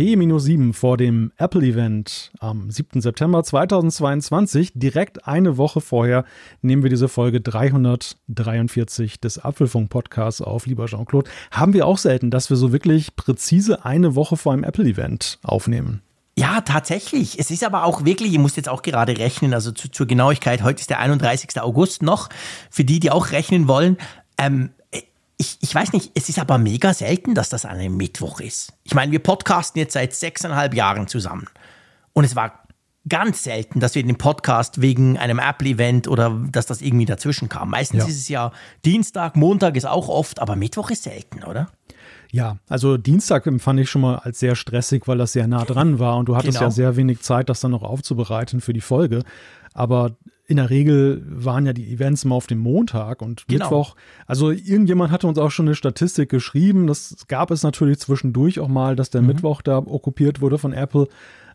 T-7 vor dem Apple-Event am 7. September 2022. Direkt eine Woche vorher nehmen wir diese Folge 343 des Apfelfunk-Podcasts auf, lieber Jean-Claude. Haben wir auch selten, dass wir so wirklich präzise eine Woche vor einem Apple-Event aufnehmen. Ja, tatsächlich. Es ist aber auch wirklich, ich muss jetzt auch gerade rechnen, also zu, zur Genauigkeit, heute ist der 31. August noch, für die, die auch rechnen wollen. Ähm, ich, ich weiß nicht, es ist aber mega selten, dass das an einem Mittwoch ist. Ich meine, wir podcasten jetzt seit sechseinhalb Jahren zusammen. Und es war ganz selten, dass wir den Podcast wegen einem Apple-Event oder dass das irgendwie dazwischen kam. Meistens ja. ist es ja Dienstag, Montag ist auch oft, aber Mittwoch ist selten, oder? Ja, also Dienstag empfand ich schon mal als sehr stressig, weil das sehr nah dran war und du hattest genau. ja sehr wenig Zeit, das dann noch aufzubereiten für die Folge. Aber in der Regel waren ja die Events immer auf dem Montag und genau. Mittwoch. Also irgendjemand hatte uns auch schon eine Statistik geschrieben. Das gab es natürlich zwischendurch auch mal, dass der mhm. Mittwoch da okkupiert wurde von Apple.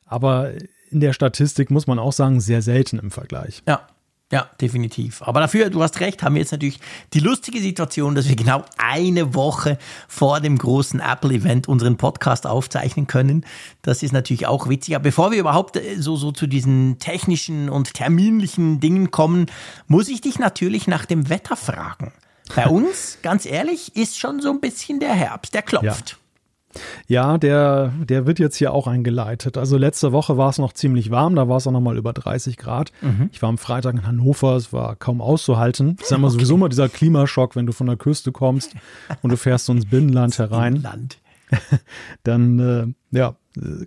Aber in der Statistik muss man auch sagen, sehr selten im Vergleich. Ja, ja, definitiv. Aber dafür, du hast recht, haben wir jetzt natürlich die lustige Situation, dass wir genau eine Woche vor dem großen Apple-Event unseren Podcast aufzeichnen können. Das ist natürlich auch witzig. Aber bevor wir überhaupt äh, so, so zu diesen technischen und terminlichen Dingen kommen, muss ich dich natürlich nach dem Wetter fragen. Bei uns, ganz ehrlich, ist schon so ein bisschen der Herbst, der klopft. Ja. Ja, der, der wird jetzt hier auch eingeleitet. Also letzte Woche war es noch ziemlich warm, da war es auch noch mal über 30 Grad. Mhm. Ich war am Freitag in Hannover, es war kaum auszuhalten. Das ist immer okay. sowieso mal dieser Klimaschock, wenn du von der Küste kommst und du fährst so ins Binnenland herein. Binnenland. Dann, äh, ja,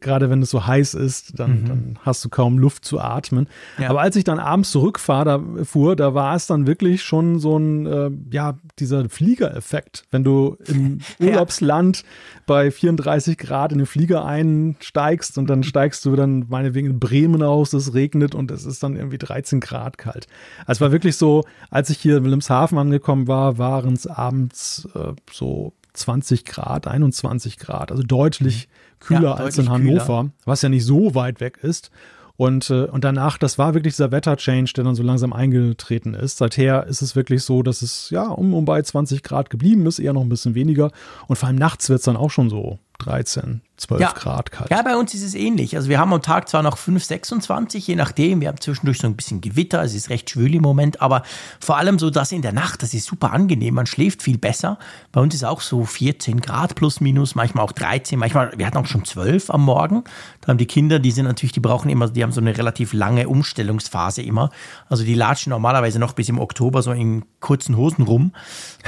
gerade wenn es so heiß ist, dann, mhm. dann, hast du kaum Luft zu atmen. Ja. Aber als ich dann abends zurückfuhr, da, fuhr, da war es dann wirklich schon so ein, äh, ja, dieser Fliegereffekt. Wenn du im Urlaubsland ja. bei 34 Grad in den Flieger einsteigst und dann steigst du dann meinetwegen in Bremen aus, es regnet und es ist dann irgendwie 13 Grad kalt. Also es war wirklich so, als ich hier in Wilhelmshaven angekommen war, waren es abends äh, so 20 Grad, 21 Grad, also deutlich mhm. Kühler ja, als in Hannover, kühler. was ja nicht so weit weg ist. Und, äh, und danach, das war wirklich dieser Wetterchange, der dann so langsam eingetreten ist. Seither ist es wirklich so, dass es ja um, um bei 20 Grad geblieben ist, eher noch ein bisschen weniger. Und vor allem nachts wird es dann auch schon so 13, 12 ja. Grad kalt. Ja, bei uns ist es ähnlich. Also wir haben am Tag zwar noch 5, 26, je nachdem. Wir haben zwischendurch so ein bisschen Gewitter. Es ist recht schwül im Moment. Aber vor allem so das in der Nacht, das ist super angenehm. Man schläft viel besser. Bei uns ist auch so 14 Grad plus minus, manchmal auch 13. Manchmal, wir hatten auch schon 12 am Morgen. Da haben die Kinder, die sind natürlich, die brauchen immer, die haben so eine relativ lange Umstellungsphase immer. Also die latschen normalerweise noch bis im Oktober so in kurzen Hosen rum.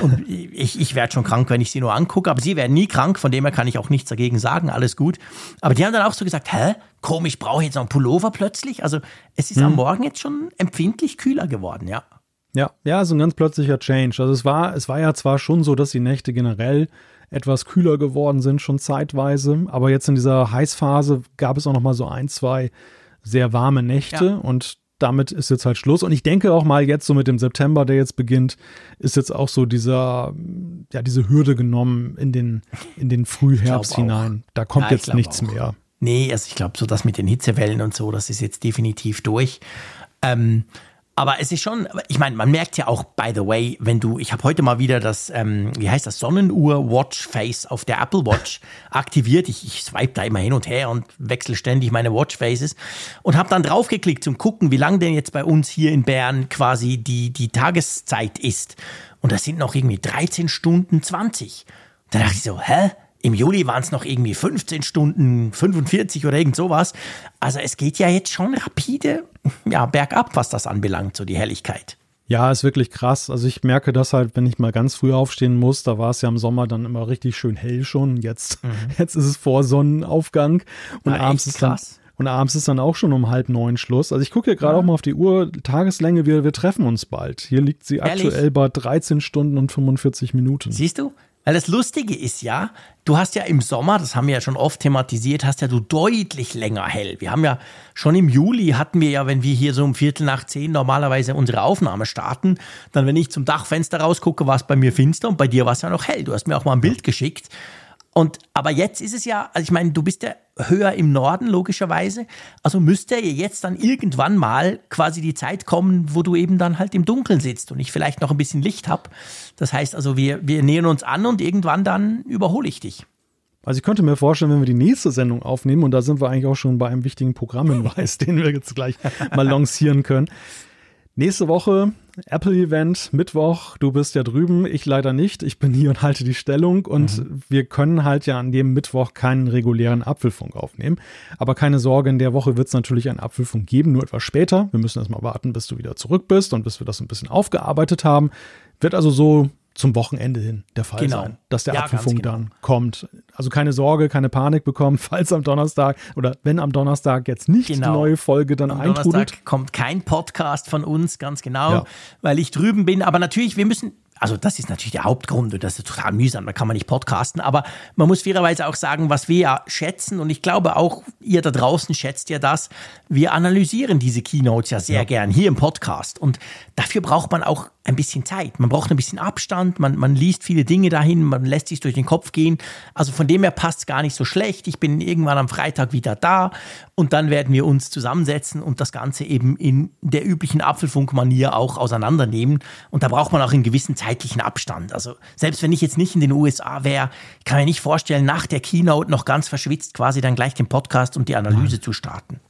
Und ich, ich werde schon krank, wenn ich sie nur angucke. Aber sie werden nie krank. Von dem her kann ich auch nichts dagegen sagen alles gut. Aber die haben dann auch so gesagt, hä, komisch, brauche ich jetzt noch einen Pullover plötzlich? Also es ist hm. am Morgen jetzt schon empfindlich kühler geworden, ja. Ja, ja, so ein ganz plötzlicher Change. Also es war, es war ja zwar schon so, dass die Nächte generell etwas kühler geworden sind, schon zeitweise, aber jetzt in dieser Heißphase gab es auch noch mal so ein, zwei sehr warme Nächte ja. und damit ist jetzt halt Schluss. Und ich denke auch mal jetzt so mit dem September, der jetzt beginnt, ist jetzt auch so dieser, ja, diese Hürde genommen in den, in den Frühherbst hinein. Da kommt ja, jetzt nichts auch. mehr. Nee, also ich glaube, so das mit den Hitzewellen und so, das ist jetzt definitiv durch. Ähm, aber es ist schon, ich meine, man merkt ja auch, by the way, wenn du, ich habe heute mal wieder das, ähm, wie heißt das, Sonnenuhr Watch Face auf der Apple Watch aktiviert. Ich, ich swipe da immer hin und her und wechsle ständig meine Watch Faces und habe dann draufgeklickt zum gucken, wie lang denn jetzt bei uns hier in Bern quasi die, die Tageszeit ist. Und das sind noch irgendwie 13 Stunden 20. Da dachte ich so, hä? Im Juli waren es noch irgendwie 15 Stunden, 45 oder irgend sowas. Also es geht ja jetzt schon rapide ja, bergab, was das anbelangt, so die Helligkeit. Ja, ist wirklich krass. Also ich merke das halt, wenn ich mal ganz früh aufstehen muss, da war es ja im Sommer dann immer richtig schön hell schon. Jetzt, mhm. jetzt ist es vor Sonnenaufgang und ja, abends ist krass. Dann, und abends ist dann auch schon um halb neun Schluss. Also ich gucke ja gerade ja. auch mal auf die Uhr, Tageslänge, wir, wir treffen uns bald. Hier liegt sie Ehrlich? aktuell bei 13 Stunden und 45 Minuten. Siehst du? Weil das Lustige ist ja, du hast ja im Sommer, das haben wir ja schon oft thematisiert, hast ja du deutlich länger hell. Wir haben ja schon im Juli hatten wir ja, wenn wir hier so um Viertel nach zehn normalerweise unsere Aufnahme starten, dann wenn ich zum Dachfenster rausgucke, war es bei mir finster und bei dir war es ja noch hell. Du hast mir auch mal ein Bild geschickt. Und aber jetzt ist es ja, also ich meine, du bist ja höher im Norden logischerweise, also müsste ja jetzt dann irgendwann mal quasi die Zeit kommen, wo du eben dann halt im Dunkeln sitzt und ich vielleicht noch ein bisschen Licht habe. Das heißt also, wir, wir nähern uns an und irgendwann dann überhole ich dich. Also ich könnte mir vorstellen, wenn wir die nächste Sendung aufnehmen, und da sind wir eigentlich auch schon bei einem wichtigen Programmhinweis, den wir jetzt gleich mal lancieren können. Nächste Woche Apple-Event, Mittwoch, du bist ja drüben, ich leider nicht. Ich bin hier und halte die Stellung und mhm. wir können halt ja an dem Mittwoch keinen regulären Apfelfunk aufnehmen. Aber keine Sorge, in der Woche wird es natürlich einen Apfelfunk geben, nur etwas später. Wir müssen erstmal warten, bis du wieder zurück bist und bis wir das ein bisschen aufgearbeitet haben. Wird also so zum Wochenende hin der Fall genau. sein, dass der ja, Apfelfunk genau. dann kommt. Also keine Sorge, keine Panik bekommen, falls am Donnerstag oder wenn am Donnerstag jetzt nicht genau. die neue Folge dann am eintrudelt. Donnerstag kommt kein Podcast von uns, ganz genau, ja. weil ich drüben bin. Aber natürlich, wir müssen also das ist natürlich der Hauptgrund und das ist total mühsam, da kann man nicht podcasten, aber man muss fairerweise auch sagen, was wir ja schätzen und ich glaube auch ihr da draußen schätzt ja das, wir analysieren diese Keynotes ja sehr ja. gern hier im Podcast und dafür braucht man auch ein bisschen Zeit. Man braucht ein bisschen Abstand, man, man liest viele Dinge dahin, man lässt sich durch den Kopf gehen. Also von dem her passt es gar nicht so schlecht. Ich bin irgendwann am Freitag wieder da und dann werden wir uns zusammensetzen und das Ganze eben in der üblichen Apfelfunkmanier auch auseinandernehmen. Und da braucht man auch einen gewissen zeitlichen Abstand. Also selbst wenn ich jetzt nicht in den USA wäre, kann ich mir nicht vorstellen, nach der Keynote noch ganz verschwitzt quasi dann gleich den Podcast und die Analyse Nein. zu starten.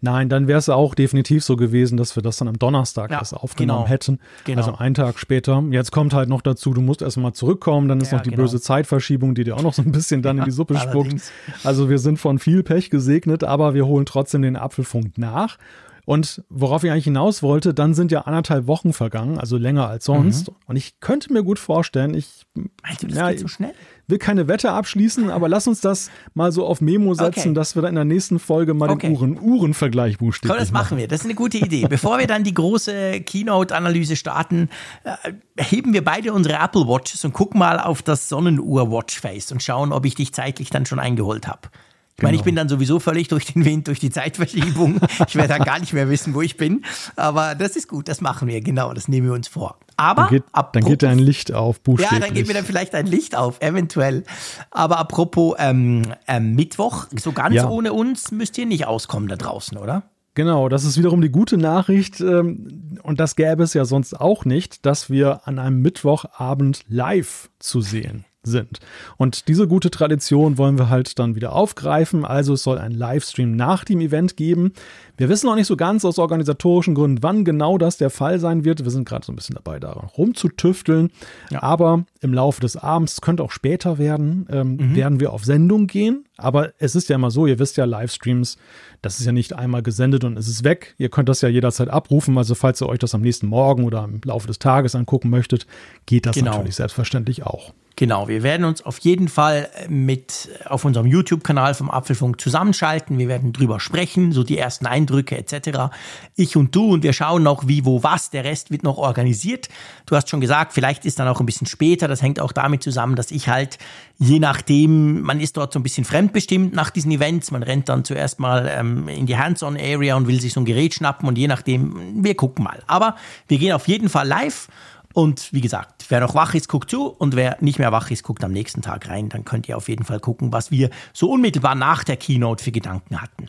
Nein, dann wäre es auch definitiv so gewesen, dass wir das dann am Donnerstag ja, erst aufgenommen genau, hätten. Genau. Also einen Tag später. Jetzt kommt halt noch dazu, du musst erstmal zurückkommen, dann ist ja, noch die genau. böse Zeitverschiebung, die dir auch noch so ein bisschen dann in die Suppe spuckt. Also wir sind von viel Pech gesegnet, aber wir holen trotzdem den Apfelfunk nach. Und worauf ich eigentlich hinaus wollte, dann sind ja anderthalb Wochen vergangen, also länger als sonst. Mhm. Und ich könnte mir gut vorstellen, ich. Alter, das ja, geht so schnell will keine Wette abschließen, aber lass uns das mal so auf Memo setzen, okay. dass wir dann in der nächsten Folge mal okay. den Uhren, Uhrenvergleich buchstabieren. Das machen wir. Das ist eine gute Idee. Bevor wir dann die große Keynote-Analyse starten, äh, heben wir beide unsere Apple Watches und gucken mal auf das Sonnenuhr Watchface und schauen, ob ich dich zeitlich dann schon eingeholt habe. Ich meine, ich genau. bin dann sowieso völlig durch den Wind, durch die Zeitverschiebung. Ich werde dann gar nicht mehr wissen, wo ich bin. Aber das ist gut, das machen wir, genau, das nehmen wir uns vor. Aber dann geht, dann geht ein Licht auf, buchstäblich. Ja, dann geht mir dann vielleicht ein Licht auf, eventuell. Aber apropos ähm, ähm, Mittwoch, so ganz ja. ohne uns müsst ihr nicht auskommen da draußen, oder? Genau, das ist wiederum die gute Nachricht, ähm, und das gäbe es ja sonst auch nicht, dass wir an einem Mittwochabend live zu sehen sind. Und diese gute Tradition wollen wir halt dann wieder aufgreifen. Also es soll ein Livestream nach dem Event geben. Wir wissen noch nicht so ganz aus organisatorischen Gründen, wann genau das der Fall sein wird. Wir sind gerade so ein bisschen dabei, daran rumzutüfteln. Ja. Aber im Laufe des Abends, könnte auch später werden, ähm, mhm. werden wir auf Sendung gehen. Aber es ist ja immer so, ihr wisst ja, Livestreams, das ist ja nicht einmal gesendet und es ist weg. Ihr könnt das ja jederzeit abrufen. Also falls ihr euch das am nächsten Morgen oder im Laufe des Tages angucken möchtet, geht das genau. natürlich selbstverständlich auch. Genau, wir werden uns auf jeden Fall mit auf unserem YouTube-Kanal vom Apfelfunk zusammenschalten. Wir werden drüber sprechen, so die ersten Eindrücke etc. Ich und du und wir schauen noch, wie, wo, was. Der Rest wird noch organisiert. Du hast schon gesagt, vielleicht ist dann auch ein bisschen später. Das hängt auch damit zusammen, dass ich halt je nachdem, man ist dort so ein bisschen fremdbestimmt nach diesen Events. Man rennt dann zuerst mal ähm, in die Hands-on-Area und will sich so ein Gerät schnappen und je nachdem, wir gucken mal. Aber wir gehen auf jeden Fall live und wie gesagt, wer noch wach ist, guckt zu und wer nicht mehr wach ist, guckt am nächsten Tag rein. Dann könnt ihr auf jeden Fall gucken, was wir so unmittelbar nach der Keynote für Gedanken hatten.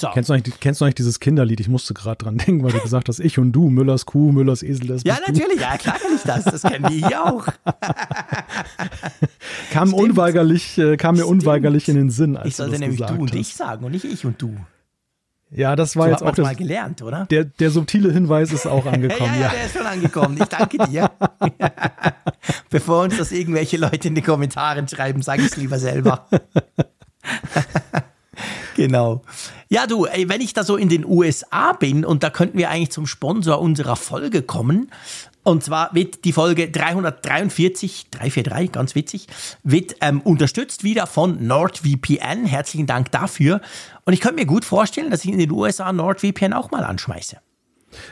So. Kennst, du kennst du eigentlich dieses Kinderlied? Ich musste gerade dran denken, weil du gesagt hast, ich und du, Müllers Kuh, Müllers Esel, das Ja, natürlich, du. ja, klar kann ich das. Das kennen die hier auch. kam, unweigerlich, äh, kam mir unweigerlich in den Sinn. Als ich sollte nämlich du und hast. ich sagen und nicht ich und du. Ja, das war so jetzt auch das, mal gelernt, oder? Der, der subtile Hinweis ist auch angekommen. ja, ja, der ist schon angekommen. Ich danke dir. Bevor uns das irgendwelche Leute in die Kommentare schreiben, sage ich es lieber selber. genau. Ja, du, ey, wenn ich da so in den USA bin und da könnten wir eigentlich zum Sponsor unserer Folge kommen, und zwar wird die Folge 343, 343, ganz witzig, wird ähm, unterstützt wieder von NordVPN. Herzlichen Dank dafür. Und ich könnte mir gut vorstellen, dass ich in den USA NordVPN auch mal anschmeiße.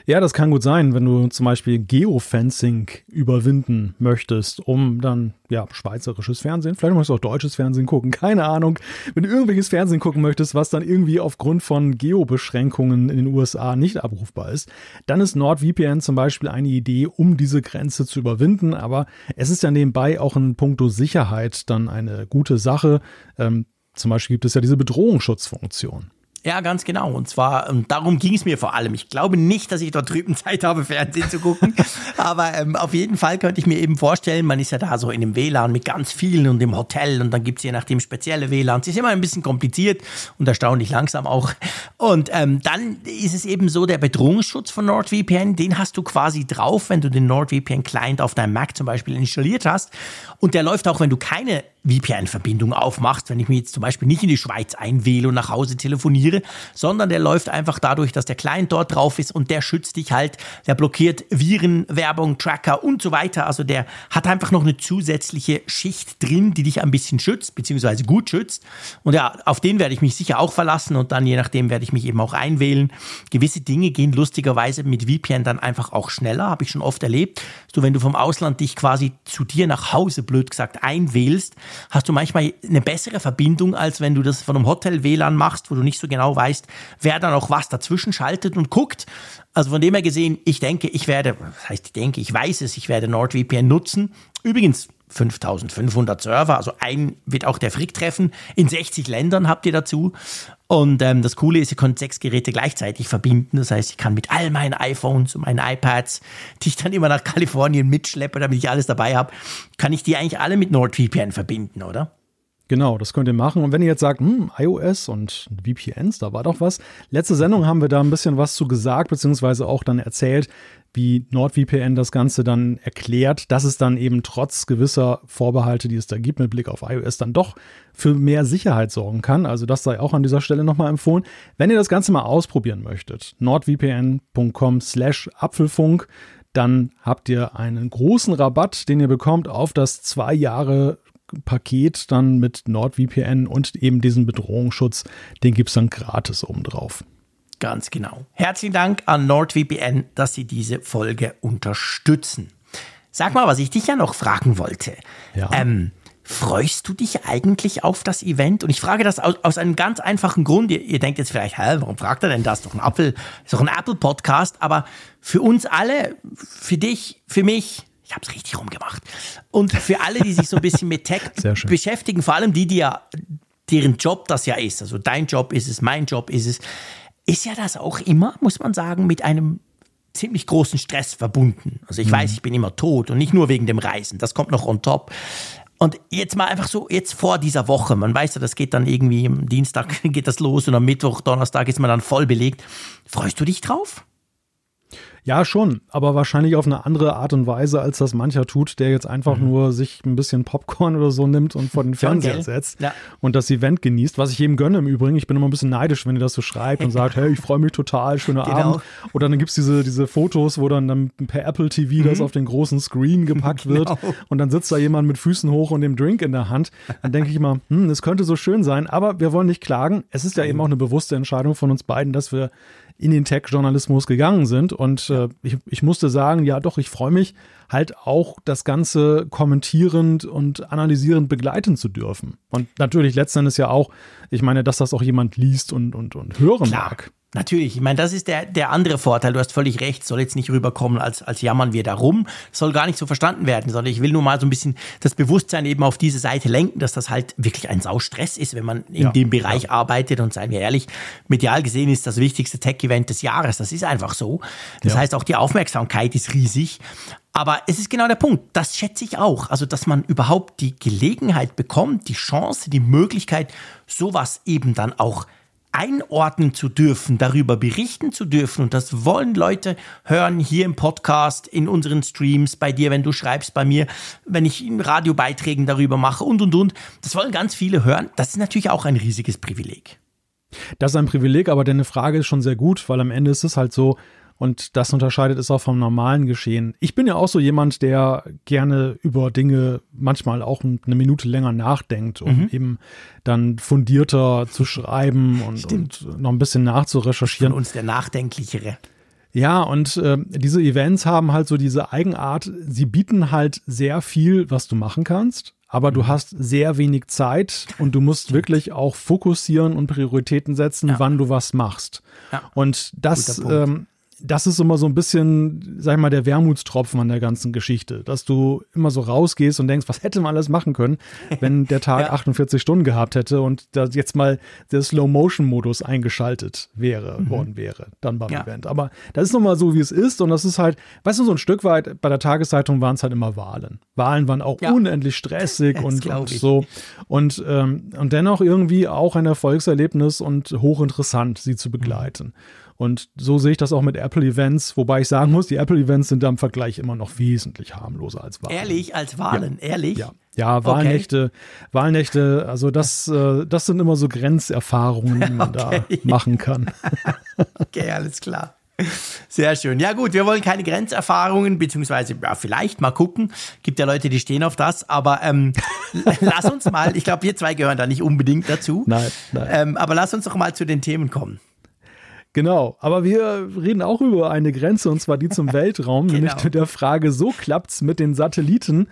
Ja, das kann gut sein, wenn du zum Beispiel Geofencing überwinden möchtest, um dann ja schweizerisches Fernsehen, vielleicht möchtest du auch deutsches Fernsehen gucken, keine Ahnung. Wenn du irgendwelches Fernsehen gucken möchtest, was dann irgendwie aufgrund von Geobeschränkungen in den USA nicht abrufbar ist, dann ist NordVPN zum Beispiel eine Idee, um diese Grenze zu überwinden. Aber es ist ja nebenbei auch in puncto Sicherheit dann eine gute Sache. Ähm, zum Beispiel gibt es ja diese Bedrohungsschutzfunktion. Ja, ganz genau. Und zwar, und darum ging es mir vor allem. Ich glaube nicht, dass ich dort drüben Zeit habe, Fernsehen zu gucken. Aber ähm, auf jeden Fall könnte ich mir eben vorstellen, man ist ja da so in dem WLAN mit ganz vielen und im Hotel und dann gibt's je nachdem spezielle WLANs. Ist immer ein bisschen kompliziert und erstaunlich langsam auch. Und ähm, dann ist es eben so, der Bedrohungsschutz von NordVPN, den hast du quasi drauf, wenn du den NordVPN-Client auf deinem Mac zum Beispiel installiert hast. Und der läuft auch, wenn du keine VPN-Verbindung aufmachst, wenn ich mir jetzt zum Beispiel nicht in die Schweiz einwähle und nach Hause telefoniere, sondern der läuft einfach dadurch, dass der Client dort drauf ist und der schützt dich halt, der blockiert Viren, Werbung, Tracker und so weiter. Also der hat einfach noch eine zusätzliche Schicht drin, die dich ein bisschen schützt, beziehungsweise gut schützt. Und ja, auf den werde ich mich sicher auch verlassen und dann je nachdem werde ich mich eben auch einwählen. Gewisse Dinge gehen lustigerweise mit VPN dann einfach auch schneller, habe ich schon oft erlebt. So, wenn du vom Ausland dich quasi zu dir nach Hause, blöd gesagt, einwählst, hast du manchmal eine bessere Verbindung, als wenn du das von einem Hotel-WLAN machst, wo du nicht so genau weißt, wer dann auch was dazwischen schaltet und guckt. Also von dem her gesehen, ich denke, ich werde, das heißt, ich denke, ich weiß es, ich werde NordVPN nutzen. Übrigens, 5500 Server, also ein wird auch der Frick treffen. In 60 Ländern habt ihr dazu. Und ähm, das Coole ist, ihr könnt sechs Geräte gleichzeitig verbinden. Das heißt, ich kann mit all meinen iPhones und meinen iPads, die ich dann immer nach Kalifornien mitschleppe, damit ich alles dabei habe, kann ich die eigentlich alle mit NordVPN verbinden, oder? Genau, das könnt ihr machen. Und wenn ihr jetzt sagt, hm, iOS und VPNs, da war doch was. Letzte Sendung haben wir da ein bisschen was zu gesagt, beziehungsweise auch dann erzählt, wie NordVPN das Ganze dann erklärt, dass es dann eben trotz gewisser Vorbehalte, die es da gibt mit Blick auf iOS, dann doch für mehr Sicherheit sorgen kann. Also das sei auch an dieser Stelle nochmal empfohlen. Wenn ihr das Ganze mal ausprobieren möchtet, nordvpn.com slash Apfelfunk, dann habt ihr einen großen Rabatt, den ihr bekommt auf das zwei Jahre Paket dann mit NordVPN und eben diesen Bedrohungsschutz, den gibt es dann gratis obendrauf. Ganz genau. Herzlichen Dank an NordVPN, dass Sie diese Folge unterstützen. Sag mal, was ich dich ja noch fragen wollte. Ja. Ähm, freust du dich eigentlich auf das Event? Und ich frage das aus, aus einem ganz einfachen Grund. Ihr, ihr, denkt jetzt vielleicht, hä, warum fragt er denn das? Doch ein Apple, ist doch ein Apple-Podcast. Aber für uns alle, für dich, für mich, ich habe es richtig rumgemacht. Und für alle, die sich so ein bisschen mit Tech beschäftigen, vor allem die, die ja, deren Job das ja ist, also dein Job ist es, mein Job ist es, ist ja das auch immer, muss man sagen, mit einem ziemlich großen Stress verbunden. Also ich mhm. weiß, ich bin immer tot und nicht nur wegen dem Reisen, das kommt noch on top. Und jetzt mal einfach so, jetzt vor dieser Woche, man weiß ja, das geht dann irgendwie, am Dienstag geht das los und am Mittwoch, Donnerstag ist man dann voll belegt. Freust du dich drauf? Ja, schon, aber wahrscheinlich auf eine andere Art und Weise, als das mancher tut, der jetzt einfach mhm. nur sich ein bisschen Popcorn oder so nimmt und vor den Fernseher okay. setzt ja. und das Event genießt, was ich jedem gönne im Übrigen. Ich bin immer ein bisschen neidisch, wenn ihr das so schreibt und sagt, hey, ich freue mich total, schöner genau. Abend. Oder dann gibt es diese, diese Fotos, wo dann, dann per Apple TV mhm. das auf den großen Screen gepackt genau. wird und dann sitzt da jemand mit Füßen hoch und dem Drink in der Hand. Dann denke ich immer, hm, es könnte so schön sein, aber wir wollen nicht klagen. Es ist ja eben auch eine bewusste Entscheidung von uns beiden, dass wir in den Tech-Journalismus gegangen sind. Und äh, ich, ich musste sagen, ja doch, ich freue mich halt auch das Ganze kommentierend und analysierend begleiten zu dürfen. Und natürlich letztendlich ja auch, ich meine, dass das auch jemand liest und, und, und hören Klar. mag. Natürlich, ich meine, das ist der, der andere Vorteil. Du hast völlig recht, soll jetzt nicht rüberkommen, als, als jammern wir darum. Soll gar nicht so verstanden werden, sondern ich will nur mal so ein bisschen das Bewusstsein eben auf diese Seite lenken, dass das halt wirklich ein Saustress ist, wenn man in ja, dem Bereich ja. arbeitet. Und seien wir ehrlich, medial gesehen ist das wichtigste Tech-Event des Jahres. Das ist einfach so. Das ja. heißt, auch die Aufmerksamkeit ist riesig. Aber es ist genau der Punkt. Das schätze ich auch. Also, dass man überhaupt die Gelegenheit bekommt, die Chance, die Möglichkeit, sowas eben dann auch einordnen zu dürfen, darüber berichten zu dürfen. Und das wollen Leute hören hier im Podcast, in unseren Streams, bei dir, wenn du schreibst, bei mir, wenn ich in Radiobeiträgen darüber mache und, und, und. Das wollen ganz viele hören. Das ist natürlich auch ein riesiges Privileg. Das ist ein Privileg, aber deine Frage ist schon sehr gut, weil am Ende ist es halt so, und das unterscheidet es auch vom normalen Geschehen. Ich bin ja auch so jemand, der gerne über Dinge manchmal auch eine Minute länger nachdenkt, um mhm. eben dann fundierter zu schreiben und, und, noch ein bisschen nachzurecherchieren. Von uns der Nachdenklichere. Ja, und äh, diese Events haben halt so diese Eigenart, sie bieten halt sehr viel, was du machen kannst, aber du mhm. hast sehr wenig Zeit und du musst wirklich auch fokussieren und Prioritäten setzen, ja. wann du was machst. Ja. Und das ähm, das ist immer so ein bisschen, sag ich mal, der Wermutstropfen an der ganzen Geschichte, dass du immer so rausgehst und denkst, was hätte man alles machen können, wenn der Tag ja. 48 Stunden gehabt hätte und da jetzt mal der Slow-Motion-Modus eingeschaltet wäre, mhm. worden wäre, dann beim ja. Event. Aber das ist nochmal so, wie es ist und das ist halt, weißt du, so ein Stück weit, bei der Tageszeitung waren es halt immer Wahlen. Wahlen waren auch ja. unendlich stressig und, und so. Und, ähm, und dennoch irgendwie auch ein Erfolgserlebnis und hochinteressant, sie zu begleiten. Mhm. Und so sehe ich das auch mit Apple-Events, wobei ich sagen muss, die Apple-Events sind da im Vergleich immer noch wesentlich harmloser als Wahlen. Ehrlich, als Wahlen, ja. ehrlich? Ja, ja Wahlnächte, okay. Wahlnächte, also das, äh, das sind immer so Grenzerfahrungen, die man okay. da machen kann. okay, alles klar. Sehr schön. Ja gut, wir wollen keine Grenzerfahrungen, beziehungsweise ja, vielleicht mal gucken. Gibt ja Leute, die stehen auf das, aber ähm, lass uns mal, ich glaube, wir zwei gehören da nicht unbedingt dazu. Nein, nein. Ähm, aber lass uns doch mal zu den Themen kommen. Genau, aber wir reden auch über eine Grenze und zwar die zum Weltraum, genau. nämlich mit der Frage, so klappt's mit den Satelliten.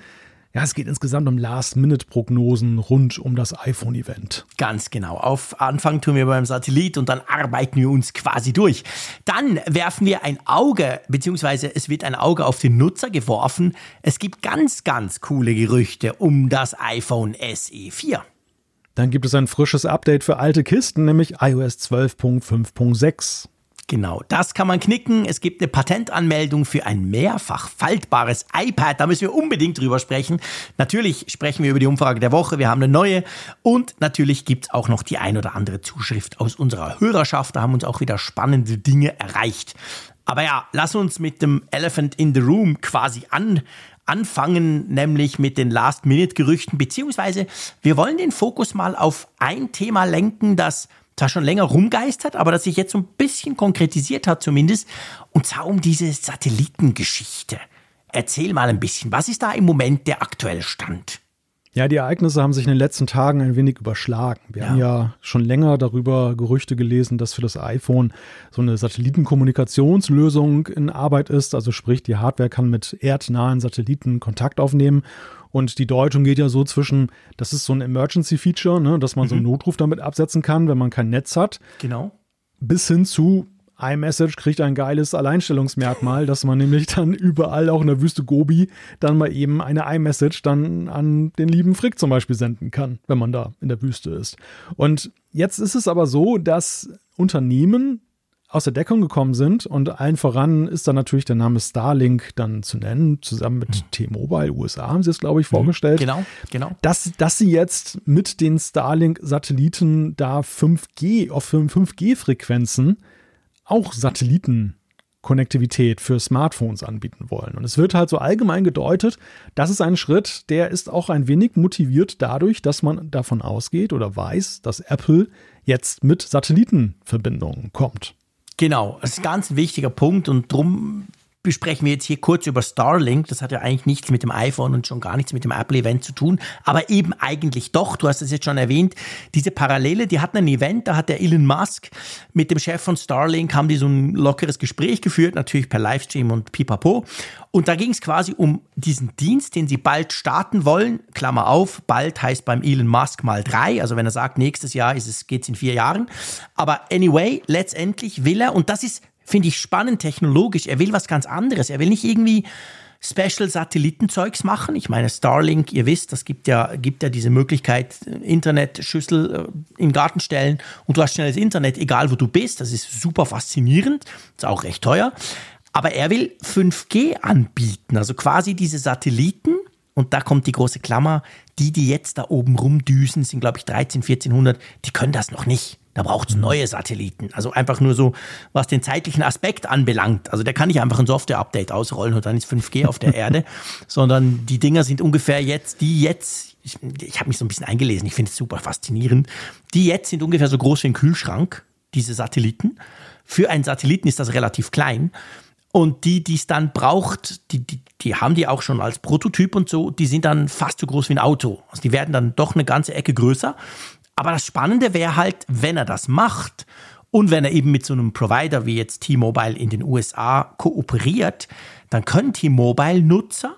Ja, es geht insgesamt um Last-Minute-Prognosen rund um das iPhone-Event. Ganz genau. Auf Anfang tun wir beim Satellit und dann arbeiten wir uns quasi durch. Dann werfen wir ein Auge, beziehungsweise es wird ein Auge auf den Nutzer geworfen. Es gibt ganz, ganz coole Gerüchte um das iPhone SE 4. Dann gibt es ein frisches Update für alte Kisten, nämlich iOS 12.5.6. Genau, das kann man knicken. Es gibt eine Patentanmeldung für ein mehrfach faltbares iPad. Da müssen wir unbedingt drüber sprechen. Natürlich sprechen wir über die Umfrage der Woche. Wir haben eine neue. Und natürlich gibt es auch noch die ein oder andere Zuschrift aus unserer Hörerschaft. Da haben uns auch wieder spannende Dinge erreicht. Aber ja, lass uns mit dem Elephant in the Room quasi an, anfangen, nämlich mit den Last-Minute-Gerüchten, beziehungsweise wir wollen den Fokus mal auf ein Thema lenken, das zwar schon länger rumgeistert, aber das sich jetzt so ein bisschen konkretisiert hat zumindest, und zwar um diese Satellitengeschichte. Erzähl mal ein bisschen, was ist da im Moment der aktuelle Stand? Ja, die Ereignisse haben sich in den letzten Tagen ein wenig überschlagen. Wir ja. haben ja schon länger darüber Gerüchte gelesen, dass für das iPhone so eine Satellitenkommunikationslösung in Arbeit ist. Also sprich, die Hardware kann mit erdnahen Satelliten Kontakt aufnehmen. Und die Deutung geht ja so zwischen, das ist so ein Emergency-Feature, ne, dass man mhm. so einen mhm. Notruf damit absetzen kann, wenn man kein Netz hat. Genau. Bis hin zu, iMessage kriegt ein geiles Alleinstellungsmerkmal, dass man nämlich dann überall, auch in der Wüste Gobi, dann mal eben eine iMessage dann an den lieben Frick zum Beispiel senden kann, wenn man da in der Wüste ist. Und jetzt ist es aber so, dass Unternehmen aus der Deckung gekommen sind und allen voran ist dann natürlich der Name Starlink dann zu nennen, zusammen mit mhm. T-Mobile USA haben sie es, glaube ich, mhm. vorgestellt. Genau, genau. Dass, dass sie jetzt mit den Starlink-Satelliten da 5G auf 5G-Frequenzen auch Satellitenkonnektivität für Smartphones anbieten wollen. Und es wird halt so allgemein gedeutet, das ist ein Schritt, der ist auch ein wenig motiviert dadurch, dass man davon ausgeht oder weiß, dass Apple jetzt mit Satellitenverbindungen kommt. Genau, das ist ein ganz wichtiger Punkt und darum besprechen wir jetzt hier kurz über Starlink. Das hat ja eigentlich nichts mit dem iPhone und schon gar nichts mit dem Apple-Event zu tun, aber eben eigentlich doch. Du hast es jetzt schon erwähnt. Diese Parallele, die hatten ein Event, da hat der Elon Musk mit dem Chef von Starlink, haben die so ein lockeres Gespräch geführt, natürlich per Livestream und pipapo. Und da ging es quasi um diesen Dienst, den sie bald starten wollen. Klammer auf, bald heißt beim Elon Musk mal drei. Also wenn er sagt, nächstes Jahr ist es, geht's in vier Jahren. Aber anyway, letztendlich will er, und das ist finde ich spannend technologisch. Er will was ganz anderes. Er will nicht irgendwie Special-Satellitenzeugs machen. Ich meine, Starlink, ihr wisst, das gibt ja, gibt ja diese Möglichkeit, Internetschüssel äh, in den Garten stellen und du hast schnelles Internet, egal wo du bist. Das ist super faszinierend. Ist auch recht teuer. Aber er will 5G anbieten, also quasi diese Satelliten. Und da kommt die große Klammer. Die, die jetzt da oben rumdüsen, sind, glaube ich, 13, 1400, die können das noch nicht. Da braucht es neue Satelliten. Also einfach nur so, was den zeitlichen Aspekt anbelangt. Also der kann nicht einfach ein Software-Update ausrollen und dann ist 5G auf der Erde, sondern die Dinger sind ungefähr jetzt, die jetzt, ich, ich habe mich so ein bisschen eingelesen, ich finde es super faszinierend, die jetzt sind ungefähr so groß wie ein Kühlschrank, diese Satelliten. Für einen Satelliten ist das relativ klein. Und die, die es dann braucht, die, die, die haben die auch schon als Prototyp und so, die sind dann fast so groß wie ein Auto. Also die werden dann doch eine ganze Ecke größer. Aber das Spannende wäre halt, wenn er das macht Und wenn er eben mit so einem Provider wie jetzt T-Mobile in den USA kooperiert, dann können T-Mobile-Nutzer,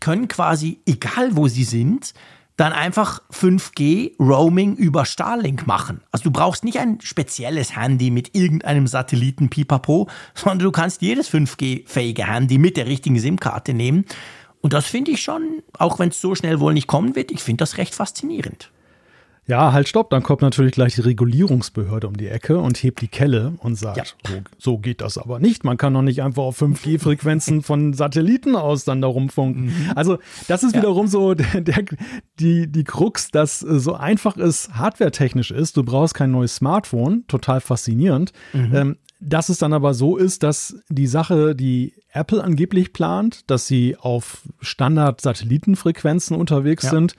können quasi, egal wo sie sind, dann einfach 5G Roaming über Starlink machen. Also du brauchst nicht ein spezielles Handy mit irgendeinem Satelliten Pipapo, sondern du kannst jedes 5G-fähige Handy mit der richtigen SIM-Karte nehmen. Und das finde ich schon, auch wenn es so schnell wohl nicht kommen wird, ich finde das recht faszinierend. Ja, halt, stopp. Dann kommt natürlich gleich die Regulierungsbehörde um die Ecke und hebt die Kelle und sagt, ja. so, so, geht das aber nicht. Man kann doch nicht einfach auf 5G-Frequenzen von Satelliten aus dann da rumfunken. Mhm. Also, das ist ja. wiederum so der, der, die, die Krux, dass so einfach es hardwaretechnisch ist. Du brauchst kein neues Smartphone. Total faszinierend. Mhm. Ähm, dass es dann aber so ist, dass die Sache, die Apple angeblich plant, dass sie auf Standard-Satellitenfrequenzen unterwegs ja. sind,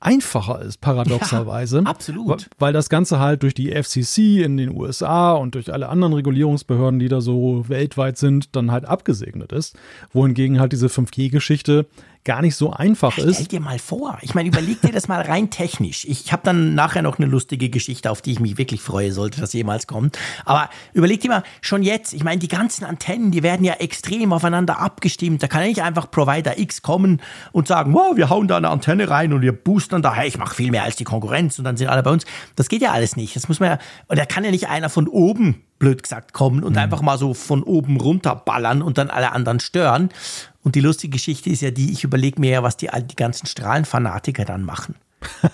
einfacher ist, paradoxerweise. Ja, absolut. Weil das Ganze halt durch die FCC in den USA und durch alle anderen Regulierungsbehörden, die da so weltweit sind, dann halt abgesegnet ist. Wohingegen halt diese 5G-Geschichte gar nicht so einfach ja, ist. Stell dir mal vor. Ich meine, überleg dir das mal rein technisch. Ich habe dann nachher noch eine lustige Geschichte, auf die ich mich wirklich freue, sollte das jemals kommen. Aber überleg dir mal, schon jetzt, ich meine, die ganzen Antennen, die werden ja extrem aufeinander abgestimmt. Da kann ja nicht einfach Provider X kommen und sagen, wow, wir hauen da eine Antenne rein und wir boostern da, hey, ich mache viel mehr als die Konkurrenz und dann sind alle bei uns. Das geht ja alles nicht. Das muss man ja, und da kann ja nicht einer von oben blöd gesagt, kommen und mhm. einfach mal so von oben runter ballern und dann alle anderen stören. Und die lustige Geschichte ist ja die, ich überlege mir ja, was die, die ganzen Strahlenfanatiker dann machen.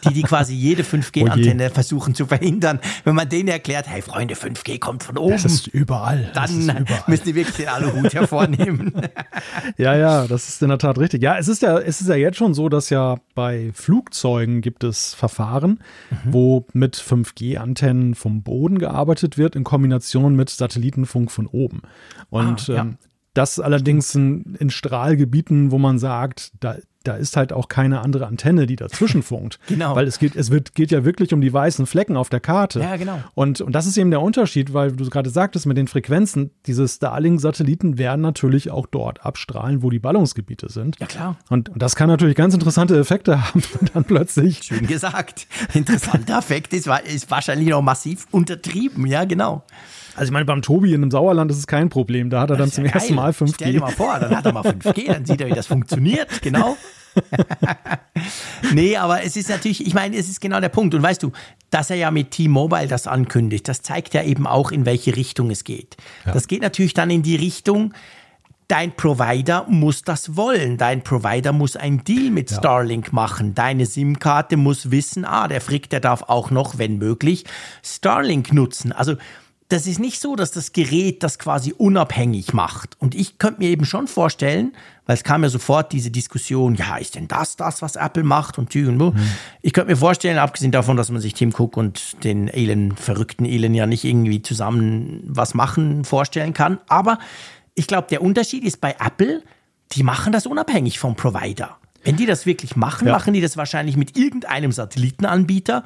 Die, die quasi jede 5G-Antenne oh versuchen zu verhindern. Wenn man denen erklärt, hey Freunde, 5G kommt von oben. Das ist überall. Dann ist überall. müssen die wirklich den Aluhut hervornehmen. ja, ja, das ist in der Tat richtig. Ja, es ist ja, es ist ja jetzt schon so, dass ja bei Flugzeugen gibt es Verfahren, mhm. wo mit 5G-Antennen vom Boden gearbeitet wird, in Kombination mit Satellitenfunk von oben. Und ah, ja. ähm, das allerdings in, in, Strahlgebieten, wo man sagt, da, da ist halt auch keine andere Antenne, die dazwischen funkt. genau. Weil es geht, es wird, geht ja wirklich um die weißen Flecken auf der Karte. Ja, genau. Und, und das ist eben der Unterschied, weil du gerade sagtest, mit den Frequenzen, diese Starlink-Satelliten werden natürlich auch dort abstrahlen, wo die Ballungsgebiete sind. Ja, klar. Und, und das kann natürlich ganz interessante Effekte haben, dann plötzlich. Schön gesagt. Interessanter Effekt ist, ist wahrscheinlich noch massiv untertrieben, ja, genau. Also ich meine, beim Tobi in einem Sauerland ist es kein Problem. Da hat er dann zum ja ersten Mal 5G. Stell dir mal vor, dann hat er mal 5G, dann sieht er, wie das funktioniert, genau. nee, aber es ist natürlich, ich meine, es ist genau der Punkt. Und weißt du, dass er ja mit T-Mobile das ankündigt, das zeigt ja eben auch, in welche Richtung es geht. Ja. Das geht natürlich dann in die Richtung, dein Provider muss das wollen. Dein Provider muss ein Deal mit ja. Starlink machen. Deine SIM-Karte muss wissen, ah, der Frick, der darf auch noch, wenn möglich, Starlink nutzen. Also das ist nicht so, dass das Gerät das quasi unabhängig macht. Und ich könnte mir eben schon vorstellen, weil es kam ja sofort diese Diskussion, ja, ist denn das das, was Apple macht und und Mhm. Ich könnte mir vorstellen, abgesehen davon, dass man sich Tim Cook und den Elon, verrückten Elon ja nicht irgendwie zusammen was machen vorstellen kann. Aber ich glaube, der Unterschied ist bei Apple, die machen das unabhängig vom Provider. Wenn die das wirklich machen, ja. machen die das wahrscheinlich mit irgendeinem Satellitenanbieter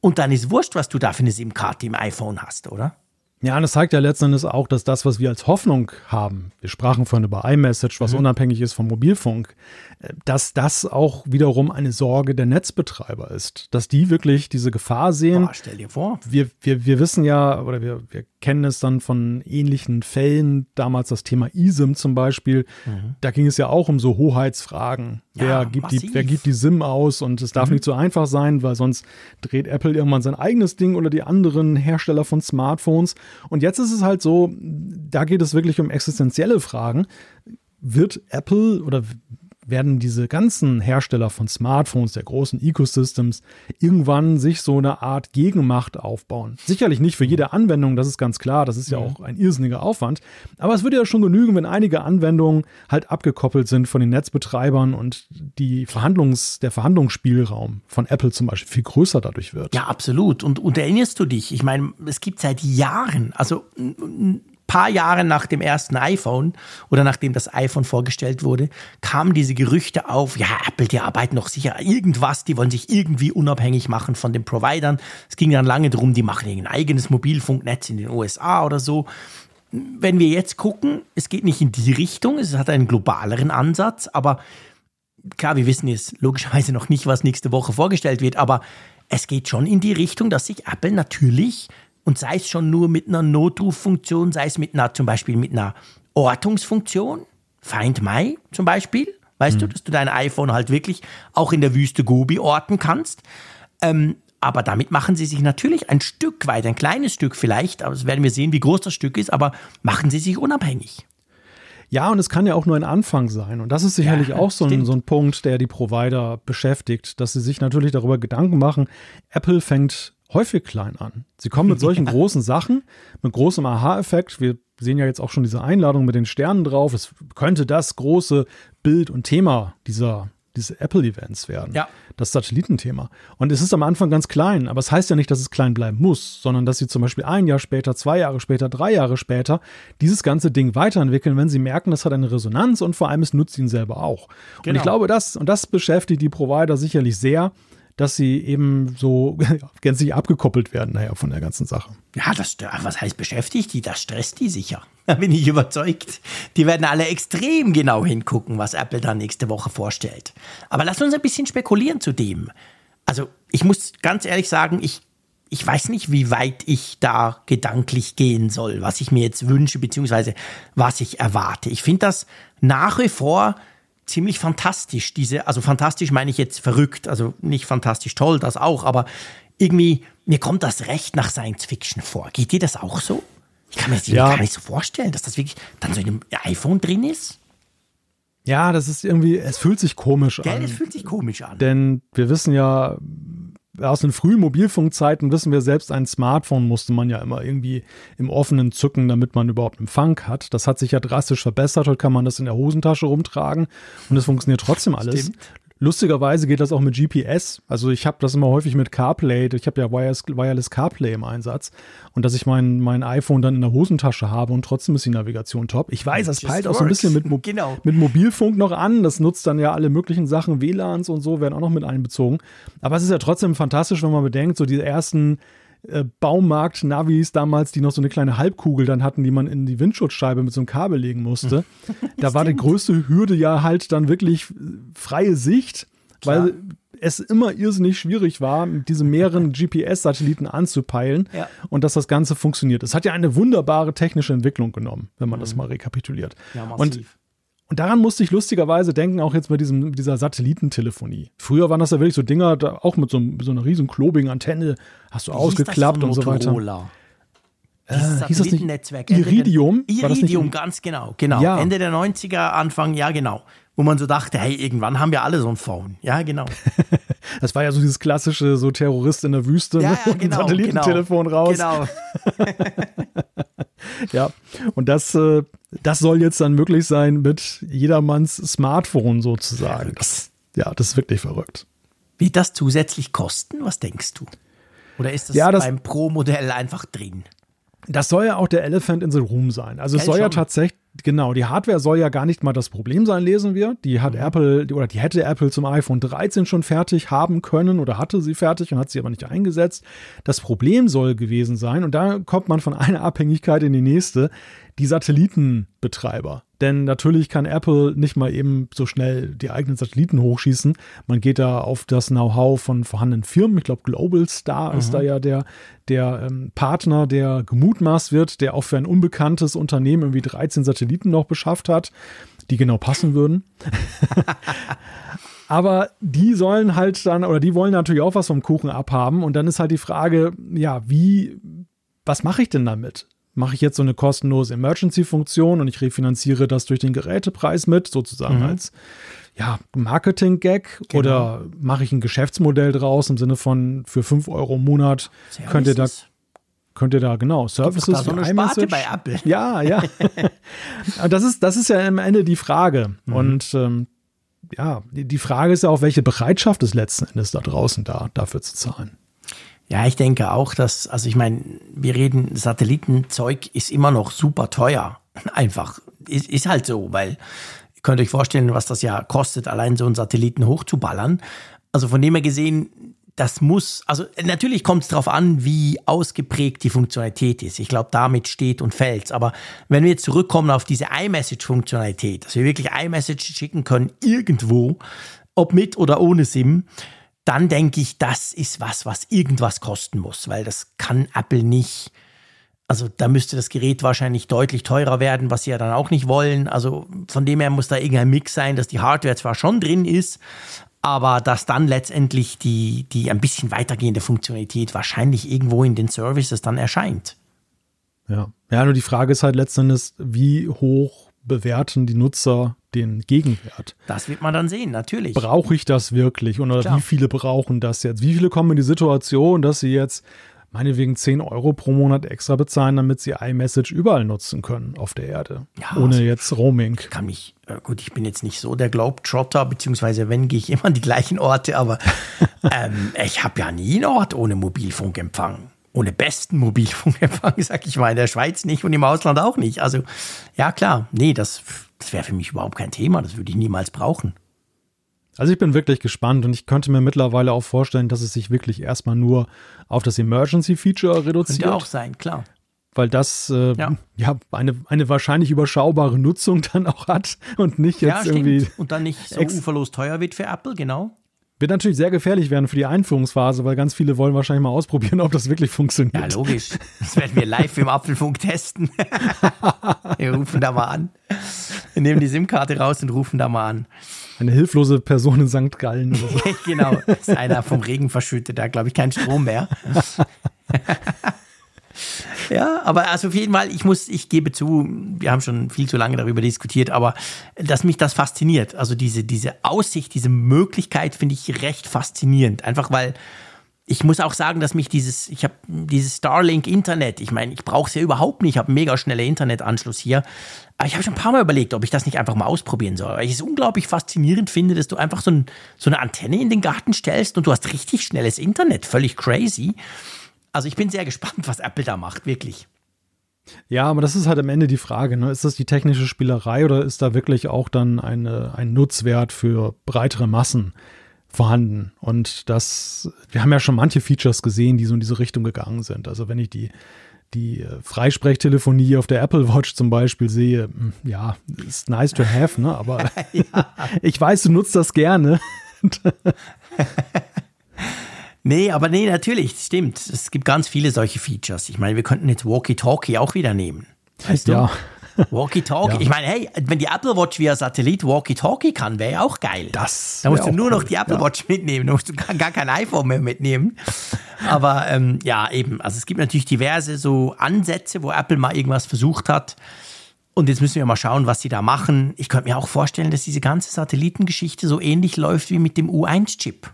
und dann ist wurscht, was du da für eine SIM-Karte im iPhone hast, oder? Ja, und das zeigt ja letzten Endes auch, dass das, was wir als Hoffnung haben, wir sprachen vorhin über iMessage, was mhm. unabhängig ist vom Mobilfunk, äh, dass das auch wiederum eine Sorge der Netzbetreiber ist. Dass die wirklich diese Gefahr sehen. Boah, stell dir vor. Wir, wir, wir wissen ja, oder wir, wir kennen es dann von ähnlichen Fällen, damals das Thema ISIM zum Beispiel. Mhm. Da ging es ja auch um so Hoheitsfragen. Ja, wer, gibt die, wer gibt die SIM aus? Und es darf mhm. nicht so einfach sein, weil sonst dreht Apple irgendwann sein eigenes Ding oder die anderen Hersteller von Smartphones. Und jetzt ist es halt so, da geht es wirklich um existenzielle Fragen. Wird Apple oder werden diese ganzen Hersteller von Smartphones, der großen Ecosystems, irgendwann sich so eine Art Gegenmacht aufbauen. Sicherlich nicht für jede Anwendung, das ist ganz klar, das ist ja auch ein irrsinniger Aufwand. Aber es würde ja schon genügen, wenn einige Anwendungen halt abgekoppelt sind von den Netzbetreibern und die Verhandlungs-, der Verhandlungsspielraum von Apple zum Beispiel viel größer dadurch wird. Ja, absolut. Und, und erinnerst du dich? Ich meine, es gibt seit Jahren, also paar Jahre nach dem ersten iPhone oder nachdem das iPhone vorgestellt wurde, kamen diese Gerüchte auf, ja, Apple, die arbeiten noch sicher irgendwas, die wollen sich irgendwie unabhängig machen von den Providern. Es ging dann lange darum, die machen ein eigenes Mobilfunknetz in den USA oder so. Wenn wir jetzt gucken, es geht nicht in die Richtung, es hat einen globaleren Ansatz, aber klar, wir wissen jetzt logischerweise noch nicht, was nächste Woche vorgestellt wird, aber es geht schon in die Richtung, dass sich Apple natürlich und sei es schon nur mit einer Notruffunktion, sei es mit einer, zum Beispiel mit einer Ortungsfunktion, Find My zum Beispiel, weißt mhm. du, dass du dein iPhone halt wirklich auch in der Wüste Gobi orten kannst. Ähm, aber damit machen sie sich natürlich ein Stück weit, ein kleines Stück vielleicht, aber das werden wir sehen, wie groß das Stück ist, aber machen sie sich unabhängig. Ja, und es kann ja auch nur ein Anfang sein. Und das ist sicherlich ja, auch so ein, so ein Punkt, der die Provider beschäftigt, dass sie sich natürlich darüber Gedanken machen. Apple fängt häufig klein an. Sie kommen mit solchen großen Sachen, mit großem Aha-Effekt. Wir sehen ja jetzt auch schon diese Einladung mit den Sternen drauf. Es könnte das große Bild und Thema dieser diese Apple-Events werden. Ja. Das Satellitenthema. Und es ist am Anfang ganz klein, aber es heißt ja nicht, dass es klein bleiben muss, sondern dass sie zum Beispiel ein Jahr später, zwei Jahre später, drei Jahre später dieses ganze Ding weiterentwickeln, wenn sie merken, das hat eine Resonanz und vor allem es nutzt ihnen selber auch. Genau. Und ich genau. glaube, das, und das beschäftigt die Provider sicherlich sehr, dass sie eben so gänzlich abgekoppelt werden naja, von der ganzen Sache. Ja, das, was heißt beschäftigt die? Das stresst die sicher. Da bin ich überzeugt. Die werden alle extrem genau hingucken, was Apple dann nächste Woche vorstellt. Aber lass uns ein bisschen spekulieren zu dem. Also, ich muss ganz ehrlich sagen, ich, ich weiß nicht, wie weit ich da gedanklich gehen soll, was ich mir jetzt wünsche, beziehungsweise was ich erwarte. Ich finde das nach wie vor ziemlich fantastisch. Diese, also fantastisch meine ich jetzt verrückt, also nicht fantastisch toll, das auch, aber irgendwie, mir kommt das recht nach Science Fiction vor. Geht dir das auch so? Ich kann mir das ja. gar nicht so vorstellen, dass das wirklich dann so in einem iPhone drin ist. Ja, das ist irgendwie, es fühlt sich komisch Gell, an. Es fühlt sich komisch an. Denn wir wissen ja, aus den frühen Mobilfunkzeiten wissen wir, selbst ein Smartphone musste man ja immer irgendwie im offenen zücken, damit man überhaupt Empfang hat. Das hat sich ja drastisch verbessert. Heute kann man das in der Hosentasche rumtragen und es funktioniert trotzdem alles. Stimmt. Lustigerweise geht das auch mit GPS. Also ich habe das immer häufig mit CarPlay. Ich habe ja Wireless, Wireless CarPlay im Einsatz. Und dass ich mein, mein iPhone dann in der Hosentasche habe und trotzdem ist die Navigation top. Ich weiß, das peilt auch so ein bisschen mit, Mo genau. mit Mobilfunk noch an. Das nutzt dann ja alle möglichen Sachen. WLANs und so werden auch noch mit einbezogen. Aber es ist ja trotzdem fantastisch, wenn man bedenkt, so die ersten äh, Baumarkt-Navis damals, die noch so eine kleine Halbkugel dann hatten, die man in die Windschutzscheibe mit so einem Kabel legen musste. da war die größte Hürde ja halt dann wirklich freie Sicht, Klar. weil es immer irrsinnig schwierig war, diese mehreren GPS-Satelliten anzupeilen ja. und dass das Ganze funktioniert. Es hat ja eine wunderbare technische Entwicklung genommen, wenn man mhm. das mal rekapituliert. Ja, massiv. Und und daran musste ich lustigerweise denken, auch jetzt bei diesem, dieser Satellitentelefonie. Früher waren das ja wirklich so Dinger, da, auch mit so, so einer riesen klobigen Antenne, hast du Wie ausgeklappt und so weiter. Äh, hieß das nicht Iridium? Iridium, ganz genau. genau. Ja. Ende der 90er, Anfang, ja genau. Wo man so dachte, hey, irgendwann haben wir alle so ein Phone. Ja, genau. das war ja so dieses klassische, so Terrorist in der Wüste, ja, ja, genau, ein Satellitentelefon genau, raus. Genau. ja, und das, äh, das soll jetzt dann möglich sein mit jedermanns Smartphone sozusagen. Das, ja, das ist wirklich verrückt. Wird das zusätzlich kosten? Was denkst du? Oder ist das, ja, das beim Pro-Modell einfach drin? Das soll ja auch der Elephant in the Room sein. Also es soll schon. ja tatsächlich, genau, die Hardware soll ja gar nicht mal das Problem sein, lesen wir. Die hat mhm. Apple, oder die hätte Apple zum iPhone 13 schon fertig haben können oder hatte sie fertig und hat sie aber nicht eingesetzt. Das Problem soll gewesen sein, und da kommt man von einer Abhängigkeit in die nächste, die Satellitenbetreiber. Denn natürlich kann Apple nicht mal eben so schnell die eigenen Satelliten hochschießen. Man geht da auf das Know-how von vorhandenen Firmen. Ich glaube, Global Star mhm. ist da ja der, der ähm, Partner, der gemutmaßt wird, der auch für ein unbekanntes Unternehmen irgendwie 13 Satelliten noch beschafft hat, die genau passen würden. Aber die sollen halt dann, oder die wollen natürlich auch was vom Kuchen abhaben. Und dann ist halt die Frage, ja, wie, was mache ich denn damit? Mache ich jetzt so eine kostenlose Emergency-Funktion und ich refinanziere das durch den Gerätepreis mit, sozusagen mhm. als ja, Marketing-Gag genau. oder mache ich ein Geschäftsmodell draus im Sinne von für 5 Euro im Monat Services. könnt ihr da könnt ihr da genau Services da so eine Sparte bei Apple. Ja, ja. das ist das ist ja am Ende die Frage mhm. und ähm, ja, die Frage ist ja auch, welche Bereitschaft ist letzten Endes da draußen da, dafür zu zahlen. Ja, ich denke auch, dass, also ich meine, wir reden, Satellitenzeug ist immer noch super teuer. Einfach. Ist, ist halt so, weil ihr könnt euch vorstellen, was das ja kostet, allein so einen Satelliten hochzuballern. Also von dem her gesehen, das muss, also natürlich kommt es darauf an, wie ausgeprägt die Funktionalität ist. Ich glaube, damit steht und fällt Aber wenn wir jetzt zurückkommen auf diese iMessage-Funktionalität, dass wir wirklich iMessage schicken können, irgendwo, ob mit oder ohne SIM, dann denke ich, das ist was, was irgendwas kosten muss, weil das kann Apple nicht. Also da müsste das Gerät wahrscheinlich deutlich teurer werden, was sie ja dann auch nicht wollen. Also von dem her muss da irgendein Mix sein, dass die Hardware zwar schon drin ist, aber dass dann letztendlich die, die ein bisschen weitergehende Funktionalität wahrscheinlich irgendwo in den Services dann erscheint. Ja. Ja, nur die Frage ist halt letztendlich, wie hoch bewerten die Nutzer den Gegenwert? Das wird man dann sehen, natürlich. Brauche ich das wirklich? Oder Klar. wie viele brauchen das jetzt? Wie viele kommen in die Situation, dass sie jetzt meinetwegen 10 Euro pro Monat extra bezahlen, damit sie iMessage überall nutzen können auf der Erde. Ja, ohne also jetzt Roaming. Kann mich, äh, gut, ich bin jetzt nicht so der Globetrotter, beziehungsweise wenn gehe ich immer an die gleichen Orte, aber ähm, ich habe ja nie einen Ort ohne Mobilfunkempfang. Ohne besten Mobilfunkempfang, sag ich mal, in der Schweiz nicht und im Ausland auch nicht. Also, ja klar, nee, das, das wäre für mich überhaupt kein Thema, das würde ich niemals brauchen. Also ich bin wirklich gespannt und ich könnte mir mittlerweile auch vorstellen, dass es sich wirklich erstmal nur auf das Emergency-Feature reduziert. Könnte auch sein, klar. Weil das äh, ja. ja, eine, eine wahrscheinlich überschaubare Nutzung dann auch hat und nicht jetzt ja, irgendwie. Und dann nicht so uferlos teuer wird für Apple, genau. Wird natürlich sehr gefährlich werden für die Einführungsphase, weil ganz viele wollen wahrscheinlich mal ausprobieren, ob das wirklich funktioniert. Ja, logisch. Das werden wir live im Apfelfunk testen. wir rufen da mal an. Wir nehmen die SIM-Karte raus und rufen da mal an. Eine hilflose Person in St. Gallen oder so. genau, das ist einer vom Regen verschüttet, da glaube ich kein Strom mehr. Ja, aber also auf jeden Fall, ich muss, ich gebe zu, wir haben schon viel zu lange darüber diskutiert, aber dass mich das fasziniert. Also diese, diese Aussicht, diese Möglichkeit finde ich recht faszinierend. Einfach weil ich muss auch sagen, dass mich dieses, ich habe dieses Starlink Internet, ich meine, ich brauche es ja überhaupt nicht, ich habe mega schnelle Internetanschluss hier. Aber ich habe schon ein paar Mal überlegt, ob ich das nicht einfach mal ausprobieren soll. Weil ich es unglaublich faszinierend finde, dass du einfach so, ein, so eine Antenne in den Garten stellst und du hast richtig schnelles Internet. Völlig crazy. Also ich bin sehr gespannt, was Apple da macht, wirklich. Ja, aber das ist halt am Ende die Frage. Ne? Ist das die technische Spielerei oder ist da wirklich auch dann eine, ein Nutzwert für breitere Massen vorhanden? Und das, wir haben ja schon manche Features gesehen, die so in diese Richtung gegangen sind. Also wenn ich die die äh, Freisprechtelefonie auf der Apple Watch zum Beispiel sehe, hm, ja, ist nice to have, ne? Aber ich weiß, du nutzt das gerne. nee, aber nee, natürlich, stimmt. Es gibt ganz viele solche Features. Ich meine, wir könnten jetzt Walkie-Talkie auch wieder nehmen. Weißt du? Ja. Walkie-Talkie. Ja. Ich meine, hey, wenn die Apple Watch via Satellit Walkie-Talkie kann, wäre ja auch geil. Das. Da musst du nur noch die Apple ja. Watch mitnehmen. Da musst du gar kein iPhone mehr mitnehmen. Aber ähm, ja, eben. Also es gibt natürlich diverse so Ansätze, wo Apple mal irgendwas versucht hat. Und jetzt müssen wir mal schauen, was sie da machen. Ich könnte mir auch vorstellen, dass diese ganze Satellitengeschichte so ähnlich läuft wie mit dem U1-Chip.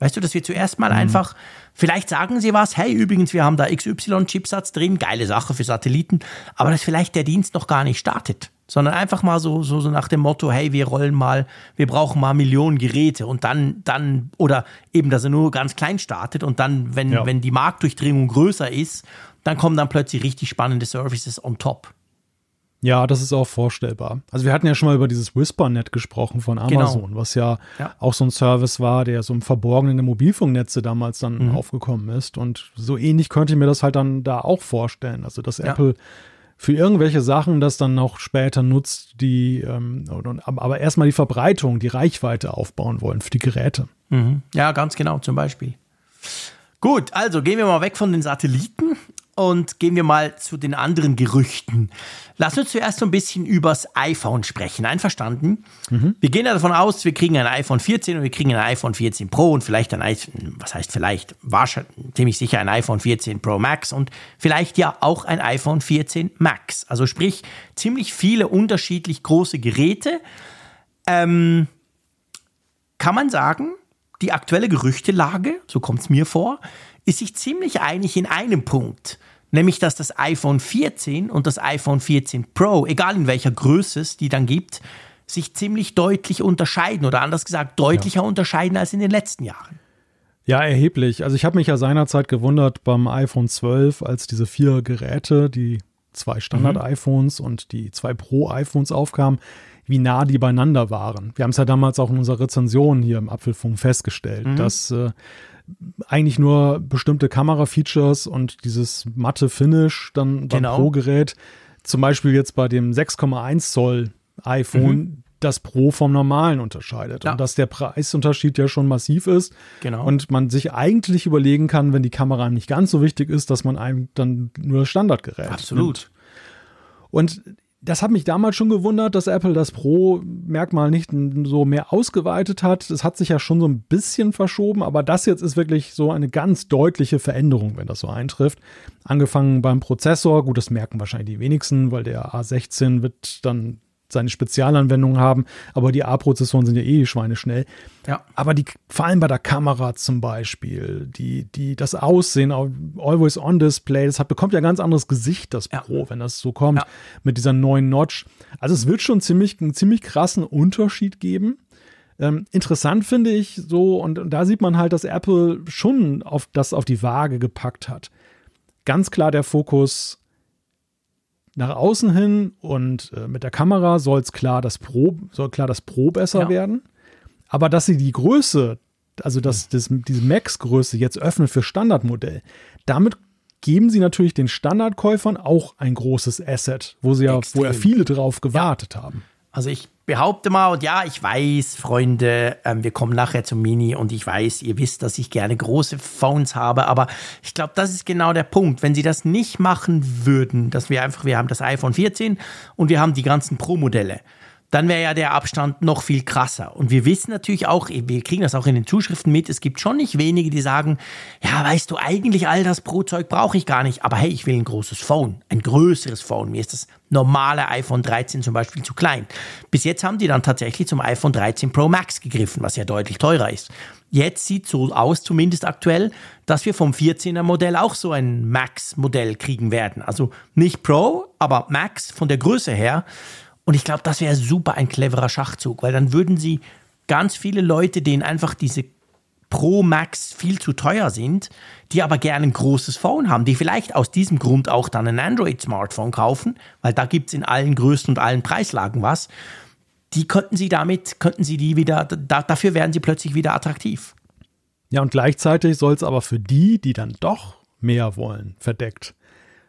Weißt du, dass wir zuerst mal mhm. einfach, vielleicht sagen sie was, hey, übrigens, wir haben da XY-Chipsatz drin, geile Sache für Satelliten, aber dass vielleicht der Dienst noch gar nicht startet, sondern einfach mal so, so, so nach dem Motto, hey, wir rollen mal, wir brauchen mal Millionen Geräte und dann, dann, oder eben, dass er nur ganz klein startet und dann, wenn, ja. wenn die Marktdurchdringung größer ist, dann kommen dann plötzlich richtig spannende Services on top. Ja, das ist auch vorstellbar. Also wir hatten ja schon mal über dieses WhisperNet gesprochen von genau. Amazon, genau. was ja, ja, auch so ein Service war, der so im Verborgenen der Mobilfunknetze damals dann mhm. aufgekommen ist. Und so ähnlich könnte ich mir das halt dann da auch vorstellen. Also dass ja. Apple für irgendwelche Sachen das dann noch später nutzt, die ähm, aber erstmal die Verbreitung, die Reichweite aufbauen wollen für die Geräte. Mhm. Ja, ganz genau, zum Beispiel. Gut, also gehen wir mal weg von den Satelliten und gehen wir mal zu den anderen Gerüchten. Lass uns zuerst so ein bisschen übers iPhone sprechen. Einverstanden? Mhm. Wir gehen ja davon aus, wir kriegen ein iPhone 14 und wir kriegen ein iPhone 14 Pro und vielleicht ein iPhone, was heißt vielleicht, wahrscheinlich ziemlich sicher ein iPhone 14 Pro Max und vielleicht ja auch ein iPhone 14 Max. Also sprich, ziemlich viele unterschiedlich große Geräte. Ähm, kann man sagen, die aktuelle Gerüchtelage, so kommt es mir vor, ist sich ziemlich einig in einem Punkt. Nämlich, dass das iPhone 14 und das iPhone 14 Pro, egal in welcher Größe es die dann gibt, sich ziemlich deutlich unterscheiden oder anders gesagt deutlicher ja. unterscheiden als in den letzten Jahren. Ja, erheblich. Also ich habe mich ja seinerzeit gewundert beim iPhone 12, als diese vier Geräte, die zwei Standard-iPhones mhm. und die zwei Pro-iPhones aufkamen, wie nah die beieinander waren. Wir haben es ja damals auch in unserer Rezension hier im Apfelfunk festgestellt, mhm. dass äh, eigentlich nur bestimmte Kamera-Features und dieses matte Finish dann beim genau. Pro-Gerät, zum Beispiel jetzt bei dem 6,1 Zoll iPhone, mhm. das Pro vom Normalen unterscheidet. Ja. Und dass der Preisunterschied ja schon massiv ist. Genau. Und man sich eigentlich überlegen kann, wenn die Kamera einem nicht ganz so wichtig ist, dass man einem dann nur das Standardgerät Absolut. Nimmt. Und das hat mich damals schon gewundert, dass Apple das Pro-Merkmal nicht so mehr ausgeweitet hat. Es hat sich ja schon so ein bisschen verschoben, aber das jetzt ist wirklich so eine ganz deutliche Veränderung, wenn das so eintrifft. Angefangen beim Prozessor, gut, das merken wahrscheinlich die wenigsten, weil der A16 wird dann seine Spezialanwendungen haben, aber die A-Prozessoren sind ja eh schweineschnell. Ja. Aber die fallen bei der Kamera zum Beispiel, die, die, das Aussehen, Always On Display, das hat, bekommt ja ein ganz anderes Gesicht, das Pro, ja. wenn das so kommt, ja. mit dieser neuen Notch. Also es wird schon ziemlich, einen ziemlich krassen Unterschied geben. Ähm, interessant finde ich so, und, und da sieht man halt, dass Apple schon auf das auf die Waage gepackt hat. Ganz klar der Fokus nach außen hin und äh, mit der Kamera soll es klar das Pro, soll klar das Pro besser ja. werden. Aber dass sie die Größe, also dass das, diese Max-Größe jetzt öffnen für Standardmodell, damit geben sie natürlich den Standardkäufern auch ein großes Asset, wo sie ja, wo ja viele drauf gewartet ja. haben. Also ich behaupte mal, und ja, ich weiß, Freunde, ähm, wir kommen nachher zum Mini und ich weiß, ihr wisst, dass ich gerne große Phones habe, aber ich glaube, das ist genau der Punkt. Wenn sie das nicht machen würden, dass wir einfach, wir haben das iPhone 14 und wir haben die ganzen Pro-Modelle dann wäre ja der Abstand noch viel krasser. Und wir wissen natürlich auch, wir kriegen das auch in den Zuschriften mit, es gibt schon nicht wenige, die sagen, ja, weißt du, eigentlich all das Pro-Zeug brauche ich gar nicht, aber hey, ich will ein großes Phone, ein größeres Phone. Mir ist das normale iPhone 13 zum Beispiel zu klein. Bis jetzt haben die dann tatsächlich zum iPhone 13 Pro Max gegriffen, was ja deutlich teurer ist. Jetzt sieht so aus, zumindest aktuell, dass wir vom 14er Modell auch so ein Max-Modell kriegen werden. Also nicht Pro, aber Max von der Größe her. Und ich glaube, das wäre super ein cleverer Schachzug, weil dann würden sie ganz viele Leute, denen einfach diese Pro Max viel zu teuer sind, die aber gerne ein großes Phone haben, die vielleicht aus diesem Grund auch dann ein Android-Smartphone kaufen, weil da gibt es in allen Größen und allen Preislagen was. Die könnten sie damit, könnten sie die wieder, da, dafür werden sie plötzlich wieder attraktiv. Ja, und gleichzeitig soll es aber für die, die dann doch mehr wollen, verdeckt,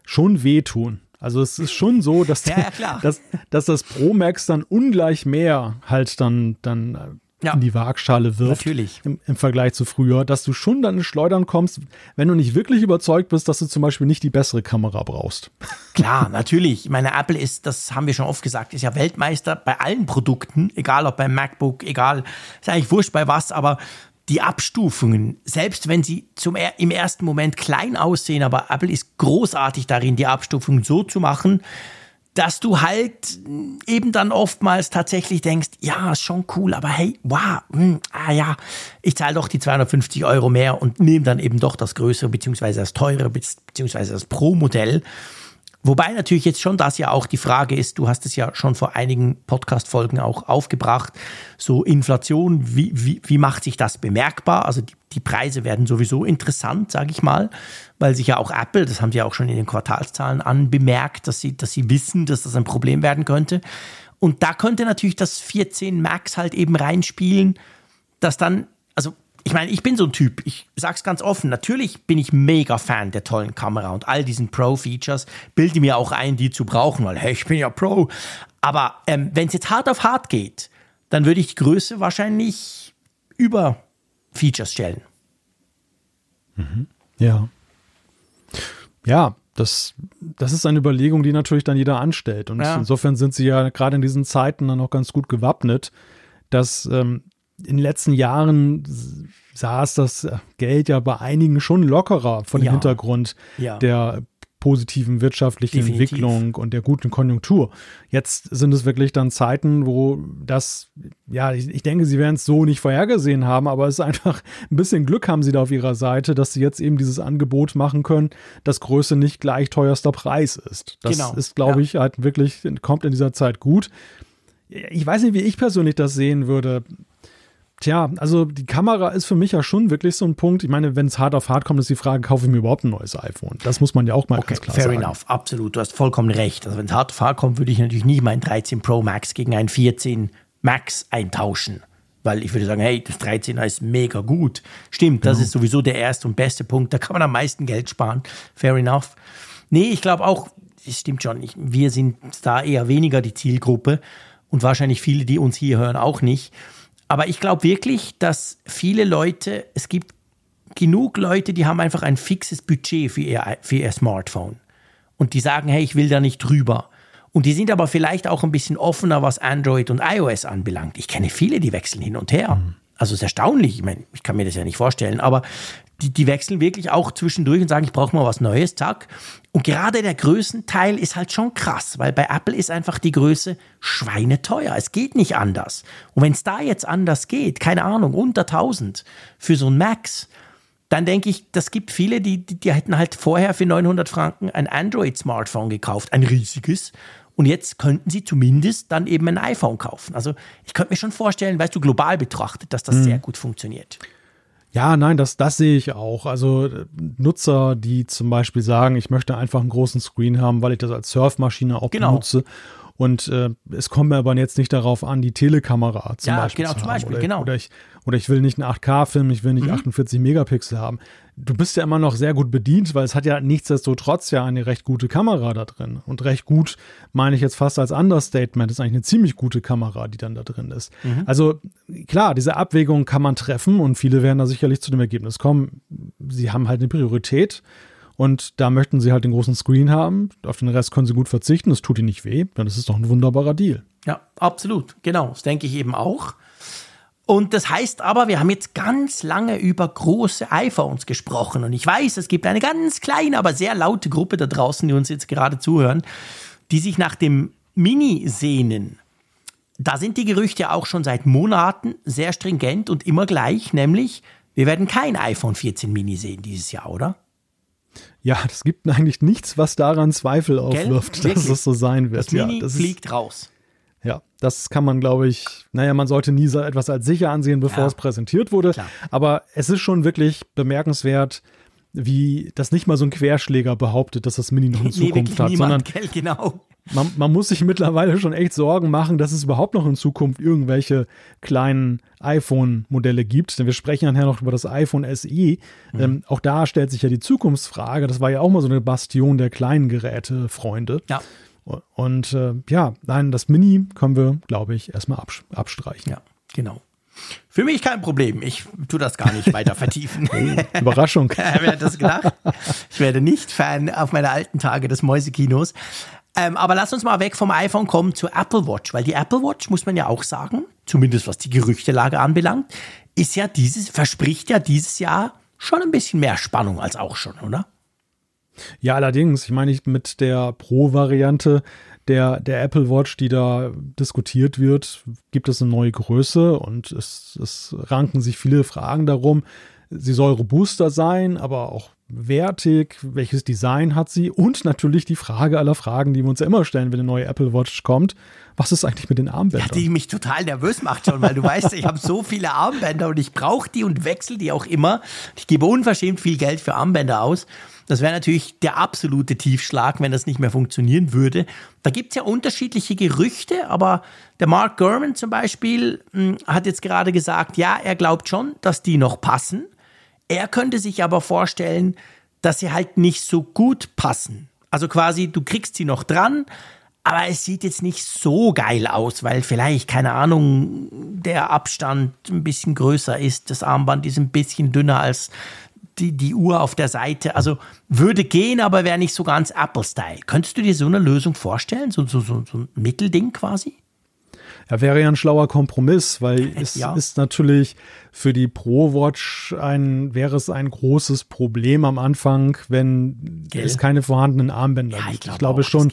schon wehtun. Also es ist schon so, dass, ja, ja, dass, dass das Pro Max dann ungleich mehr halt dann, dann äh, ja. in die Waagschale wirft. Natürlich. Im, Im, Vergleich zu früher, dass du schon dann in Schleudern kommst, wenn du nicht wirklich überzeugt bist, dass du zum Beispiel nicht die bessere Kamera brauchst. Klar, natürlich. Meine Apple ist, das haben wir schon oft gesagt, ist ja Weltmeister bei allen Produkten, egal ob beim MacBook, egal, ist eigentlich wurscht bei was, aber die Abstufungen, selbst wenn sie zum, im ersten Moment klein aussehen, aber Apple ist großartig darin, die Abstufungen so zu machen, dass du halt eben dann oftmals tatsächlich denkst, ja, ist schon cool, aber hey, wow, mh, hm, ah ja, ich zahle doch die 250 Euro mehr und nehme dann eben doch das größere, beziehungsweise das teure, beziehungsweise das Pro-Modell. Wobei natürlich jetzt schon das ja auch die Frage ist, du hast es ja schon vor einigen Podcast-Folgen auch aufgebracht, so Inflation, wie, wie, wie macht sich das bemerkbar? Also die, die Preise werden sowieso interessant, sage ich mal, weil sich ja auch Apple, das haben sie ja auch schon in den Quartalszahlen anbemerkt, dass sie, dass sie wissen, dass das ein Problem werden könnte. Und da könnte natürlich das 14 Max halt eben reinspielen, dass dann, also ich meine, ich bin so ein Typ, ich sag's ganz offen, natürlich bin ich mega Fan der tollen Kamera und all diesen Pro-Features, bilde mir auch ein, die zu brauchen, weil hey, ich bin ja Pro. Aber ähm, wenn es jetzt hart auf hart geht, dann würde ich die Größe wahrscheinlich über Features stellen. Mhm. Ja. Ja, das, das ist eine Überlegung, die natürlich dann jeder anstellt. Und ja. insofern sind sie ja gerade in diesen Zeiten dann auch ganz gut gewappnet, dass ähm, in den letzten Jahren saß das Geld ja bei einigen schon lockerer von dem ja. Hintergrund ja. der positiven wirtschaftlichen Definitiv. Entwicklung und der guten Konjunktur. Jetzt sind es wirklich dann Zeiten, wo das, ja, ich, ich denke, sie werden es so nicht vorhergesehen haben, aber es ist einfach ein bisschen Glück haben sie da auf ihrer Seite, dass sie jetzt eben dieses Angebot machen können, dass Größe nicht gleich teuerster Preis ist. Das genau. ist, glaube ja. ich, halt wirklich, kommt in dieser Zeit gut. Ich weiß nicht, wie ich persönlich das sehen würde. Tja, also die Kamera ist für mich ja schon wirklich so ein Punkt. Ich meine, wenn es hart auf hart kommt, ist die Frage, kaufe ich mir überhaupt ein neues iPhone? Das muss man ja auch mal okay, ganz klar fair sagen. Fair enough, absolut. Du hast vollkommen recht. Also wenn es hart auf hart kommt, würde ich natürlich nicht mein 13 Pro Max gegen ein 14 Max eintauschen. Weil ich würde sagen, hey, das 13er ist mega gut. Stimmt, das genau. ist sowieso der erste und beste Punkt. Da kann man am meisten Geld sparen. Fair enough. Nee, ich glaube auch, es stimmt schon. Ich, wir sind da eher weniger die Zielgruppe. und wahrscheinlich viele, die uns hier hören, auch nicht. Aber ich glaube wirklich, dass viele Leute, es gibt genug Leute, die haben einfach ein fixes Budget für ihr, für ihr Smartphone. Und die sagen, hey, ich will da nicht drüber. Und die sind aber vielleicht auch ein bisschen offener, was Android und iOS anbelangt. Ich kenne viele, die wechseln hin und her. Mhm. Also es ist erstaunlich. Ich meine, ich kann mir das ja nicht vorstellen, aber die, die wechseln wirklich auch zwischendurch und sagen, ich brauche mal was Neues, zack. Und gerade der Größenteil ist halt schon krass, weil bei Apple ist einfach die Größe schweineteuer. Es geht nicht anders. Und wenn es da jetzt anders geht, keine Ahnung, unter 1000 für so ein Max, dann denke ich, das gibt viele, die, die, die hätten halt vorher für 900 Franken ein Android-Smartphone gekauft, ein riesiges. Und jetzt könnten sie zumindest dann eben ein iPhone kaufen. Also ich könnte mir schon vorstellen, weißt du, global betrachtet, dass das mhm. sehr gut funktioniert. Ja, nein, das, das sehe ich auch. Also Nutzer, die zum Beispiel sagen, ich möchte einfach einen großen Screen haben, weil ich das als Surfmaschine auch genau. benutze. Und äh, es kommt mir aber jetzt nicht darauf an, die Telekamera zum ja, Beispiel genau, zu zum Beispiel, Oder, genau. oder, ich, oder ich will nicht einen 8K-Film, ich will nicht mhm. 48 Megapixel haben. Du bist ja immer noch sehr gut bedient, weil es hat ja nichtsdestotrotz ja eine recht gute Kamera da drin. Und recht gut meine ich jetzt fast als Understatement, ist eigentlich eine ziemlich gute Kamera, die dann da drin ist. Mhm. Also klar, diese Abwägung kann man treffen und viele werden da sicherlich zu dem Ergebnis kommen, sie haben halt eine Priorität und da möchten sie halt den großen Screen haben. Auf den Rest können sie gut verzichten. Das tut ihnen nicht weh. Dann ist es doch ein wunderbarer Deal. Ja, absolut. Genau. Das denke ich eben auch. Und das heißt aber, wir haben jetzt ganz lange über große iPhones gesprochen. Und ich weiß, es gibt eine ganz kleine, aber sehr laute Gruppe da draußen, die uns jetzt gerade zuhören, die sich nach dem Mini sehnen. Da sind die Gerüchte auch schon seit Monaten sehr stringent und immer gleich, nämlich wir werden kein iPhone 14 Mini sehen dieses Jahr, oder? Ja, es gibt eigentlich nichts, was daran Zweifel aufwirft, dass es so sein wird. Das Mini ja, das fliegt ist, raus. Ja, das kann man, glaube ich, naja, man sollte nie so etwas als sicher ansehen, bevor ja. es präsentiert wurde. Klar. Aber es ist schon wirklich bemerkenswert, wie das nicht mal so ein Querschläger behauptet, dass das Mini noch eine Zukunft nee, hat, sondern gell, genau. man, man, muss sich mittlerweile schon echt Sorgen machen, dass es überhaupt noch in Zukunft irgendwelche kleinen iPhone-Modelle gibt. Denn wir sprechen nachher noch über das iPhone SE. Mhm. Ähm, auch da stellt sich ja die Zukunftsfrage. Das war ja auch mal so eine Bastion der kleinen Geräte, Freunde. Ja. Und äh, ja, nein, das Mini können wir, glaube ich, erstmal abstreichen. Ja, genau. Für mich kein Problem. Ich tue das gar nicht weiter vertiefen. Überraschung. Wer hat das gedacht? Ich werde nicht Fan auf meine alten Tage des Mäusekinos. Ähm, aber lass uns mal weg vom iPhone kommen zur Apple Watch, weil die Apple Watch, muss man ja auch sagen, zumindest was die Gerüchtelage anbelangt, ist ja dieses, verspricht ja dieses Jahr schon ein bisschen mehr Spannung als auch schon, oder? Ja, allerdings, ich meine, mit der Pro-Variante der, der Apple Watch, die da diskutiert wird, gibt es eine neue Größe und es, es ranken sich viele Fragen darum. Sie soll robuster sein, aber auch wertig, welches Design hat sie und natürlich die Frage aller Fragen, die wir uns ja immer stellen, wenn eine neue Apple Watch kommt. Was ist eigentlich mit den Armbändern? Ja, die mich total nervös macht schon, weil du weißt, ich habe so viele Armbänder und ich brauche die und wechsle die auch immer. Ich gebe unverschämt viel Geld für Armbänder aus. Das wäre natürlich der absolute Tiefschlag, wenn das nicht mehr funktionieren würde. Da gibt es ja unterschiedliche Gerüchte, aber der Mark Gurman zum Beispiel mh, hm, hat jetzt gerade gesagt, ja, er glaubt schon, dass die noch passen. Er könnte sich aber vorstellen, dass sie halt nicht so gut passen. Also quasi, du kriegst sie noch dran, aber es sieht jetzt nicht so geil aus, weil vielleicht, keine Ahnung, der Abstand ein bisschen größer ist, das Armband ist ein bisschen dünner als die, die Uhr auf der Seite. Also würde gehen, aber wäre nicht so ganz Apple-Style. Könntest du dir so eine Lösung vorstellen? So, so, so, so ein Mittelding quasi? Ja, wäre ja ein schlauer Kompromiss, weil es ja. ist natürlich für die Pro Watch ein, wäre es ein großes Problem am Anfang, wenn Gell? es keine vorhandenen Armbänder ja, gibt. Ich, glaube, ich glaube schon,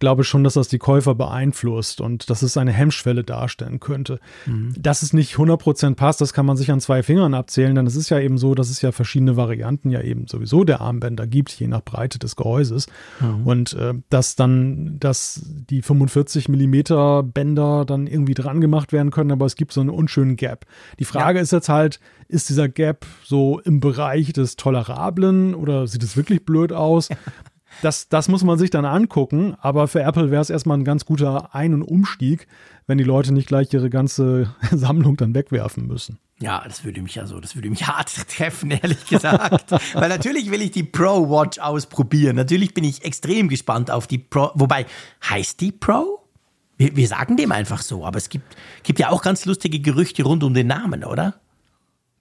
glaube schon, dass das die Käufer beeinflusst und dass es eine Hemmschwelle darstellen könnte. Mhm. Dass es nicht 100% passt, das kann man sich an zwei Fingern abzählen, denn es ist ja eben so, dass es ja verschiedene Varianten ja eben sowieso der Armbänder gibt, je nach Breite des Gehäuses. Mhm. Und äh, dass dann, dass die 45 Millimeter Bänder dann irgendwie dran gemacht werden können, aber es gibt so einen unschönen Gap. Die Frage ja. ist jetzt halt, ist dieser Gap so im Bereich des Tolerablen oder sieht es wirklich blöd aus? Das, das muss man sich dann angucken, aber für Apple wäre es erstmal ein ganz guter Ein- und Umstieg, wenn die Leute nicht gleich ihre ganze Sammlung dann wegwerfen müssen. Ja, das würde mich also, das würde mich hart treffen, ehrlich gesagt. Weil natürlich will ich die Pro Watch ausprobieren. Natürlich bin ich extrem gespannt auf die Pro. Wobei, heißt die Pro? Wir, wir sagen dem einfach so, aber es gibt, gibt ja auch ganz lustige Gerüchte rund um den Namen, oder?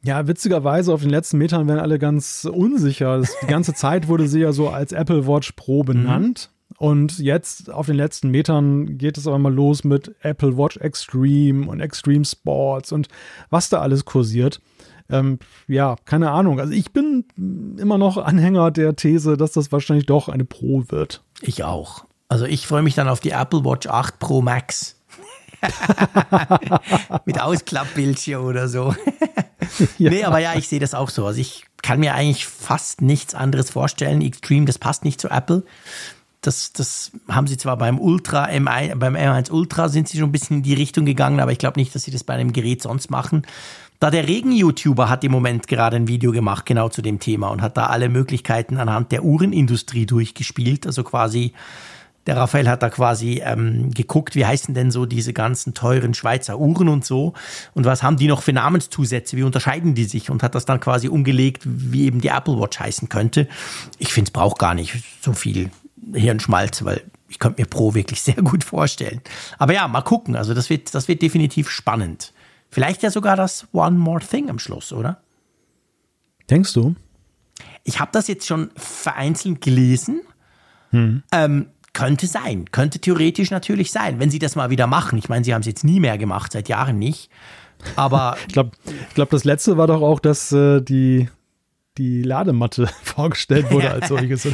Ja, witzigerweise auf den letzten Metern werden alle ganz unsicher. Das, die ganze Zeit wurde sie ja so als Apple Watch Pro benannt. Mhm. Und jetzt auf den letzten Metern geht es aber mal los mit Apple Watch Extreme und Extreme Sports und was da alles kursiert. Ähm, ja, keine Ahnung. Also ich bin immer noch Anhänger der These, dass das wahrscheinlich doch eine Pro wird. Ich auch. Also ich freue mich dann auf die Apple Watch 8 Pro Max. Mit Ausklappbildschirm oder so. ja. Nee, aber ja, ich sehe das auch so. Also ich kann mir eigentlich fast nichts anderes vorstellen. Extreme, das passt nicht zu Apple. Das, das haben sie zwar beim Ultra, M1, beim M1 Ultra sind sie schon ein bisschen in die Richtung gegangen, aber ich glaube nicht, dass sie das bei einem Gerät sonst machen. Da der Regen-YouTuber hat im Moment gerade ein Video gemacht, genau zu dem Thema und hat da alle Möglichkeiten anhand der Uhrenindustrie durchgespielt. Also quasi, der Raphael hat da quasi ähm, geguckt, wie heißen denn so diese ganzen teuren Schweizer Uhren und so und was haben die noch für Namenszusätze, wie unterscheiden die sich und hat das dann quasi umgelegt, wie eben die Apple Watch heißen könnte. Ich finde, es braucht gar nicht so viel Hirnschmalz, weil ich könnte mir Pro wirklich sehr gut vorstellen. Aber ja, mal gucken. Also das wird, das wird definitiv spannend. Vielleicht ja sogar das One More Thing am Schluss, oder? Denkst du? Ich habe das jetzt schon vereinzelt gelesen. Hm. Ähm, könnte sein, könnte theoretisch natürlich sein, wenn sie das mal wieder machen. Ich meine, sie haben es jetzt nie mehr gemacht, seit Jahren nicht. Aber ich glaube, ich glaub, das letzte war doch auch, dass äh, die die Ladematte vorgestellt wurde als solches.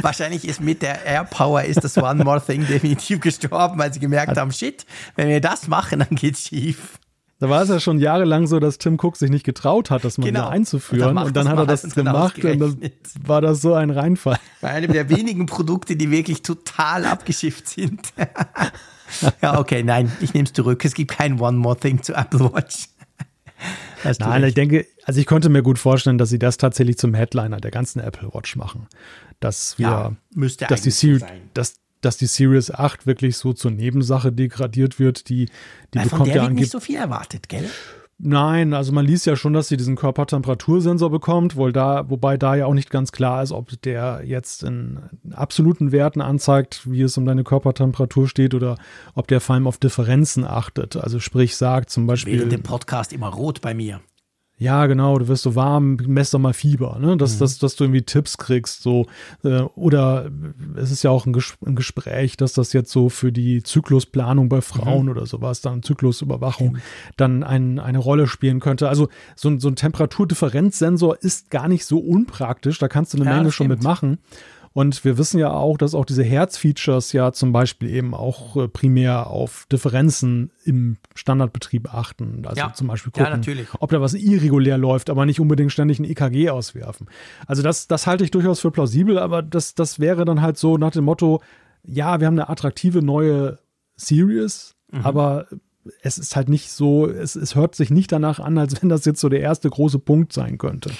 Wahrscheinlich ist mit der AirPower ist das One More Thing definitiv gestorben, weil sie gemerkt haben, shit, wenn wir das machen, dann geht's schief. Da war es ja schon jahrelang so, dass Tim Cook sich nicht getraut hat, das mal genau. einzuführen. Und dann, und dann hat er das gemacht und dann war das so ein Reinfall. Bei einem der wenigen Produkte, die wirklich total abgeschifft sind. ja, okay, nein, ich nehme es zurück. Es gibt kein One More Thing zu Apple Watch. Nein, ich denke, also ich konnte mir gut vorstellen, dass sie das tatsächlich zum Headliner der ganzen Apple Watch machen. Dass wir, ja, müsste dass die Series, dass, dass die Series 8 wirklich so zur Nebensache degradiert wird, die, die Weil bekommt von der ja nicht so viel erwartet, gell? Nein, also man liest ja schon, dass sie diesen Körpertemperatursensor bekommt, wohl da, wobei da ja auch nicht ganz klar ist, ob der jetzt in absoluten Werten anzeigt, wie es um deine Körpertemperatur steht, oder ob der vor allem auf Differenzen achtet. Also sprich sagt zum Beispiel. Während dem Podcast immer rot bei mir ja, genau, du wirst so warm, mess doch mal Fieber, ne? Dass, mhm. dass, dass du irgendwie Tipps kriegst, so, äh, oder es ist ja auch ein, Ges ein, Gespräch, dass das jetzt so für die Zyklusplanung bei Frauen mhm. oder sowas, dann Zyklusüberwachung, mhm. dann ein, eine Rolle spielen könnte. Also so, so ein Temperaturdifferenzsensor ist gar nicht so unpraktisch, da kannst du eine ja, Menge schon mitmachen. Und wir wissen ja auch, dass auch diese Herz-Features ja zum Beispiel eben auch äh, primär auf Differenzen im Standardbetrieb achten. Also ja. zum Beispiel gucken, ja, ob da was irregulär läuft, aber nicht unbedingt ständig ein EKG auswerfen. Also das, das halte ich durchaus für plausibel, aber das, das wäre dann halt so nach dem Motto, ja, wir haben eine attraktive neue Series, mhm. aber es ist halt nicht so, es, es hört sich nicht danach an, als wenn das jetzt so der erste große Punkt sein könnte.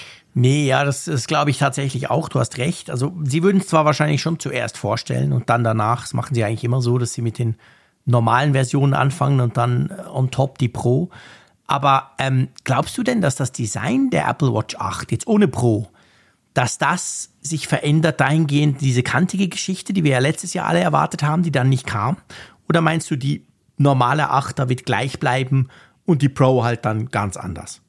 Nee, ja, das, das glaube ich tatsächlich auch. Du hast recht. Also, sie würden es zwar wahrscheinlich schon zuerst vorstellen und dann danach, das machen sie eigentlich immer so, dass sie mit den normalen Versionen anfangen und dann äh, on top die Pro. Aber ähm, glaubst du denn, dass das Design der Apple Watch 8, jetzt ohne Pro, dass das sich verändert dahingehend, diese kantige Geschichte, die wir ja letztes Jahr alle erwartet haben, die dann nicht kam? Oder meinst du, die normale 8er wird gleich bleiben und die Pro halt dann ganz anders?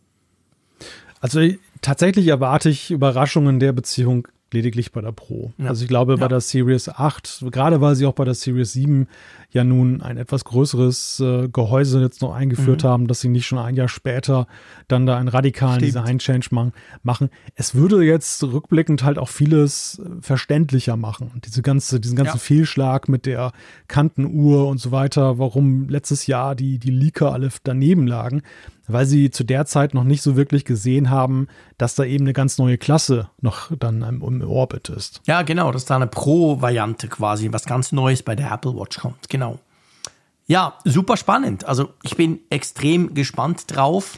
Also tatsächlich erwarte ich Überraschungen der Beziehung lediglich bei der Pro. Ja. Also ich glaube, bei der Series 8, gerade weil sie auch bei der Series 7 ja nun ein etwas größeres äh, Gehäuse jetzt noch eingeführt mhm. haben, dass sie nicht schon ein Jahr später dann da einen radikalen Design-Change machen. Es würde jetzt rückblickend halt auch vieles äh, verständlicher machen. Diese ganze, diesen ganzen ja. Fehlschlag mit der Kantenuhr und so weiter, warum letztes Jahr die, die Leaker alle daneben lagen weil sie zu der Zeit noch nicht so wirklich gesehen haben, dass da eben eine ganz neue Klasse noch dann im Orbit ist. Ja, genau, dass da eine Pro-Variante quasi, was ganz Neues bei der Apple Watch kommt. Genau genau. Ja, super spannend. Also ich bin extrem gespannt drauf.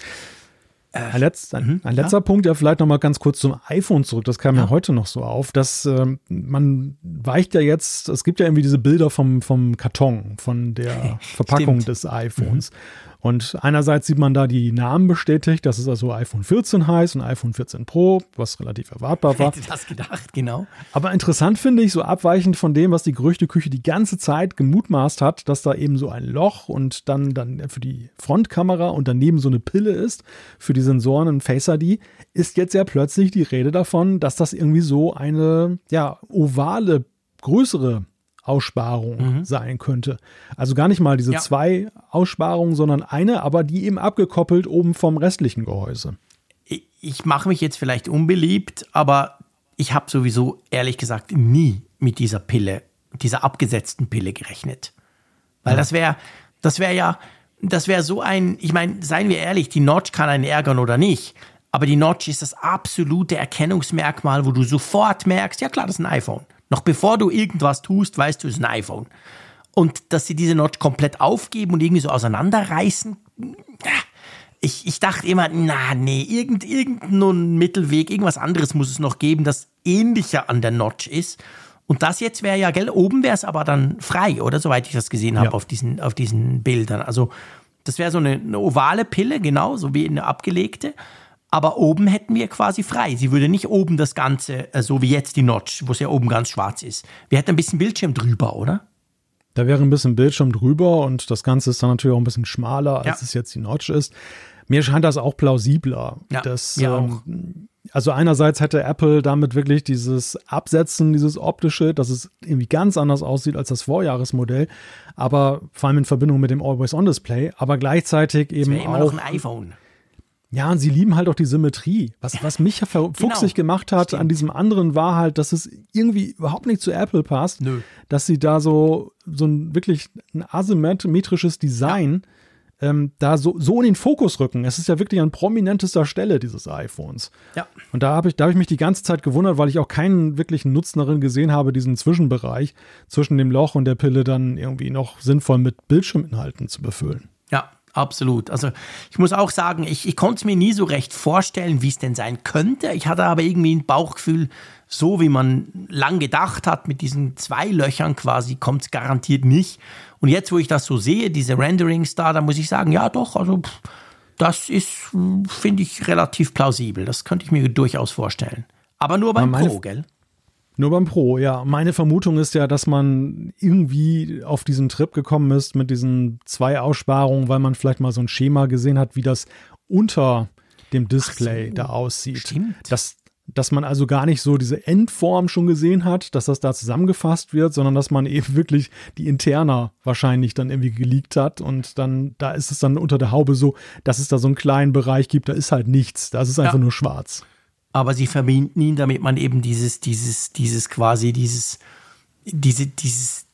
Ein, Letz-, ein, mhm, ein letzter ja. Punkt, ja, vielleicht nochmal ganz kurz zum iPhone zurück. Das kam ja, ja heute noch so auf, dass äh, man weicht ja jetzt, es gibt ja irgendwie diese Bilder vom, vom Karton, von der Verpackung des iPhones. Mhm. Und einerseits sieht man da die Namen bestätigt, dass es also iPhone 14 heißt und iPhone 14 Pro, was relativ erwartbar war. Hätte das gedacht, genau. Aber interessant finde ich, so abweichend von dem, was die Gerüchteküche die ganze Zeit gemutmaßt hat, dass da eben so ein Loch und dann, dann für die Frontkamera und daneben so eine Pille ist für die Sensoren und Face ID, ist jetzt ja plötzlich die Rede davon, dass das irgendwie so eine, ja, ovale, größere Aussparung mhm. sein könnte. Also gar nicht mal diese ja. zwei Aussparungen, sondern eine, aber die eben abgekoppelt oben vom restlichen Gehäuse. Ich, ich mache mich jetzt vielleicht unbeliebt, aber ich habe sowieso ehrlich gesagt nie mit dieser Pille, dieser abgesetzten Pille gerechnet. Weil ja. das wäre, das wäre ja, das wäre so ein, ich meine, seien wir ehrlich, die Notch kann einen ärgern oder nicht. Aber die Notch ist das absolute Erkennungsmerkmal, wo du sofort merkst, ja klar, das ist ein iPhone. Noch bevor du irgendwas tust, weißt du, es ist ein iPhone. Und dass sie diese Notch komplett aufgeben und irgendwie so auseinanderreißen, ich, ich dachte immer, na, nee, irgend, irgendein Mittelweg, irgendwas anderes muss es noch geben, das ähnlicher an der Notch ist. Und das jetzt wäre ja, gell, oben wäre es aber dann frei, oder? Soweit ich das gesehen habe ja. auf, diesen, auf diesen Bildern. Also, das wäre so eine, eine, ovale Pille, genau, so wie eine abgelegte aber oben hätten wir quasi frei. Sie würde nicht oben das Ganze, äh, so wie jetzt die Notch, wo es ja oben ganz schwarz ist. Wir hätten ein bisschen Bildschirm drüber, oder? Da wäre ein bisschen Bildschirm drüber und das Ganze ist dann natürlich auch ein bisschen schmaler, als ja. es jetzt die Notch ist. Mir scheint das auch plausibler. Ja, dass, mir ähm, auch. Also einerseits hätte Apple damit wirklich dieses Absetzen, dieses optische, dass es irgendwie ganz anders aussieht als das Vorjahresmodell, aber vor allem in Verbindung mit dem Always-On-Display, aber gleichzeitig eben immer auch noch ein iPhone. Ja, und sie lieben halt auch die Symmetrie. Was, was mich genau. fuchsig gemacht hat Stimmt. an diesem anderen war halt, dass es irgendwie überhaupt nicht zu Apple passt. Nö. Dass sie da so, so ein wirklich ein asymmetrisches Design ja. ähm, da so, so in den Fokus rücken. Es ist ja wirklich an prominentester Stelle dieses iPhones. Ja. Und da habe ich, da habe ich mich die ganze Zeit gewundert, weil ich auch keinen wirklichen Nutzen darin gesehen habe, diesen Zwischenbereich zwischen dem Loch und der Pille dann irgendwie noch sinnvoll mit Bildschirminhalten zu befüllen. Absolut. Also ich muss auch sagen, ich, ich konnte es mir nie so recht vorstellen, wie es denn sein könnte. Ich hatte aber irgendwie ein Bauchgefühl, so wie man lang gedacht hat, mit diesen zwei Löchern quasi, kommt es garantiert nicht. Und jetzt, wo ich das so sehe, diese Renderings da, da muss ich sagen, ja doch, also pff, das ist, finde ich, relativ plausibel. Das könnte ich mir durchaus vorstellen. Aber nur beim Pro, gell? Nur beim Pro, ja. Meine Vermutung ist ja, dass man irgendwie auf diesen Trip gekommen ist mit diesen zwei Aussparungen, weil man vielleicht mal so ein Schema gesehen hat, wie das unter dem Display so, da aussieht. Stimmt. Dass, dass man also gar nicht so diese Endform schon gesehen hat, dass das da zusammengefasst wird, sondern dass man eben wirklich die Interna wahrscheinlich dann irgendwie geleakt hat und dann, da ist es dann unter der Haube so, dass es da so einen kleinen Bereich gibt, da ist halt nichts, da ist es einfach ja. nur schwarz aber sie verbinden ihn, damit man eben dieses, dieses, dieses quasi, dieses, diese, dieses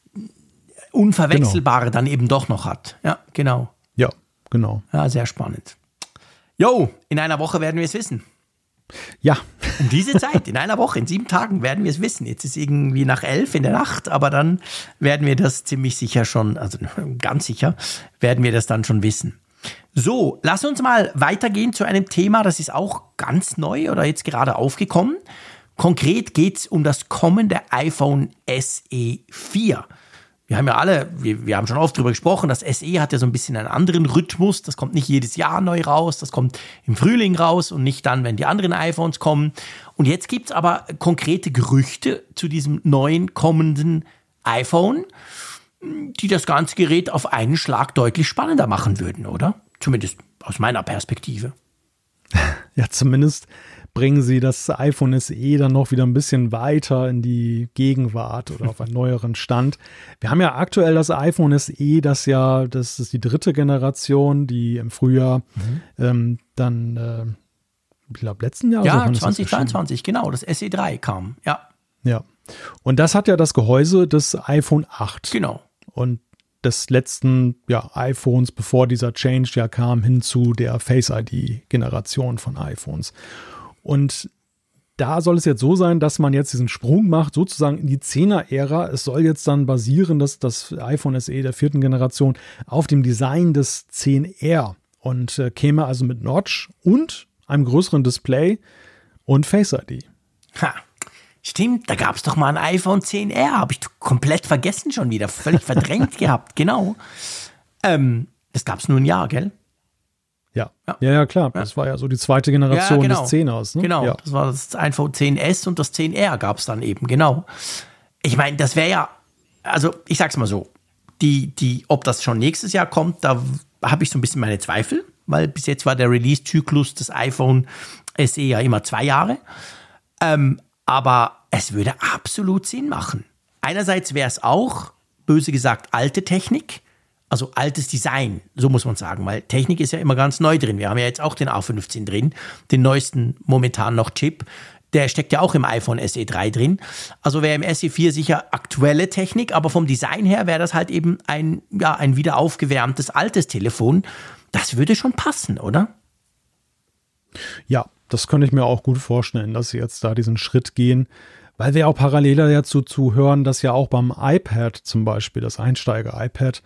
Unverwechselbare genau. dann eben doch noch hat. Ja, genau. Ja, genau. Ja, sehr spannend. Jo, in einer Woche werden wir es wissen. Ja. Um diese Zeit, in einer Woche, in sieben Tagen werden wir es wissen. Jetzt ist irgendwie nach elf in der Nacht, aber dann werden wir das ziemlich sicher schon, also ganz sicher, werden wir das dann schon wissen. So, lass uns mal weitergehen zu einem Thema, das ist auch ganz neu oder jetzt gerade aufgekommen. Konkret geht es um das kommende iPhone SE 4. Wir haben ja alle, wir, wir haben schon oft darüber gesprochen, das SE hat ja so ein bisschen einen anderen Rhythmus. Das kommt nicht jedes Jahr neu raus, das kommt im Frühling raus und nicht dann, wenn die anderen iPhones kommen. Und jetzt gibt es aber konkrete Gerüchte zu diesem neuen kommenden iPhone die das ganze Gerät auf einen Schlag deutlich spannender machen würden, oder? Zumindest aus meiner Perspektive. Ja, zumindest bringen sie das iPhone SE dann noch wieder ein bisschen weiter in die Gegenwart oder auf einen neueren Stand. Wir haben ja aktuell das iPhone SE, das ja, das ist die dritte Generation, die im Frühjahr mhm. ähm, dann, äh, ich glaube, letzten Jahr. Ja, 2022, genau, das SE3 kam, ja. Ja. Und das hat ja das Gehäuse des iPhone 8. Genau und des letzten ja, iPhones, bevor dieser Change ja kam, hin zu der Face ID-Generation von iPhones. Und da soll es jetzt so sein, dass man jetzt diesen Sprung macht, sozusagen in die 10er-Ära. Es soll jetzt dann basieren, dass das iPhone SE der vierten Generation auf dem Design des 10R und äh, käme also mit Notch und einem größeren Display und Face ID. Ha. Stimmt, da gab es doch mal ein iPhone 10R, habe ich komplett vergessen schon wieder, völlig verdrängt gehabt, genau. Ähm, Das gab es nur ein Jahr, gell? Ja. ja, ja, klar. Ja. Das war ja so die zweite Generation ja, genau. des 10ers. Ne? Genau, ja. das war das iPhone 10S und das 10R gab es dann eben, genau. Ich meine, das wäre ja, also ich sag's mal so, die, die, ob das schon nächstes Jahr kommt, da habe ich so ein bisschen meine Zweifel, weil bis jetzt war der Release-Zyklus des iPhone SE ja immer zwei Jahre. Ähm, aber es würde absolut Sinn machen. Einerseits wäre es auch, böse gesagt, alte Technik also altes Design, so muss man sagen, weil Technik ist ja immer ganz neu drin. Wir haben ja jetzt auch den A15 drin, den neuesten momentan noch Chip. Der steckt ja auch im iPhone SE 3 drin. Also wäre im SE 4 sicher aktuelle Technik, aber vom Design her wäre das halt eben ein, ja, ein wieder aufgewärmtes altes Telefon. Das würde schon passen, oder? Ja, das könnte ich mir auch gut vorstellen, dass sie jetzt da diesen Schritt gehen. Weil wir auch parallel dazu zu hören, dass ja auch beim iPad zum Beispiel, das Einsteiger-iPad,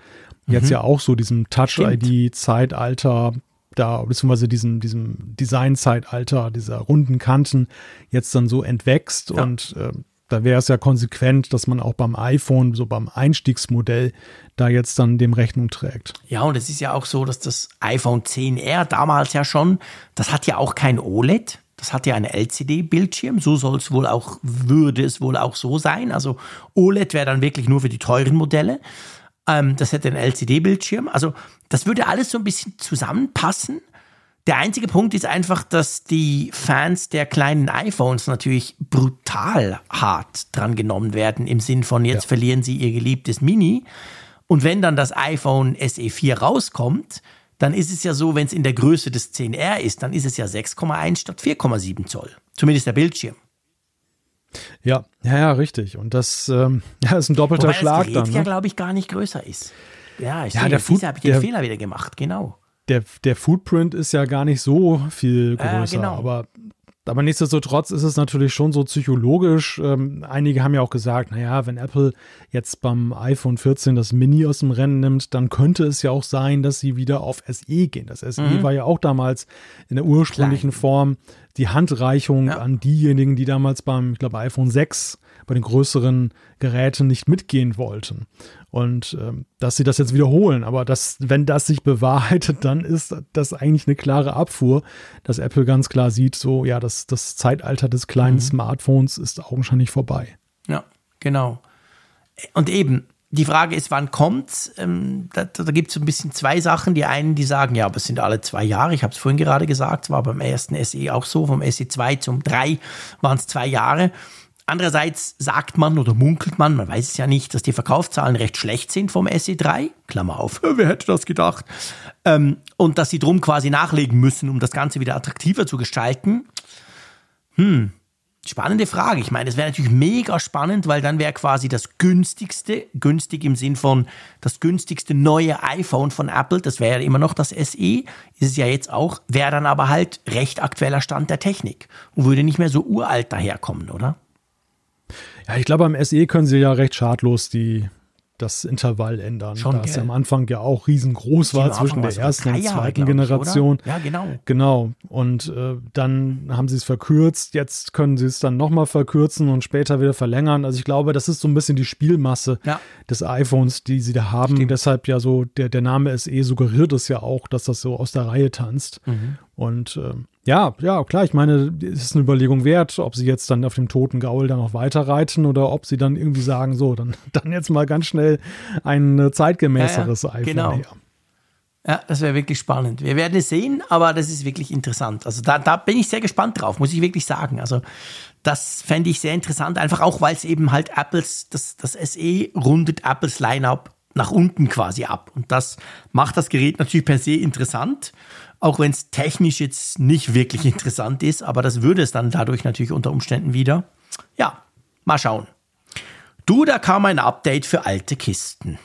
jetzt mhm. ja auch so diesem Touch-ID-Zeitalter da, beziehungsweise diesem, diesem Design-Zeitalter, dieser runden Kanten jetzt dann so entwächst ja. und äh, da wäre es ja konsequent, dass man auch beim iPhone, so beim Einstiegsmodell, da jetzt dann dem Rechnung trägt. Ja, und es ist ja auch so, dass das iPhone 10R damals ja schon, das hat ja auch kein OLED, das hat ja einen LCD-Bildschirm, so soll es wohl auch, würde es wohl auch so sein. Also OLED wäre dann wirklich nur für die teuren Modelle. Ähm, das hätte einen LCD-Bildschirm. Also das würde alles so ein bisschen zusammenpassen. Der einzige Punkt ist einfach, dass die Fans der kleinen iPhones natürlich brutal hart dran genommen werden, im Sinn von jetzt ja. verlieren sie ihr geliebtes Mini. Und wenn dann das iPhone SE 4 rauskommt, dann ist es ja so, wenn es in der Größe des 10R ist, dann ist es ja 6,1 statt 4,7 Zoll. Zumindest der Bildschirm. Ja, ja, ja, richtig. Und das ähm, ja, ist ein doppelter Wobei Schlag das Gerät dann. ja, ne? glaube ich, gar nicht größer ist. Ja, ich ja, der Food, habe ich den der, Fehler wieder gemacht, genau. Der, der Footprint ist ja gar nicht so viel größer, äh, genau. aber aber nichtsdestotrotz ist es natürlich schon so psychologisch. Ähm, einige haben ja auch gesagt, naja, wenn Apple jetzt beim iPhone 14 das Mini aus dem Rennen nimmt, dann könnte es ja auch sein, dass sie wieder auf SE gehen. Das SE mhm. war ja auch damals in der ursprünglichen Klein. Form die Handreichung ja. an diejenigen, die damals beim, ich glaube, iPhone 6 bei den größeren Geräten nicht mitgehen wollten. Und ähm, dass sie das jetzt wiederholen, aber das, wenn das sich bewahrheitet, dann ist das eigentlich eine klare Abfuhr, dass Apple ganz klar sieht, so ja, das, das Zeitalter des kleinen mhm. Smartphones ist augenscheinlich vorbei. Ja, genau. Und eben, die Frage ist, wann kommt's? Ähm, da da gibt es ein bisschen zwei Sachen. Die einen, die sagen, ja, aber es sind alle zwei Jahre. Ich habe es vorhin gerade gesagt, es war beim ersten SE auch so. Vom SE 2 zum 3 waren es zwei Jahre. Andererseits sagt man oder munkelt man, man weiß es ja nicht, dass die Verkaufszahlen recht schlecht sind vom SE3. Klammer auf, wer hätte das gedacht? Ähm, und dass sie drum quasi nachlegen müssen, um das Ganze wieder attraktiver zu gestalten. Hm, spannende Frage. Ich meine, es wäre natürlich mega spannend, weil dann wäre quasi das günstigste, günstig im Sinn von das günstigste neue iPhone von Apple, das wäre ja immer noch das SE, ist es ja jetzt auch, wäre dann aber halt recht aktueller Stand der Technik und würde nicht mehr so uralt daherkommen, oder? Ja, ich glaube, am SE können sie ja recht schadlos die, das Intervall ändern. Schon, da es ja am Anfang ja auch riesengroß war zwischen der ersten und zweiten Jahre, Generation. Ich, ja, genau. Genau. Und äh, dann haben sie es verkürzt. Jetzt können sie es dann nochmal verkürzen und später wieder verlängern. Also ich glaube, das ist so ein bisschen die Spielmasse ja. des iPhones, die sie da haben. Stimmt. Deshalb ja so, der, der Name SE suggeriert es ja auch, dass das so aus der Reihe tanzt. Mhm. Und äh, ja, ja, klar, ich meine, es ist eine Überlegung wert, ob sie jetzt dann auf dem toten Gaul dann noch weiter reiten oder ob sie dann irgendwie sagen, so, dann, dann jetzt mal ganz schnell ein äh, zeitgemäßeres ja, ja, iPhone genau. her. Ja, das wäre wirklich spannend. Wir werden es sehen, aber das ist wirklich interessant. Also da, da bin ich sehr gespannt drauf, muss ich wirklich sagen. Also das fände ich sehr interessant, einfach auch, weil es eben halt Apples, das, das SE rundet Apples Lineup nach unten quasi ab. Und das macht das Gerät natürlich per se interessant auch wenn es technisch jetzt nicht wirklich interessant ist, aber das würde es dann dadurch natürlich unter Umständen wieder. Ja, mal schauen. Du, da kam ein Update für alte Kisten.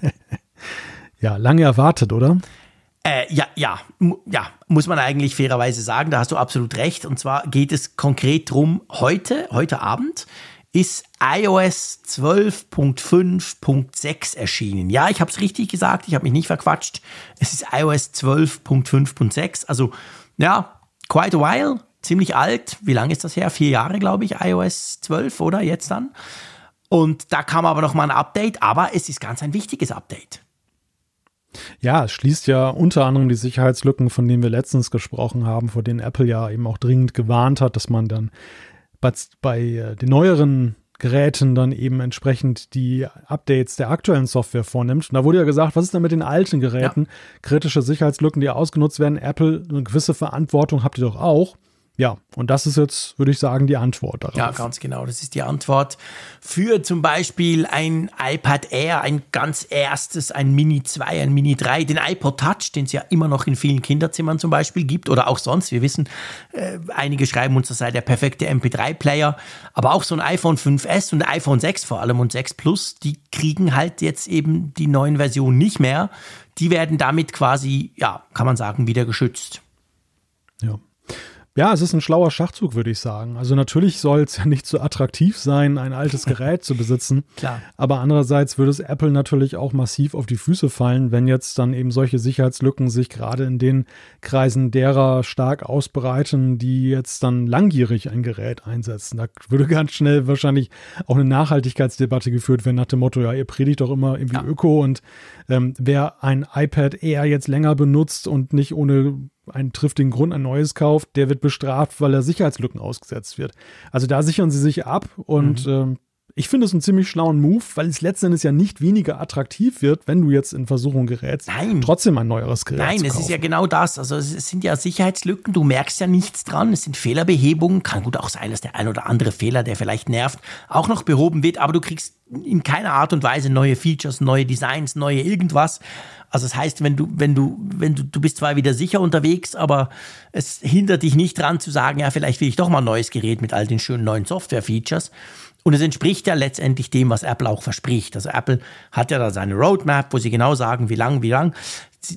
ja, lange erwartet, oder? Äh, ja, ja, ja, muss man eigentlich fairerweise sagen, da hast du absolut recht. Und zwar geht es konkret drum, heute, heute Abend ist iOS 12.5.6 erschienen. Ja, ich habe es richtig gesagt, ich habe mich nicht verquatscht. Es ist iOS 12.5.6, also ja, quite a while, ziemlich alt. Wie lange ist das her? Vier Jahre, glaube ich, iOS 12, oder jetzt dann? Und da kam aber noch mal ein Update, aber es ist ganz ein wichtiges Update. Ja, es schließt ja unter anderem die Sicherheitslücken, von denen wir letztens gesprochen haben, vor denen Apple ja eben auch dringend gewarnt hat, dass man dann bei, bei äh, den neueren Geräten dann eben entsprechend die Updates der aktuellen Software vornimmt. Und da wurde ja gesagt, was ist denn mit den alten Geräten? Ja. Kritische Sicherheitslücken, die ausgenutzt werden. Apple, eine gewisse Verantwortung habt ihr doch auch. Ja, und das ist jetzt, würde ich sagen, die Antwort darauf. Ja, ganz genau. Das ist die Antwort für zum Beispiel ein iPad Air, ein ganz erstes, ein Mini 2, ein Mini 3, den iPod Touch, den es ja immer noch in vielen Kinderzimmern zum Beispiel gibt oder auch sonst. Wir wissen, äh, einige schreiben uns, das sei der perfekte MP3-Player, aber auch so ein iPhone 5S und iPhone 6 vor allem und 6 Plus, die kriegen halt jetzt eben die neuen Versionen nicht mehr. Die werden damit quasi, ja, kann man sagen, wieder geschützt. Ja. Ja, es ist ein schlauer Schachzug, würde ich sagen. Also natürlich soll es ja nicht so attraktiv sein, ein altes Gerät zu besitzen. Klar. Aber andererseits würde es Apple natürlich auch massiv auf die Füße fallen, wenn jetzt dann eben solche Sicherheitslücken sich gerade in den Kreisen derer stark ausbreiten, die jetzt dann langjährig ein Gerät einsetzen. Da würde ganz schnell wahrscheinlich auch eine Nachhaltigkeitsdebatte geführt werden nach dem Motto, ja, ihr predigt doch immer irgendwie ja. Öko und ähm, wer ein iPad Air jetzt länger benutzt und nicht ohne einen triftigen Grund ein neues kauft, der wird bestraft, weil er Sicherheitslücken ausgesetzt wird. Also da sichern sie sich ab und mhm. ähm, ich finde es einen ziemlich schlauen Move, weil es letztendlich ja nicht weniger attraktiv wird, wenn du jetzt in Versuchung gerätst, Nein. trotzdem ein neueres Gerät Nein, zu es ist ja genau das. Also es sind ja Sicherheitslücken, du merkst ja nichts dran. Es sind Fehlerbehebungen. Kann gut auch sein, dass der ein oder andere Fehler, der vielleicht nervt, auch noch behoben wird, aber du kriegst in keiner Art und Weise neue Features, neue Designs, neue irgendwas. Also das heißt, wenn du, wenn du, wenn du, du bist zwar wieder sicher unterwegs, aber es hindert dich nicht dran zu sagen, ja, vielleicht will ich doch mal ein neues Gerät mit all den schönen neuen Software-Features. Und es entspricht ja letztendlich dem, was Apple auch verspricht. Also Apple hat ja da seine Roadmap, wo sie genau sagen, wie lang, wie lang,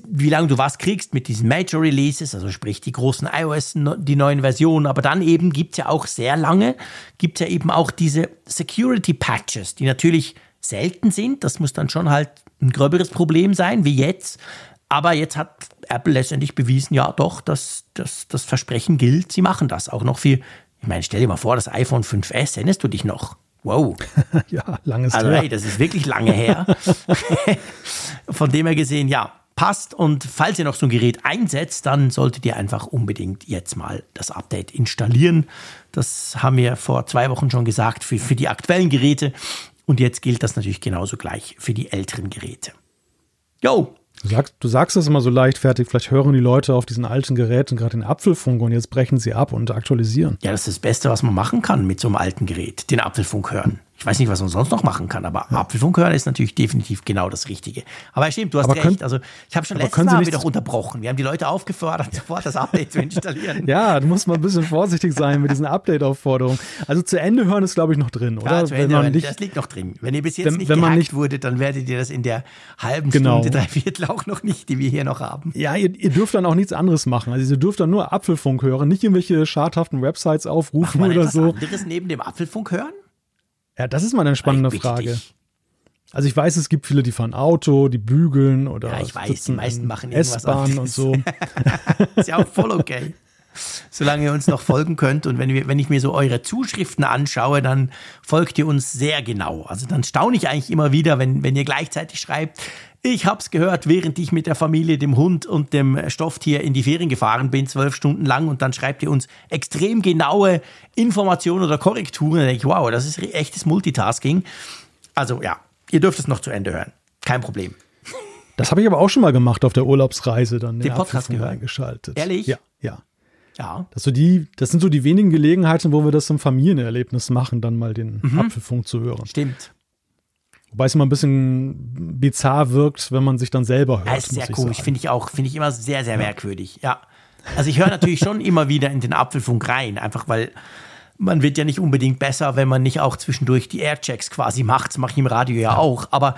wie lang du was kriegst mit diesen Major Releases, also sprich die großen iOS, die neuen Versionen. Aber dann eben gibt es ja auch sehr lange, gibt es ja eben auch diese Security Patches, die natürlich selten sind. Das muss dann schon halt ein gröberes Problem sein, wie jetzt. Aber jetzt hat Apple letztendlich bewiesen, ja doch, dass, dass das Versprechen gilt. Sie machen das auch noch für, ich meine, stell dir mal vor, das iPhone 5S, erinnerst du dich noch? Wow. ja, langes also, her. Hey, das ist wirklich lange her. Von dem her gesehen, ja, passt. Und falls ihr noch so ein Gerät einsetzt, dann solltet ihr einfach unbedingt jetzt mal das Update installieren. Das haben wir vor zwei Wochen schon gesagt für, für die aktuellen Geräte. Und jetzt gilt das natürlich genauso gleich für die älteren Geräte. Jo, Du sagst, du sagst das immer so leichtfertig, vielleicht hören die Leute auf diesen alten Geräten gerade den Apfelfunk und jetzt brechen sie ab und aktualisieren. Ja, das ist das Beste, was man machen kann mit so einem alten Gerät, den Apfelfunk hören. Ich weiß nicht, was man sonst noch machen kann, aber ja. Apfelfunk hören ist natürlich definitiv genau das Richtige. Aber stimmt, du hast aber recht. Könnt, also ich habe schon letztes Mal wieder unterbrochen. Wir haben die Leute aufgefordert, sofort das Update zu installieren. Ja, du musst mal ein bisschen vorsichtig sein mit diesen Update-Aufforderungen. Also zu Ende hören ist, glaube ich, noch drin, oder? Ja, zu Ende hören, nicht, das liegt noch drin. Wenn ihr bis jetzt wenn, nicht wenn man nicht wurde, dann werdet ihr das in der halben genau. Stunde, dreiviertel auch noch nicht, die wir hier noch haben. Ja, ihr, ihr, dürft dann auch nichts anderes machen. Also ihr dürft dann nur Apfelfunk hören, nicht irgendwelche schadhaften Websites aufrufen oder so. anderes neben dem Apfelfunk hören? Ja, das ist mal eine spannende Frage. Dich. Also ich weiß, es gibt viele, die fahren Auto, die bügeln oder ja, ich weiß, die meisten machen S-Bahn und so. ist ja auch voll okay. Solange ihr uns noch folgen könnt und wenn, wir, wenn ich mir so eure Zuschriften anschaue, dann folgt ihr uns sehr genau. Also dann staune ich eigentlich immer wieder, wenn, wenn ihr gleichzeitig schreibt, ich hab's gehört, während ich mit der Familie, dem Hund und dem Stofftier in die Ferien gefahren bin, zwölf Stunden lang. Und dann schreibt ihr uns extrem genaue Informationen oder Korrekturen. Da denke ich, wow, das ist echtes Multitasking. Also ja, ihr dürft es noch zu Ende hören. Kein Problem. Das habe ich aber auch schon mal gemacht auf der Urlaubsreise, dann den Podcast gehört. eingeschaltet. Ehrlich? Ja, ja. Ja. Das, so die, das sind so die wenigen Gelegenheiten, wo wir das im Familienerlebnis machen, dann mal den mhm. Apfelfunk zu hören. Stimmt. Wobei es immer ein bisschen bizarr wirkt, wenn man sich dann selber hört. Ja, ist sehr komisch, finde ich auch. Finde ich immer sehr, sehr ja. merkwürdig. Ja. Also ich höre natürlich schon immer wieder in den Apfelfunk rein, einfach weil man wird ja nicht unbedingt besser, wenn man nicht auch zwischendurch die Airchecks quasi macht. Das mache ich im Radio ja, ja. auch. Aber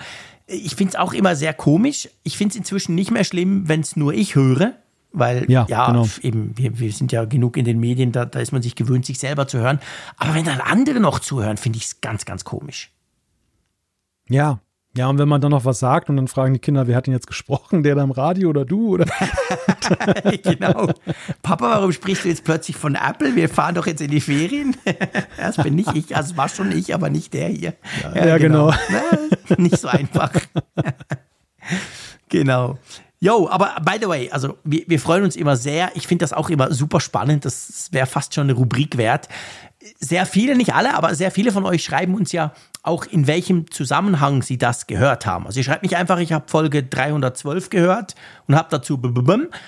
ich finde es auch immer sehr komisch. Ich finde es inzwischen nicht mehr schlimm, wenn es nur ich höre. Weil, ja, ja genau. eben, wir, wir, sind ja genug in den Medien, da, da ist man sich gewöhnt, sich selber zu hören. Aber wenn dann andere noch zuhören, finde ich es ganz, ganz komisch. Ja, ja, und wenn man dann noch was sagt und dann fragen die Kinder, wer hat denn jetzt gesprochen, der da im Radio oder du? Oder? genau. Papa, warum sprichst du jetzt plötzlich von Apple? Wir fahren doch jetzt in die Ferien. das bin nicht ich, also war schon ich, aber nicht der hier. Ja, ja genau. genau. Na, nicht so einfach. genau. Yo, aber by the way, also wir, wir freuen uns immer sehr. Ich finde das auch immer super spannend. Das wäre fast schon eine Rubrik wert. Sehr viele, nicht alle, aber sehr viele von euch schreiben uns ja auch, in welchem Zusammenhang sie das gehört haben. Also ihr schreibt nicht einfach, ich habe Folge 312 gehört und habe dazu,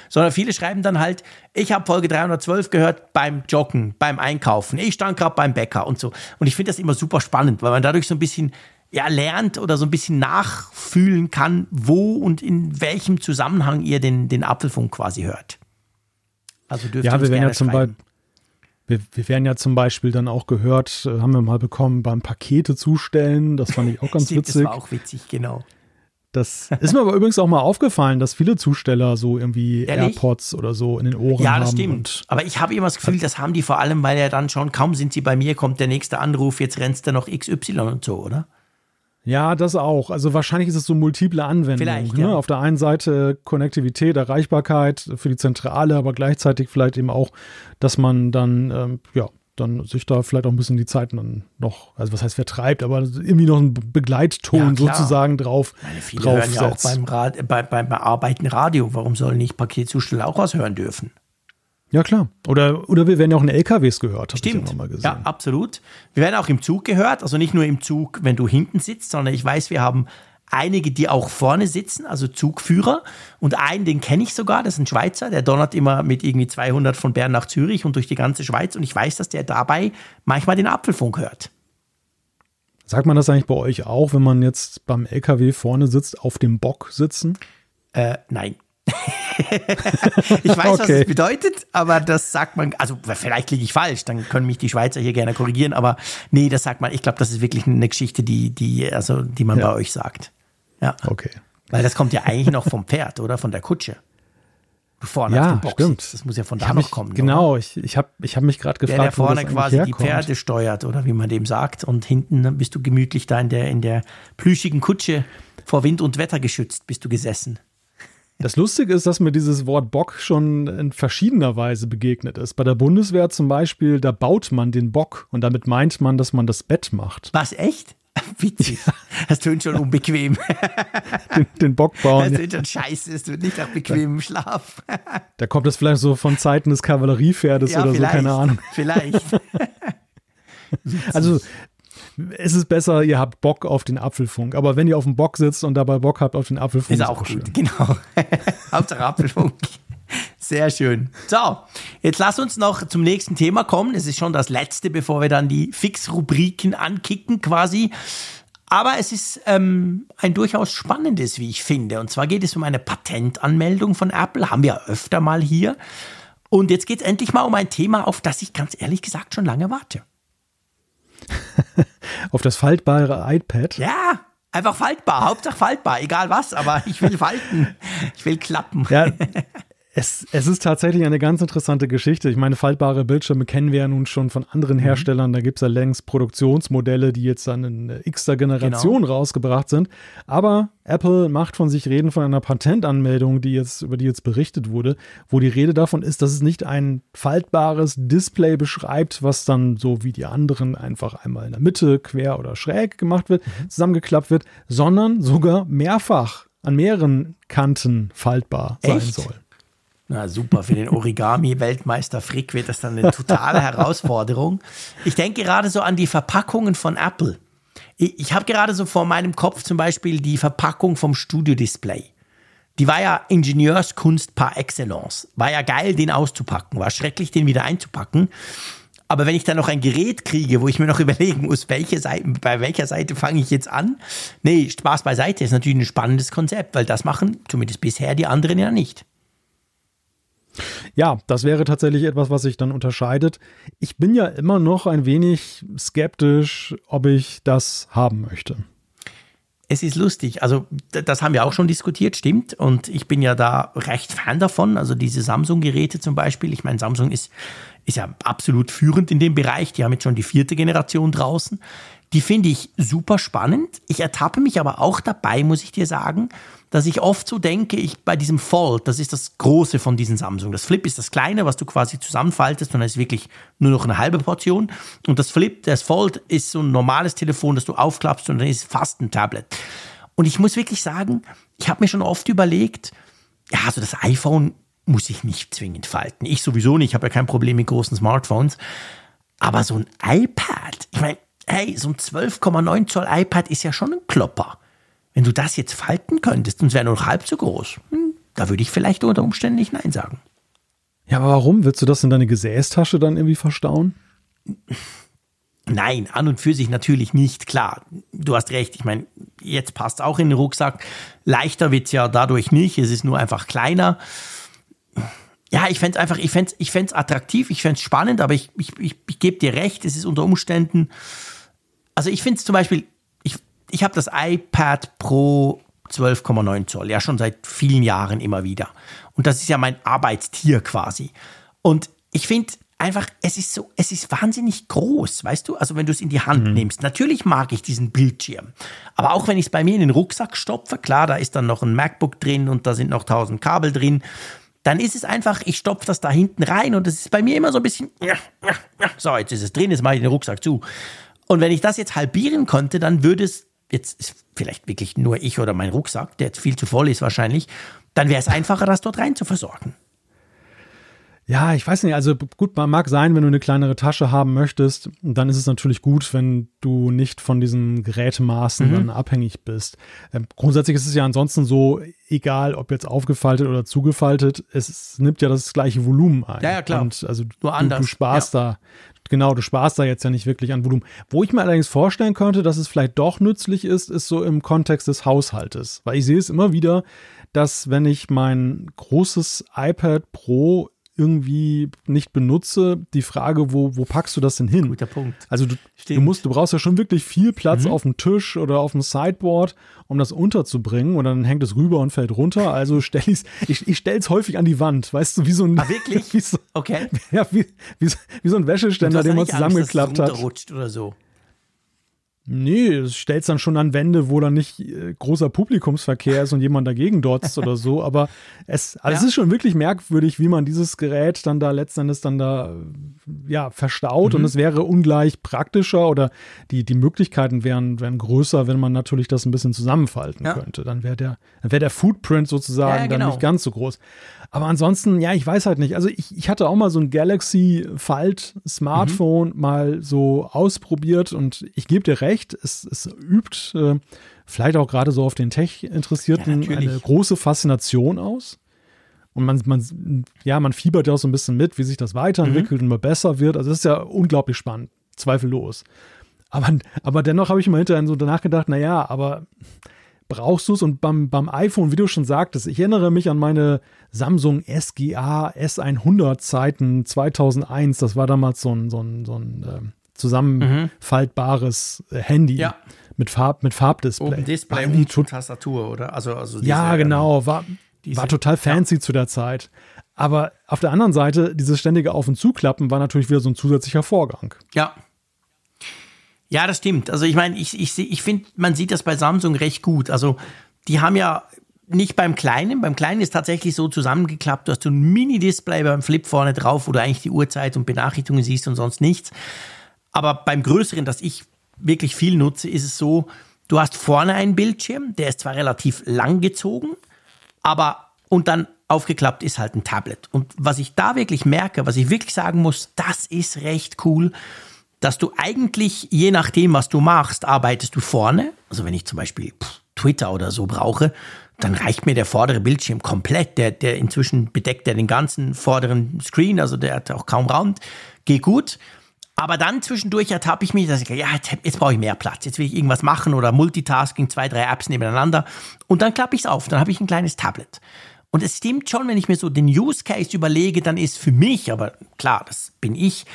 sondern viele schreiben dann halt, ich habe Folge 312 gehört beim Joggen, beim Einkaufen, ich stand gerade beim Bäcker und so. Und ich finde das immer super spannend, weil man dadurch so ein bisschen ja, lernt oder so ein bisschen nachfühlen kann, wo und in welchem Zusammenhang ihr den, den Apfelfunk quasi hört. Also dürft ja, wir werden ja zum Beispiel wir, wir werden ja zum Beispiel dann auch gehört, äh, haben wir mal bekommen, beim Pakete zustellen. Das fand ich auch ganz witzig. Das war auch witzig, genau. Das ist mir aber übrigens auch mal aufgefallen, dass viele Zusteller so irgendwie Ehrlich? AirPods oder so in den Ohren haben. Ja, das stimmt. Aber ich habe immer das Gefühl, das haben die vor allem, weil ja dann schon, kaum sind sie bei mir, kommt der nächste Anruf, jetzt rennst du noch XY und so, oder? Ja, das auch. Also wahrscheinlich ist es so multiple Anwendungen. Vielleicht, ne? ja. Auf der einen Seite Konnektivität, Erreichbarkeit für die Zentrale, aber gleichzeitig vielleicht eben auch, dass man dann, ähm, ja, dann sich da vielleicht auch ein bisschen die Zeit dann noch, also was heißt vertreibt, aber irgendwie noch einen Begleitton ja, sozusagen drauf. Meine, viele drauf hören ja auch beim, Rad, bei, beim Bearbeiten Radio. Warum sollen nicht Paketzusteller auch was hören dürfen? Ja, klar. Oder, oder wir werden ja auch in LKWs gehört. Stimmt. Ja, ja, absolut. Wir werden auch im Zug gehört. Also nicht nur im Zug, wenn du hinten sitzt, sondern ich weiß, wir haben einige, die auch vorne sitzen, also Zugführer. Und einen, den kenne ich sogar, das ist ein Schweizer, der donnert immer mit irgendwie 200 von Bern nach Zürich und durch die ganze Schweiz. Und ich weiß, dass der dabei manchmal den Apfelfunk hört. Sagt man das eigentlich bei euch auch, wenn man jetzt beim LKW vorne sitzt, auf dem Bock sitzen? Äh, nein. Ich weiß, okay. was das bedeutet, aber das sagt man, also vielleicht liege ich falsch, dann können mich die Schweizer hier gerne korrigieren, aber nee, das sagt man, ich glaube, das ist wirklich eine Geschichte, die, die, also, die man ja. bei euch sagt. Ja. Okay. Weil das kommt ja eigentlich noch vom Pferd, oder? Von der Kutsche. Vorne ja, stimmt. Sitzt. Das muss ja von da noch mich, kommen. Genau, oder? ich, ich habe ich hab mich gerade gefragt, der, der vorne quasi die Pferde steuert, oder wie man dem sagt. Und hinten bist du gemütlich da in der, in der plüschigen Kutsche vor Wind und Wetter geschützt, bist du gesessen. Das Lustige ist, dass mir dieses Wort Bock schon in verschiedener Weise begegnet ist. Bei der Bundeswehr zum Beispiel, da baut man den Bock und damit meint man, dass man das Bett macht. Was, echt? Witzig. Das tönt schon unbequem. Den, den Bock bauen. Das tönt schon scheiße, es wird nicht nach bequemem Schlaf. Da kommt es vielleicht so von Zeiten des Kavalleriepferdes ja, oder so, keine Ahnung. Vielleicht. Also es ist besser, ihr habt Bock auf den Apfelfunk. Aber wenn ihr auf dem Bock sitzt und dabei Bock habt auf den Apfelfunk, ist auch, gut. Schön. Genau. Hauptsache Apfelfunk. Sehr schön. So, jetzt lass uns noch zum nächsten Thema kommen. Es ist schon das letzte, bevor wir dann die Fix-Rubriken ankicken quasi. Aber es ist ähm, ein durchaus spannendes, wie ich finde. Und zwar geht es um eine Patentanmeldung von Apple. Haben wir öfter mal hier. Und jetzt geht es endlich mal um ein Thema, auf das ich ganz ehrlich gesagt schon lange warte. Auf das faltbare iPad? Ja, einfach faltbar. Hauptsache faltbar, egal was, aber ich will falten. Ich will klappen. Ja, Es, es ist tatsächlich eine ganz interessante Geschichte. Ich meine, faltbare Bildschirme kennen wir ja nun schon von anderen mhm. Herstellern. Da gibt es ja längst Produktionsmodelle, die jetzt dann in x-ter Generation genau. rausgebracht sind. Aber Apple macht von sich reden von einer Patentanmeldung, die jetzt, über die jetzt berichtet wurde, wo die Rede davon ist, dass es nicht ein faltbares Display beschreibt, was dann so wie die anderen einfach einmal in der Mitte, quer oder schräg gemacht wird, mhm. zusammengeklappt wird, sondern sogar mehrfach an mehreren Kanten faltbar Echt? sein soll. Na super, für den Origami-Weltmeister Frick wird das dann eine totale Herausforderung. Ich denke gerade so an die Verpackungen von Apple. Ich, ich habe gerade so vor meinem Kopf zum Beispiel die Verpackung vom Studio-Display. Die war ja Ingenieurskunst par excellence. War ja geil, den auszupacken. War schrecklich, den wieder einzupacken. Aber wenn ich dann noch ein Gerät kriege, wo ich mir noch überlegen muss, welche Seite, bei welcher Seite fange ich jetzt an? Nee, Spaß beiseite ist natürlich ein spannendes Konzept, weil das machen zumindest bisher die anderen ja nicht. Ja, das wäre tatsächlich etwas, was sich dann unterscheidet. Ich bin ja immer noch ein wenig skeptisch, ob ich das haben möchte. Es ist lustig, also das haben wir auch schon diskutiert, stimmt. Und ich bin ja da recht Fan davon. Also diese Samsung-Geräte zum Beispiel. Ich meine, Samsung ist, ist ja absolut führend in dem Bereich. Die haben jetzt schon die vierte Generation draußen. Die finde ich super spannend. Ich ertappe mich aber auch dabei, muss ich dir sagen, dass ich oft so denke, ich bei diesem Fold, das ist das Große von diesen Samsung. Das Flip ist das Kleine, was du quasi zusammenfaltest und dann ist wirklich nur noch eine halbe Portion. Und das Flip, das Fold ist so ein normales Telefon, das du aufklappst und dann ist fast ein Tablet. Und ich muss wirklich sagen, ich habe mir schon oft überlegt, ja, also das iPhone muss ich nicht zwingend falten. Ich sowieso nicht, ich habe ja kein Problem mit großen Smartphones. Aber so ein iPad, ich meine, hey, so ein 12,9 Zoll iPad ist ja schon ein Klopper. Wenn du das jetzt falten könntest und es wäre nur noch halb so groß, hm, da würde ich vielleicht unter Umständen nicht Nein sagen. Ja, aber warum? Willst du das in deine Gesäßtasche dann irgendwie verstauen? Nein, an und für sich natürlich nicht, klar. Du hast recht, ich meine, jetzt passt auch in den Rucksack. Leichter wird es ja dadurch nicht, es ist nur einfach kleiner. Ja, ich fände es einfach, ich fände ich fänd's attraktiv, ich fände es spannend, aber ich, ich, ich, ich gebe dir recht, es ist unter Umständen, also ich finde es zum Beispiel, ich, habe das iPad Pro 12,9 Zoll, ja schon seit vielen Jahren immer wieder. Und das ist ja mein Arbeitstier quasi. Und ich finde, einfach, es ist so, es ist wahnsinnig groß, weißt du? Also wenn du es in die Hand mhm. nimmst. Natürlich mag ich diesen Bildschirm. Aber auch wenn ich es bei mir in den Rucksack stopfe, klar, da ist dann noch ein MacBook drin und da sind noch tausend Kabel drin. Dann ist es einfach, ich stopfe das da hinten rein und es ist bei mir immer so ein bisschen, so, jetzt ist es drin, jetzt mache ich den Rucksack zu. Und wenn ich das jetzt halbieren könnte, dann würde es, jetzt ist vielleicht wirklich nur ich oder mein Rucksack, der jetzt viel zu voll ist wahrscheinlich, dann wäre es einfacher, das dort rein zu versorgen. Ja, ich weiß nicht, also gut, man mag sein, wenn du eine kleinere Tasche haben möchtest, dann ist es natürlich gut, wenn du nicht von diesen Gerätemaßen mhm. dann abhängig bist. Ähm, grundsätzlich ist es ja ansonsten so, egal ob jetzt aufgefaltet oder zugefaltet, es nimmt ja das gleiche Volumen ein. Ja, ja, klar. Und also Nur anders. Du, sparst ja. da, genau, du sparst da jetzt ja nicht wirklich an Volumen. Wo ich mir allerdings vorstellen könnte, dass es vielleicht doch nützlich ist, ist so im Kontext des Haushaltes. Weil ich sehe es immer wieder, dass wenn ich mein großes iPad Pro irgendwie nicht benutze, die Frage, wo, wo packst du das denn hin? Guter Punkt. Also du, du musst, du brauchst ja schon wirklich viel Platz mhm. auf dem Tisch oder auf dem Sideboard, um das unterzubringen und dann hängt es rüber und fällt runter. Also stell ich's, ich, ich stell's häufig an die Wand, weißt du, wie so ein. Ah, wirklich? Wie so, okay. Ja, wie, wie, wie so ein Wäscheständer, den man zusammengeklappt Angst, hat. oder so. Nee, es stellt dann schon an Wände, wo dann nicht äh, großer Publikumsverkehr ist und jemand dagegen dotzt oder so. Aber es, also ja. es ist schon wirklich merkwürdig, wie man dieses Gerät dann da letztendlich dann da ja, verstaut. Mhm. Und es wäre ungleich praktischer oder die, die Möglichkeiten wären, wären größer, wenn man natürlich das ein bisschen zusammenfalten ja. könnte. Dann wäre der, dann wäre der Footprint sozusagen ja, genau. dann nicht ganz so groß. Aber ansonsten, ja, ich weiß halt nicht. Also ich, ich hatte auch mal so ein Galaxy Fold Smartphone mhm. mal so ausprobiert und ich gebe dir recht, es, es übt äh, vielleicht auch gerade so auf den Tech-Interessierten ja, eine große Faszination aus. Und man, man, ja, man fiebert ja auch so ein bisschen mit, wie sich das weiterentwickelt mhm. und immer besser wird. Also das ist ja unglaublich spannend, zweifellos. Aber, aber dennoch habe ich immer hinterher so danach gedacht, naja, aber brauchst du es. Und beim, beim iPhone, wie du schon sagtest, ich erinnere mich an meine Samsung SGA S100 Zeiten 2001. Das war damals so ein, so ein, so ein äh, zusammenfaltbares äh, Handy. Ja. Mit, Farb, mit Farbdisplay. Oben Display und Tastatur, oder? Also, also diese, ja, genau. War, diese, war total fancy ja. zu der Zeit. Aber auf der anderen Seite, dieses ständige Auf- und Zuklappen war natürlich wieder so ein zusätzlicher Vorgang. Ja, ja, das stimmt. Also ich meine, ich, ich, ich finde, man sieht das bei Samsung recht gut. Also die haben ja nicht beim Kleinen. Beim Kleinen ist tatsächlich so zusammengeklappt. Du hast so ein Mini-Display beim Flip vorne drauf, wo du eigentlich die Uhrzeit und Benachrichtigungen siehst und sonst nichts. Aber beim Größeren, das ich wirklich viel nutze, ist es so, du hast vorne einen Bildschirm, der ist zwar relativ lang gezogen, aber und dann aufgeklappt ist halt ein Tablet. Und was ich da wirklich merke, was ich wirklich sagen muss, das ist recht cool dass du eigentlich, je nachdem, was du machst, arbeitest du vorne. Also wenn ich zum Beispiel Twitter oder so brauche, dann reicht mir der vordere Bildschirm komplett. Der, der inzwischen bedeckt ja den ganzen vorderen Screen, also der hat auch kaum Raum. Geht gut. Aber dann zwischendurch ertappe ich mich, dass ich, ja, jetzt, jetzt brauche ich mehr Platz. Jetzt will ich irgendwas machen oder Multitasking, zwei, drei Apps nebeneinander. Und dann klappe ich es auf. Dann habe ich ein kleines Tablet. Und es stimmt schon, wenn ich mir so den Use Case überlege, dann ist für mich, aber klar, das bin ich,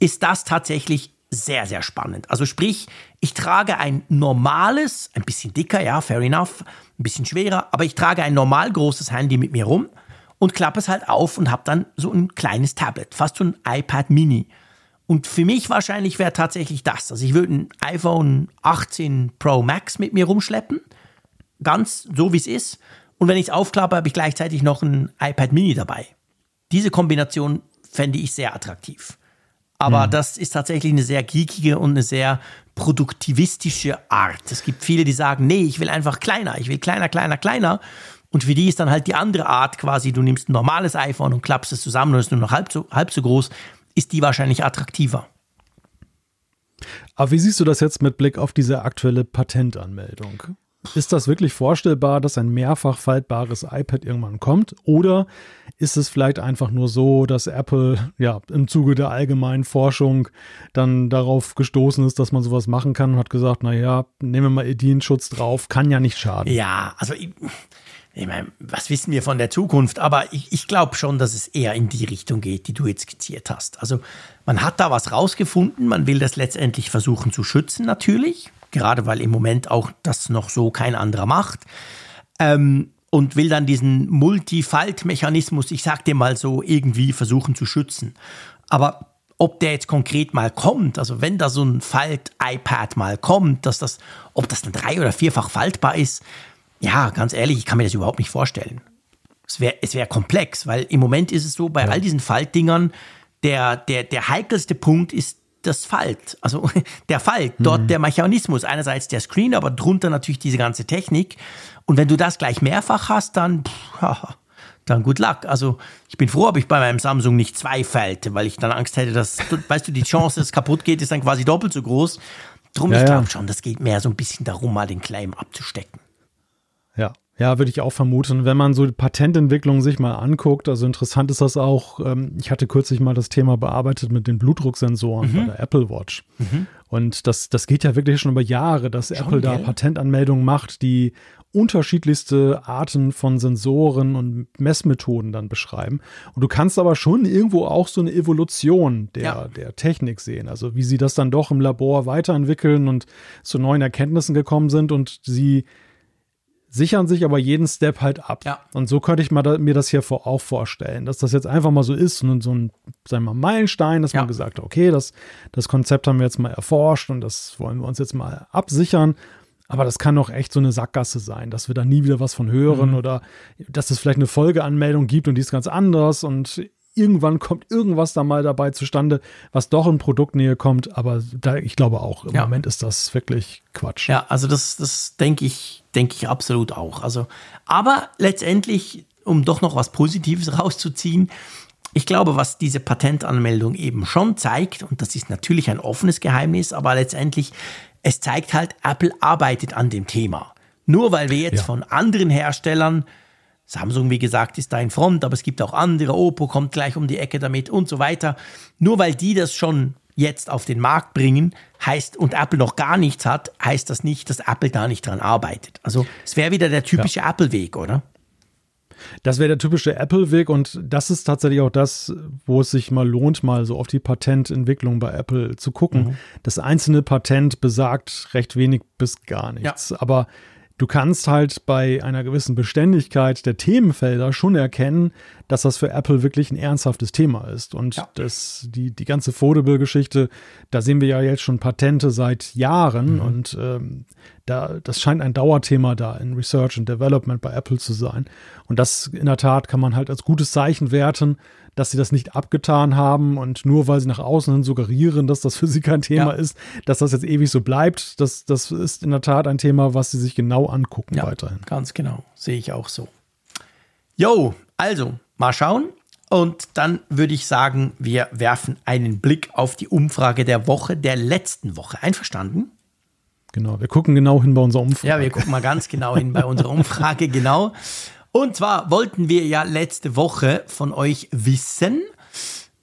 ist das tatsächlich sehr, sehr spannend. Also sprich, ich trage ein normales, ein bisschen dicker, ja, fair enough, ein bisschen schwerer, aber ich trage ein normal großes Handy mit mir rum und klappe es halt auf und habe dann so ein kleines Tablet, fast so ein iPad Mini. Und für mich wahrscheinlich wäre tatsächlich das. Also ich würde ein iPhone 18 Pro Max mit mir rumschleppen, ganz so wie es ist. Und wenn ich es aufklappe, habe ich gleichzeitig noch ein iPad Mini dabei. Diese Kombination fände ich sehr attraktiv. Aber mhm. das ist tatsächlich eine sehr geekige und eine sehr produktivistische Art. Es gibt viele, die sagen, nee, ich will einfach kleiner, ich will kleiner, kleiner, kleiner. Und für die ist dann halt die andere Art quasi, du nimmst ein normales iPhone und klappst es zusammen und es ist nur noch halb so, halb so groß, ist die wahrscheinlich attraktiver. Aber wie siehst du das jetzt mit Blick auf diese aktuelle Patentanmeldung? Ist das wirklich vorstellbar, dass ein mehrfach faltbares iPad irgendwann kommt? Oder ist es vielleicht einfach nur so, dass Apple ja im Zuge der allgemeinen Forschung dann darauf gestoßen ist, dass man sowas machen kann und hat gesagt, naja, nehmen wir mal Edienschutz drauf, kann ja nicht schaden. Ja, also ich, ich meine, was wissen wir von der Zukunft? Aber ich, ich glaube schon, dass es eher in die Richtung geht, die du jetzt skizziert hast. Also man hat da was rausgefunden, man will das letztendlich versuchen zu schützen natürlich gerade weil im Moment auch das noch so kein anderer macht. Ähm, und will dann diesen Multifalt-Mechanismus, ich sag dir mal so, irgendwie versuchen zu schützen. Aber ob der jetzt konkret mal kommt, also wenn da so ein Falt-iPad mal kommt, dass das, ob das dann drei- oder vierfach faltbar ist, ja, ganz ehrlich, ich kann mir das überhaupt nicht vorstellen. Es wäre es wär komplex, weil im Moment ist es so, bei all diesen Faltdingern, der, der, der heikelste Punkt ist das Falt, also der Falt, dort mhm. der Mechanismus, einerseits der Screen, aber drunter natürlich diese ganze Technik. Und wenn du das gleich mehrfach hast, dann, pff, dann gut luck. Also ich bin froh, ob ich bei meinem Samsung nicht zwei Falte, weil ich dann Angst hätte, dass, weißt du, die Chance, dass es kaputt geht, ist dann quasi doppelt so groß. Drum, ja, ich glaube schon, das geht mehr so ein bisschen darum, mal den Claim abzustecken. Ja. Ja, würde ich auch vermuten. Wenn man so Patententwicklung sich mal anguckt, also interessant ist das auch, ähm, ich hatte kürzlich mal das Thema bearbeitet mit den Blutdrucksensoren mhm. bei der Apple Watch. Mhm. Und das, das geht ja wirklich schon über Jahre, dass schon, Apple da Patentanmeldungen macht, die unterschiedlichste Arten von Sensoren und Messmethoden dann beschreiben. Und du kannst aber schon irgendwo auch so eine Evolution der, ja. der Technik sehen. Also wie sie das dann doch im Labor weiterentwickeln und zu neuen Erkenntnissen gekommen sind und sie sichern sich aber jeden Step halt ab. Ja. Und so könnte ich da, mir das hier vor, auch vorstellen, dass das jetzt einfach mal so ist und so ein, sagen wir mal, Meilenstein, dass ja. man gesagt hat, okay, das, das Konzept haben wir jetzt mal erforscht und das wollen wir uns jetzt mal absichern. Aber das kann doch echt so eine Sackgasse sein, dass wir da nie wieder was von hören mhm. oder dass es vielleicht eine Folgeanmeldung gibt und die ist ganz anders und irgendwann kommt irgendwas da mal dabei zustande, was doch in Produktnähe kommt. Aber da, ich glaube auch, im ja. Moment ist das wirklich Quatsch. Ja, also das, das denke ich, denke ich absolut auch. Also, aber letztendlich, um doch noch was Positives rauszuziehen, ich glaube, was diese Patentanmeldung eben schon zeigt, und das ist natürlich ein offenes Geheimnis, aber letztendlich, es zeigt halt, Apple arbeitet an dem Thema. Nur weil wir jetzt ja. von anderen Herstellern Samsung, wie gesagt, ist da in Front, aber es gibt auch andere. Oppo kommt gleich um die Ecke damit und so weiter. Nur weil die das schon jetzt auf den Markt bringen, heißt und Apple noch gar nichts hat, heißt das nicht, dass Apple da nicht dran arbeitet. Also es wäre wieder der typische ja. Apple-Weg, oder? Das wäre der typische Apple-Weg und das ist tatsächlich auch das, wo es sich mal lohnt, mal so auf die Patententwicklung bei Apple zu gucken. Mhm. Das einzelne Patent besagt recht wenig bis gar nichts. Ja. Aber du kannst halt bei einer gewissen Beständigkeit der Themenfelder schon erkennen, dass das für Apple wirklich ein ernsthaftes Thema ist. Und ja. das, die, die ganze Foldable-Geschichte, da sehen wir ja jetzt schon Patente seit Jahren mhm. und ähm, da, das scheint ein Dauerthema da in Research and Development bei Apple zu sein. Und das in der Tat kann man halt als gutes Zeichen werten, dass sie das nicht abgetan haben und nur weil sie nach außen hin suggerieren, dass das für sie kein Thema ja. ist, dass das jetzt ewig so bleibt. Das, das ist in der Tat ein Thema, was sie sich genau angucken ja, weiterhin. Ganz genau, sehe ich auch so. Jo, also mal schauen. Und dann würde ich sagen, wir werfen einen Blick auf die Umfrage der Woche, der letzten Woche. Einverstanden? Genau, wir gucken genau hin bei unserer Umfrage. Ja, wir gucken mal ganz genau hin bei unserer Umfrage, genau. Und zwar wollten wir ja letzte Woche von euch wissen,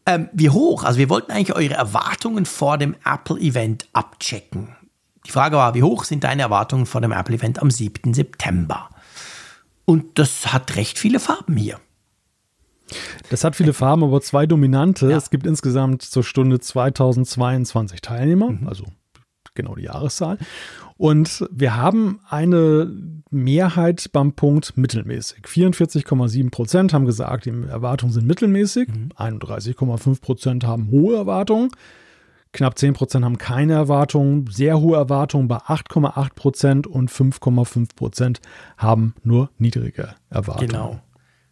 ähm, wie hoch, also wir wollten eigentlich eure Erwartungen vor dem Apple-Event abchecken. Die Frage war, wie hoch sind deine Erwartungen vor dem Apple-Event am 7. September? Und das hat recht viele Farben hier. Das hat viele Farben, aber zwei dominante. Ja. Es gibt insgesamt zur Stunde 2022 Teilnehmer, mhm. also genau die Jahreszahl. Und wir haben eine Mehrheit beim Punkt mittelmäßig. 44,7 Prozent haben gesagt, die Erwartungen sind mittelmäßig. Mhm. 31,5 Prozent haben hohe Erwartungen. Knapp 10 Prozent haben keine Erwartungen. Sehr hohe Erwartungen bei 8,8 Prozent und 5,5 Prozent haben nur niedrige Erwartungen. Genau.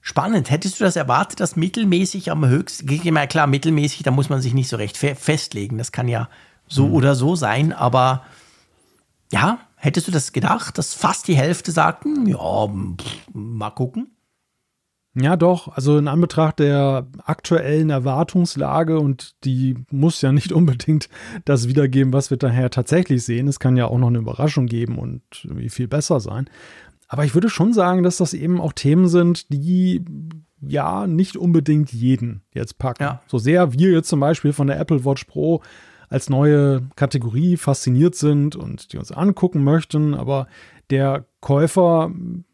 Spannend. Hättest du das erwartet, dass mittelmäßig am höchsten, ich meine, klar, mittelmäßig, da muss man sich nicht so recht fe festlegen. Das kann ja so mhm. oder so sein, aber ja, hättest du das gedacht, dass fast die Hälfte sagten, ja, pff, mal gucken? Ja, doch. Also in Anbetracht der aktuellen Erwartungslage und die muss ja nicht unbedingt das wiedergeben, was wir daher tatsächlich sehen. Es kann ja auch noch eine Überraschung geben und wie viel besser sein. Aber ich würde schon sagen, dass das eben auch Themen sind, die ja nicht unbedingt jeden jetzt packen. Ja. So sehr wir jetzt zum Beispiel von der Apple Watch Pro als neue Kategorie fasziniert sind und die uns angucken möchten, aber der Käufer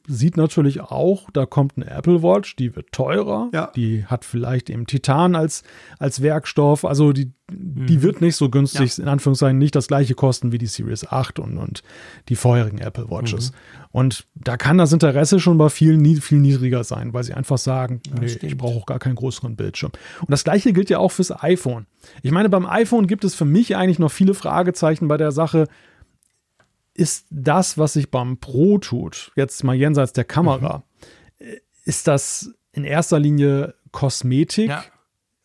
sieht natürlich auch, da kommt eine Apple Watch, die wird teurer, ja. die hat vielleicht eben Titan als, als Werkstoff, also die, die mhm. wird nicht so günstig, ja. in Anführungszeichen nicht das gleiche kosten wie die Series 8 und, und die vorherigen Apple Watches. Mhm. Und da kann das Interesse schon bei vielen viel niedriger sein, weil sie einfach sagen, ja, nee, ich brauche auch gar keinen größeren Bildschirm. Und das gleiche gilt ja auch fürs iPhone. Ich meine, beim iPhone gibt es für mich eigentlich noch viele Fragezeichen bei der Sache, ist das, was sich beim Pro tut, jetzt mal jenseits der Kamera, mhm. ist das in erster Linie Kosmetik? Ja.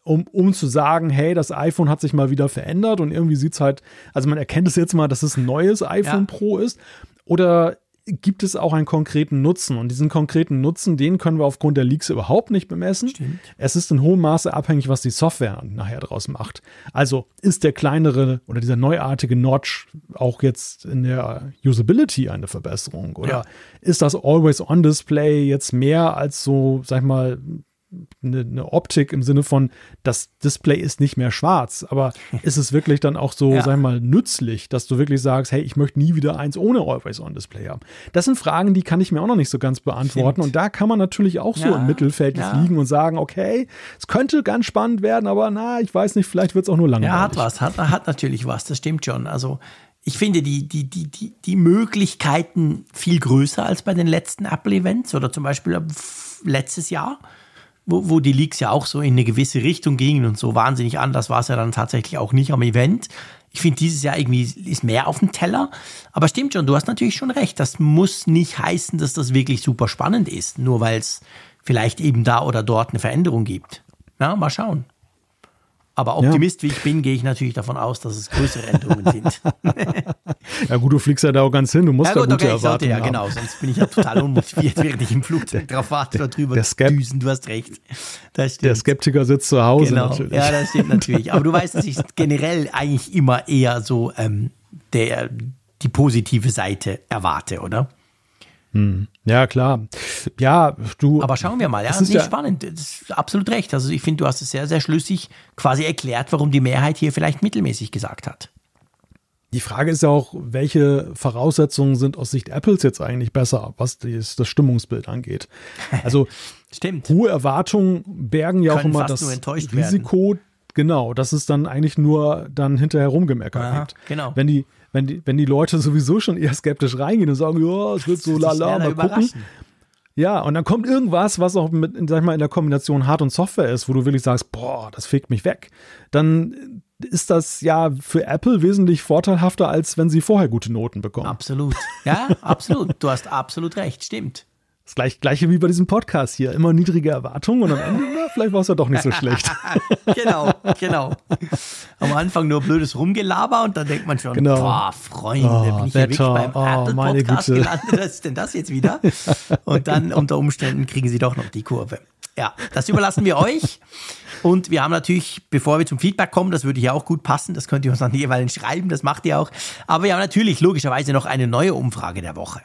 Um, um zu sagen, hey, das iPhone hat sich mal wieder verändert und irgendwie sieht es halt, also man erkennt es jetzt mal, dass es ein neues iPhone ja. Pro ist. Oder gibt es auch einen konkreten Nutzen. Und diesen konkreten Nutzen, den können wir aufgrund der Leaks überhaupt nicht bemessen. Stimmt. Es ist in hohem Maße abhängig, was die Software nachher draus macht. Also ist der kleinere oder dieser neuartige Notch auch jetzt in der Usability eine Verbesserung? Oder ja. ist das Always-On-Display jetzt mehr als so, sag ich mal, eine, eine, Optik im Sinne von, das Display ist nicht mehr schwarz, aber ist es wirklich dann auch so, ja. sag mal, nützlich, dass du wirklich sagst, hey, ich möchte nie wieder eins ohne Always-On-Display haben? Das sind Fragen, die kann ich mir auch noch nicht so ganz beantworten. Stimmt. Und da kann man natürlich auch ja. so im Mittelfeld ja. liegen und sagen, okay, es könnte ganz spannend werden, aber na, ich weiß nicht, vielleicht wird es auch nur langweilig. Ja, hat was, hat, hat natürlich was, das stimmt schon. Also ich finde die, die, die, die, die Möglichkeiten viel größer als bei den letzten Apple-Events oder zum Beispiel letztes Jahr wo, wo die Leaks ja auch so in eine gewisse Richtung gingen und so wahnsinnig anders war es ja dann tatsächlich auch nicht am Event. Ich finde, dieses Jahr irgendwie ist mehr auf dem Teller. Aber stimmt schon, du hast natürlich schon recht. Das muss nicht heißen, dass das wirklich super spannend ist, nur weil es vielleicht eben da oder dort eine Veränderung gibt. Na, mal schauen. Aber Optimist ja. wie ich bin, gehe ich natürlich davon aus, dass es größere Änderungen sind. ja gut, du fliegst ja da auch ganz hin, du musst ja, gut, da gute okay, sollte, Ja, genau, sonst bin ich ja total unmotiviert, während ich im Flugzeug drauf warte oder drüber der düsen, du hast recht. Der Skeptiker sitzt zu Hause genau. natürlich. Ja, das stimmt natürlich. Aber du weißt, dass ich generell eigentlich immer eher so ähm, der, die positive Seite erwarte, oder? Hm. Ja, klar. Ja, du. Aber schauen wir mal, ja, das ist ja, spannend. Das ist absolut recht. Also ich finde, du hast es sehr, sehr schlüssig quasi erklärt, warum die Mehrheit hier vielleicht mittelmäßig gesagt hat. Die Frage ist ja auch, welche Voraussetzungen sind aus Sicht Apples jetzt eigentlich besser, was das, das Stimmungsbild angeht. Also Stimmt. hohe Erwartungen bergen ja Können auch immer das Risiko, werden. genau, dass es dann eigentlich nur dann hinterher rumgemeckert gibt. Genau. Wenn die, wenn die, wenn die Leute sowieso schon eher skeptisch reingehen und sagen, ja, es wird so lala, mal gucken. Ja, und dann kommt irgendwas, was auch mit, sag ich mal, in der Kombination Hard- und Software ist, wo du wirklich sagst, boah, das fegt mich weg. Dann ist das ja für Apple wesentlich vorteilhafter, als wenn sie vorher gute Noten bekommen. Absolut. Ja, absolut. Du hast absolut recht. Stimmt. Das gleich, gleiche wie bei diesem Podcast hier. Immer niedrige Erwartungen und am Ende, na, vielleicht war es ja doch nicht so schlecht. genau, genau. Am Anfang nur blödes Rumgelaber und dann denkt man schon, genau. boah, Freunde, oh, bin ich Wetter, ja wirklich beim oh, Apple-Podcast gelandet. Was ist denn das jetzt wieder? Und dann unter Umständen kriegen sie doch noch die Kurve. Ja, das überlassen wir euch. Und wir haben natürlich, bevor wir zum Feedback kommen, das würde hier auch gut passen, das könnt ihr uns dann jeweils schreiben, das macht ihr auch. Aber wir haben natürlich logischerweise noch eine neue Umfrage der Woche.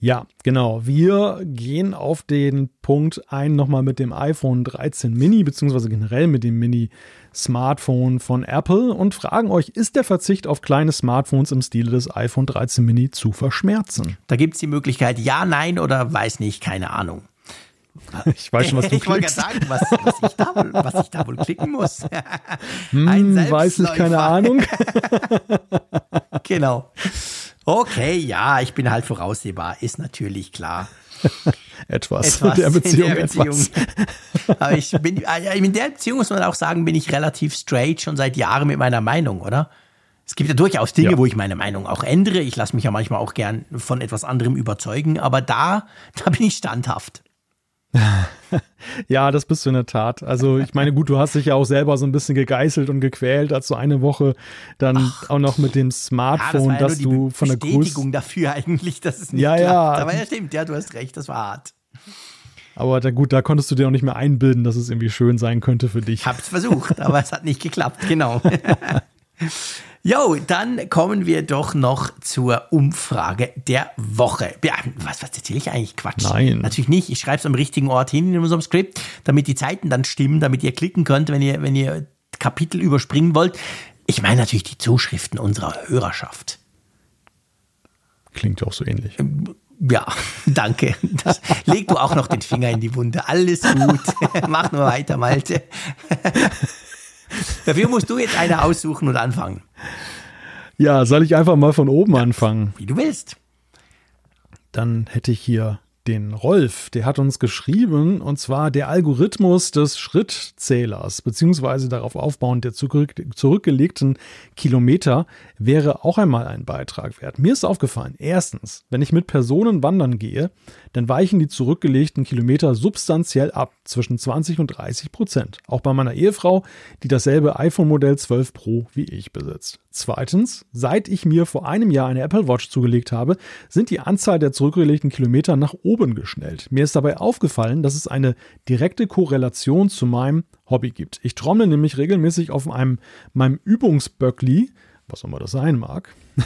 Ja, genau. Wir gehen auf den Punkt ein, nochmal mit dem iPhone 13 Mini, beziehungsweise generell mit dem Mini-Smartphone von Apple und fragen euch, ist der Verzicht auf kleine Smartphones im Stile des iPhone 13 Mini zu verschmerzen? Da gibt es die Möglichkeit ja, nein oder weiß nicht, keine Ahnung. Ich weiß schon, was du ich klickst. Ich wollte sagen, was, was, ich da wohl, was ich da wohl klicken muss. Hm, weiß ich, keine Ahnung. genau. Okay, ja, ich bin halt voraussehbar, ist natürlich klar. etwas. etwas. In der Beziehung, in der Beziehung. etwas. Aber ich bin, ah in der Beziehung muss man auch sagen, bin ich relativ straight schon seit Jahren mit meiner Meinung, oder? Es gibt ja durchaus Dinge, ja. wo ich meine Meinung auch ändere. Ich lasse mich ja manchmal auch gern von etwas anderem überzeugen, aber da, da bin ich standhaft. ja, das bist du in der Tat. Also ich meine, gut, du hast dich ja auch selber so ein bisschen gegeißelt und gequält, als du eine Woche dann Ach, auch noch mit dem Smartphone, ja, das, ja du von der. Bestätigung dafür eigentlich, dass es nicht ja, klappt. Ja. Aber ja, stimmt, ja, du hast recht, das war hart. Aber da, gut, da konntest du dir auch nicht mehr einbilden, dass es irgendwie schön sein könnte für dich. Hab's versucht, aber es hat nicht geklappt, genau. Jo, dann kommen wir doch noch zur Umfrage der Woche. Ja, was, was erzähle ich eigentlich? Quatsch. Nein. Natürlich nicht. Ich schreibe es am richtigen Ort hin in unserem Skript, damit die Zeiten dann stimmen, damit ihr klicken könnt, wenn ihr, wenn ihr Kapitel überspringen wollt. Ich meine natürlich die Zuschriften unserer Hörerschaft. Klingt auch so ähnlich. Ähm, ja, danke. Das, leg du auch noch den Finger in die Wunde. Alles gut. Mach nur weiter, Malte. Dafür musst du jetzt eine aussuchen und anfangen. Ja, soll ich einfach mal von oben anfangen? Wie du willst. Dann hätte ich hier den Rolf, der hat uns geschrieben, und zwar der Algorithmus des Schrittzählers, beziehungsweise darauf aufbauend der zurück, zurückgelegten Kilometer, wäre auch einmal ein Beitrag wert. Mir ist aufgefallen, erstens, wenn ich mit Personen wandern gehe, dann weichen die zurückgelegten Kilometer substanziell ab, zwischen 20 und 30 Prozent. Auch bei meiner Ehefrau, die dasselbe iPhone-Modell 12 Pro wie ich besitzt. Zweitens, seit ich mir vor einem Jahr eine Apple Watch zugelegt habe, sind die Anzahl der zurückgelegten Kilometer nach oben geschnellt. Mir ist dabei aufgefallen, dass es eine direkte Korrelation zu meinem Hobby gibt. Ich trommle nämlich regelmäßig auf einem, meinem Übungsböckli, was auch immer das sein mag.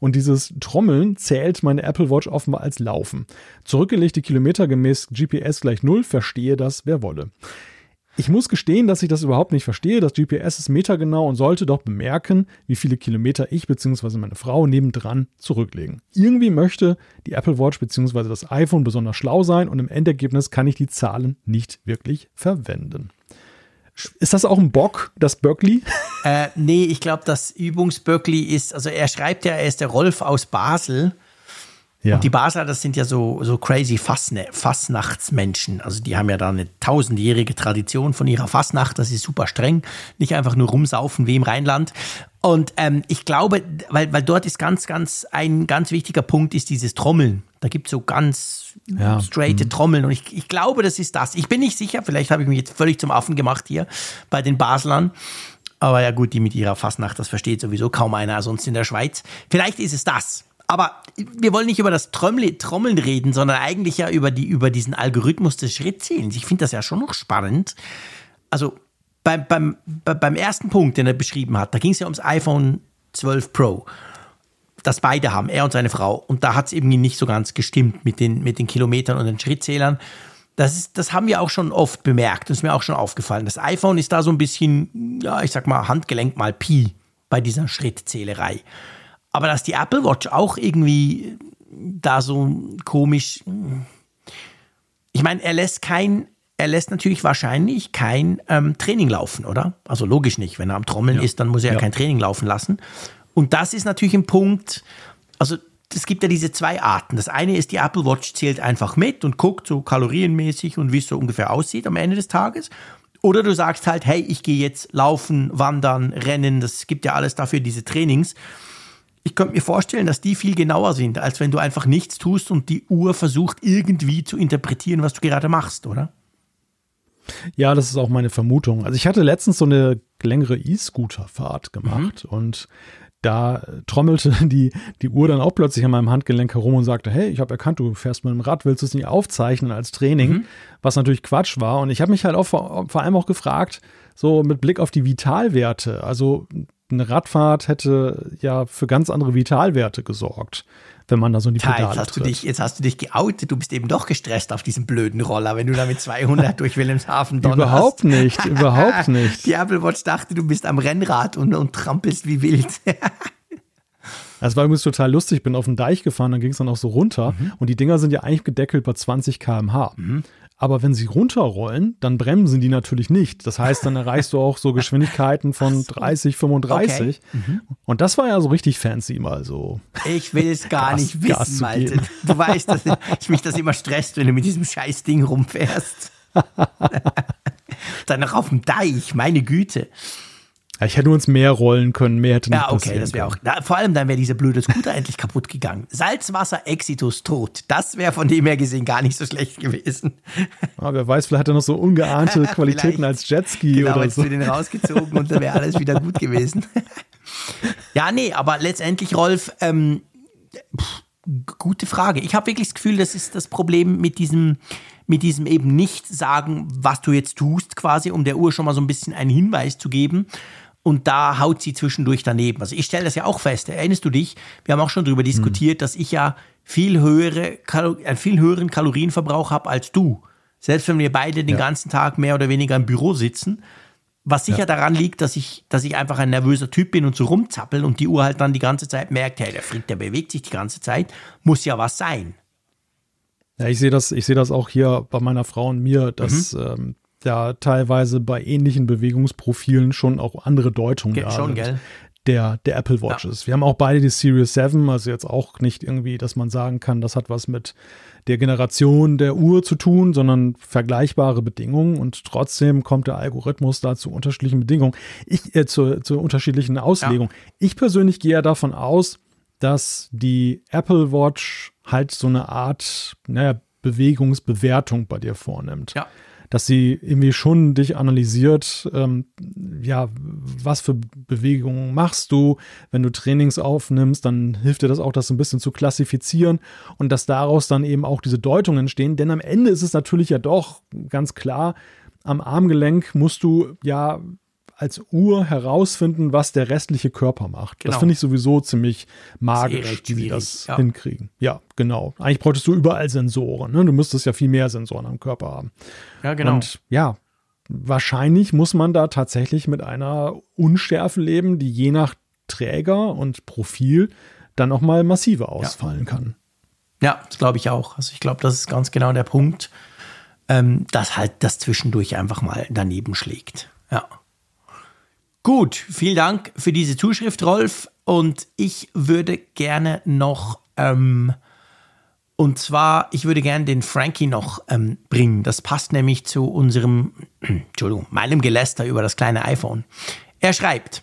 Und dieses Trommeln zählt meine Apple Watch offenbar als Laufen. Zurückgelegte Kilometer gemäß GPS gleich null, verstehe das, wer wolle. Ich muss gestehen, dass ich das überhaupt nicht verstehe. Das GPS ist metergenau und sollte doch bemerken, wie viele Kilometer ich bzw. meine Frau nebendran zurücklegen. Irgendwie möchte die Apple Watch bzw. das iPhone besonders schlau sein und im Endergebnis kann ich die Zahlen nicht wirklich verwenden. Ist das auch ein Bock, das Böckli? Äh, nee, ich glaube, das Übungsböckli ist, also er schreibt ja, er ist der Rolf aus Basel ja. Und die Basler, das sind ja so, so crazy Fassne, Fassnachtsmenschen. Also die haben ja da eine tausendjährige Tradition von ihrer Fassnacht. Das ist super streng. Nicht einfach nur rumsaufen wie im Rheinland. Und ähm, ich glaube, weil, weil dort ist ganz, ganz, ein ganz wichtiger Punkt ist dieses Trommeln. Da gibt es so ganz ja. straighte mhm. Trommeln. Und ich, ich glaube, das ist das. Ich bin nicht sicher, vielleicht habe ich mich jetzt völlig zum Affen gemacht hier bei den Baslern. Aber ja gut, die mit ihrer Fassnacht, das versteht sowieso kaum einer sonst in der Schweiz. Vielleicht ist es das. Aber wir wollen nicht über das Trommeln, Trommeln reden, sondern eigentlich ja über, die, über diesen Algorithmus des Schrittzählens. Ich finde das ja schon noch spannend. Also beim, beim, beim ersten Punkt, den er beschrieben hat, da ging es ja ums iPhone 12 Pro. Das beide haben, er und seine Frau. Und da hat es irgendwie nicht so ganz gestimmt mit den, mit den Kilometern und den Schrittzählern. Das, ist, das haben wir auch schon oft bemerkt. Das ist mir auch schon aufgefallen. Das iPhone ist da so ein bisschen, ja, ich sag mal, Handgelenk mal Pi bei dieser Schrittzählerei. Aber dass die Apple Watch auch irgendwie da so komisch. Ich meine, er lässt kein, er lässt natürlich wahrscheinlich kein ähm, Training laufen, oder? Also logisch nicht. Wenn er am Trommeln ja. ist, dann muss er ja. kein Training laufen lassen. Und das ist natürlich ein Punkt, also es gibt ja diese zwei Arten. Das eine ist, die Apple Watch zählt einfach mit und guckt so kalorienmäßig und wie es so ungefähr aussieht am Ende des Tages. Oder du sagst halt, hey, ich gehe jetzt laufen, wandern, rennen, das gibt ja alles dafür, diese Trainings ich könnte mir vorstellen, dass die viel genauer sind, als wenn du einfach nichts tust und die Uhr versucht irgendwie zu interpretieren, was du gerade machst, oder? Ja, das ist auch meine Vermutung. Also ich hatte letztens so eine längere E-Scooter-Fahrt gemacht mhm. und da trommelte die, die Uhr dann auch plötzlich an meinem Handgelenk herum und sagte, hey, ich habe erkannt, du fährst mit dem Rad, willst du es nicht aufzeichnen als Training? Mhm. Was natürlich Quatsch war. Und ich habe mich halt auch vor, vor allem auch gefragt, so mit Blick auf die Vitalwerte. Also eine Radfahrt hätte ja für ganz andere Vitalwerte gesorgt, wenn man da so in die Pedale ja, jetzt hast, du dich, jetzt hast du dich geoutet, du bist eben doch gestresst auf diesem blöden Roller, wenn du da mit 200 durch Wilhelmshaven donnerst. Überhaupt nicht, überhaupt nicht. Die Apple Watch dachte, du bist am Rennrad und, und trampelst wie wild. Das war übrigens total lustig. Ich bin auf den Deich gefahren, dann ging es dann auch so runter. Mhm. Und die Dinger sind ja eigentlich gedeckelt bei 20 km/h. Mhm. Aber wenn sie runterrollen, dann bremsen die natürlich nicht. Das heißt, dann erreichst du auch so Geschwindigkeiten von so. 30, 35. Okay. Mhm. Und das war ja so richtig fancy mal so. Ich will es gar Gas, nicht wissen, Malte. Du weißt, dass ich mich das immer stresst, wenn du mit diesem scheiß Ding rumfährst. dann noch auf dem Deich, meine Güte. Ich hätte uns mehr rollen können, mehr hätte nicht Ja, okay, das wäre auch. Na, vor allem dann wäre dieser blöde Scooter endlich kaputt gegangen. Salzwasser Exitus tot. Das wäre von dem her gesehen gar nicht so schlecht gewesen. Ah, wer weiß, vielleicht hat er noch so ungeahnte Qualitäten als Jetski genau, oder so. du den rausgezogen und dann wäre alles wieder gut gewesen. ja, nee, aber letztendlich, Rolf, ähm, pff, gute Frage. Ich habe wirklich das Gefühl, das ist das Problem mit diesem, mit diesem eben nicht sagen, was du jetzt tust, quasi, um der Uhr schon mal so ein bisschen einen Hinweis zu geben. Und da haut sie zwischendurch daneben. Also ich stelle das ja auch fest. Erinnerst du dich? Wir haben auch schon darüber diskutiert, hm. dass ich ja viel höhere, einen viel höheren Kalorienverbrauch habe als du. Selbst wenn wir beide den ja. ganzen Tag mehr oder weniger im Büro sitzen. Was sicher ja. daran liegt, dass ich, dass ich einfach ein nervöser Typ bin und so rumzappel und die Uhr halt dann die ganze Zeit merkt, hey, der Frick, der bewegt sich die ganze Zeit, muss ja was sein. Ja, ich sehe das, ich sehe das auch hier bei meiner Frau und mir, dass mhm. ähm, ja teilweise bei ähnlichen Bewegungsprofilen schon auch andere Deutungen Ge da schon. Gell? Der, der Apple Watches. Ja. Wir haben auch beide die Series 7, also jetzt auch nicht irgendwie, dass man sagen kann, das hat was mit der Generation der Uhr zu tun, sondern vergleichbare Bedingungen und trotzdem kommt der Algorithmus da zu unterschiedlichen Bedingungen, ich, äh, zu, zu unterschiedlichen Auslegungen. Ja. Ich persönlich gehe ja davon aus, dass die Apple Watch halt so eine Art, naja, Bewegungsbewertung bei dir vornimmt. Ja dass sie irgendwie schon dich analysiert, ähm, ja, was für Bewegungen machst du, wenn du Trainings aufnimmst, dann hilft dir das auch, das ein bisschen zu klassifizieren und dass daraus dann eben auch diese Deutungen entstehen, denn am Ende ist es natürlich ja doch ganz klar, am Armgelenk musst du ja als Uhr herausfinden, was der restliche Körper macht. Genau. Das finde ich sowieso ziemlich magisch, wie sie das ja. hinkriegen. Ja, genau. Eigentlich bräuchtest du überall Sensoren. Ne? Du müsstest ja viel mehr Sensoren am Körper haben. Ja, genau. Und ja, wahrscheinlich muss man da tatsächlich mit einer Unschärfe leben, die je nach Träger und Profil dann auch mal massiver ausfallen ja. kann. Ja, das glaube ich auch. Also ich glaube, das ist ganz genau der Punkt, ähm, dass halt das zwischendurch einfach mal daneben schlägt. Ja. Gut, vielen Dank für diese Zuschrift, Rolf. Und ich würde gerne noch, ähm, und zwar, ich würde gerne den Frankie noch ähm, bringen. Das passt nämlich zu unserem, Entschuldigung, meinem Geläster über das kleine iPhone. Er schreibt,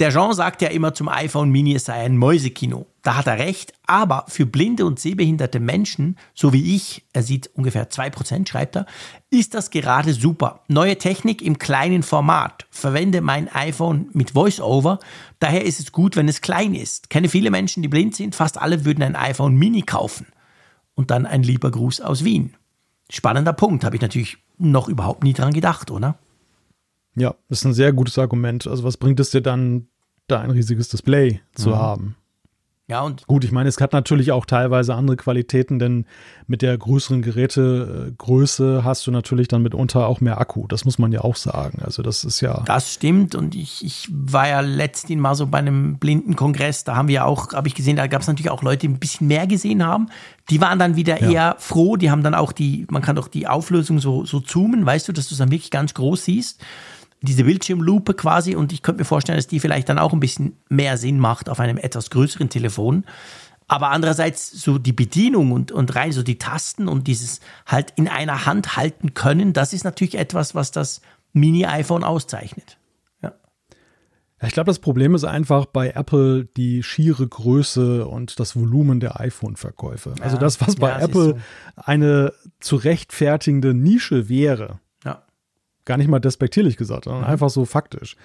der Jean sagt ja immer zum iPhone Mini, es sei ein Mäusekino. Da hat er recht, aber für blinde und sehbehinderte Menschen, so wie ich, er sieht ungefähr 2%, schreibt er, ist das gerade super. Neue Technik im kleinen Format. Verwende mein iPhone mit VoiceOver, daher ist es gut, wenn es klein ist. Kenne viele Menschen, die blind sind, fast alle würden ein iPhone Mini kaufen. Und dann ein lieber Gruß aus Wien. Spannender Punkt, habe ich natürlich noch überhaupt nie dran gedacht, oder? Ja, das ist ein sehr gutes Argument. Also was bringt es dir dann, da ein riesiges Display zu mhm. haben? Ja, und gut, ich meine, es hat natürlich auch teilweise andere Qualitäten, denn mit der größeren Gerätegröße hast du natürlich dann mitunter auch mehr Akku. Das muss man ja auch sagen. Also, das ist ja. Das stimmt. Und ich, ich war ja letztens mal so bei einem Blindenkongress. Da haben wir auch, habe ich gesehen, da gab es natürlich auch Leute, die ein bisschen mehr gesehen haben. Die waren dann wieder ja. eher froh. Die haben dann auch die, man kann doch die Auflösung so, so zoomen, weißt du, dass du es dann wirklich ganz groß siehst diese Bildschirmlupe quasi und ich könnte mir vorstellen, dass die vielleicht dann auch ein bisschen mehr Sinn macht auf einem etwas größeren Telefon. Aber andererseits so die Bedienung und, und rein so die Tasten und dieses halt in einer Hand halten können, das ist natürlich etwas, was das Mini-iPhone auszeichnet. Ja. ja ich glaube, das Problem ist einfach bei Apple die schiere Größe und das Volumen der iPhone-Verkäufe. Also das, was bei ja, Apple so. eine zu rechtfertigende Nische wäre, Gar nicht mal despektierlich gesagt, sondern mhm. einfach so faktisch.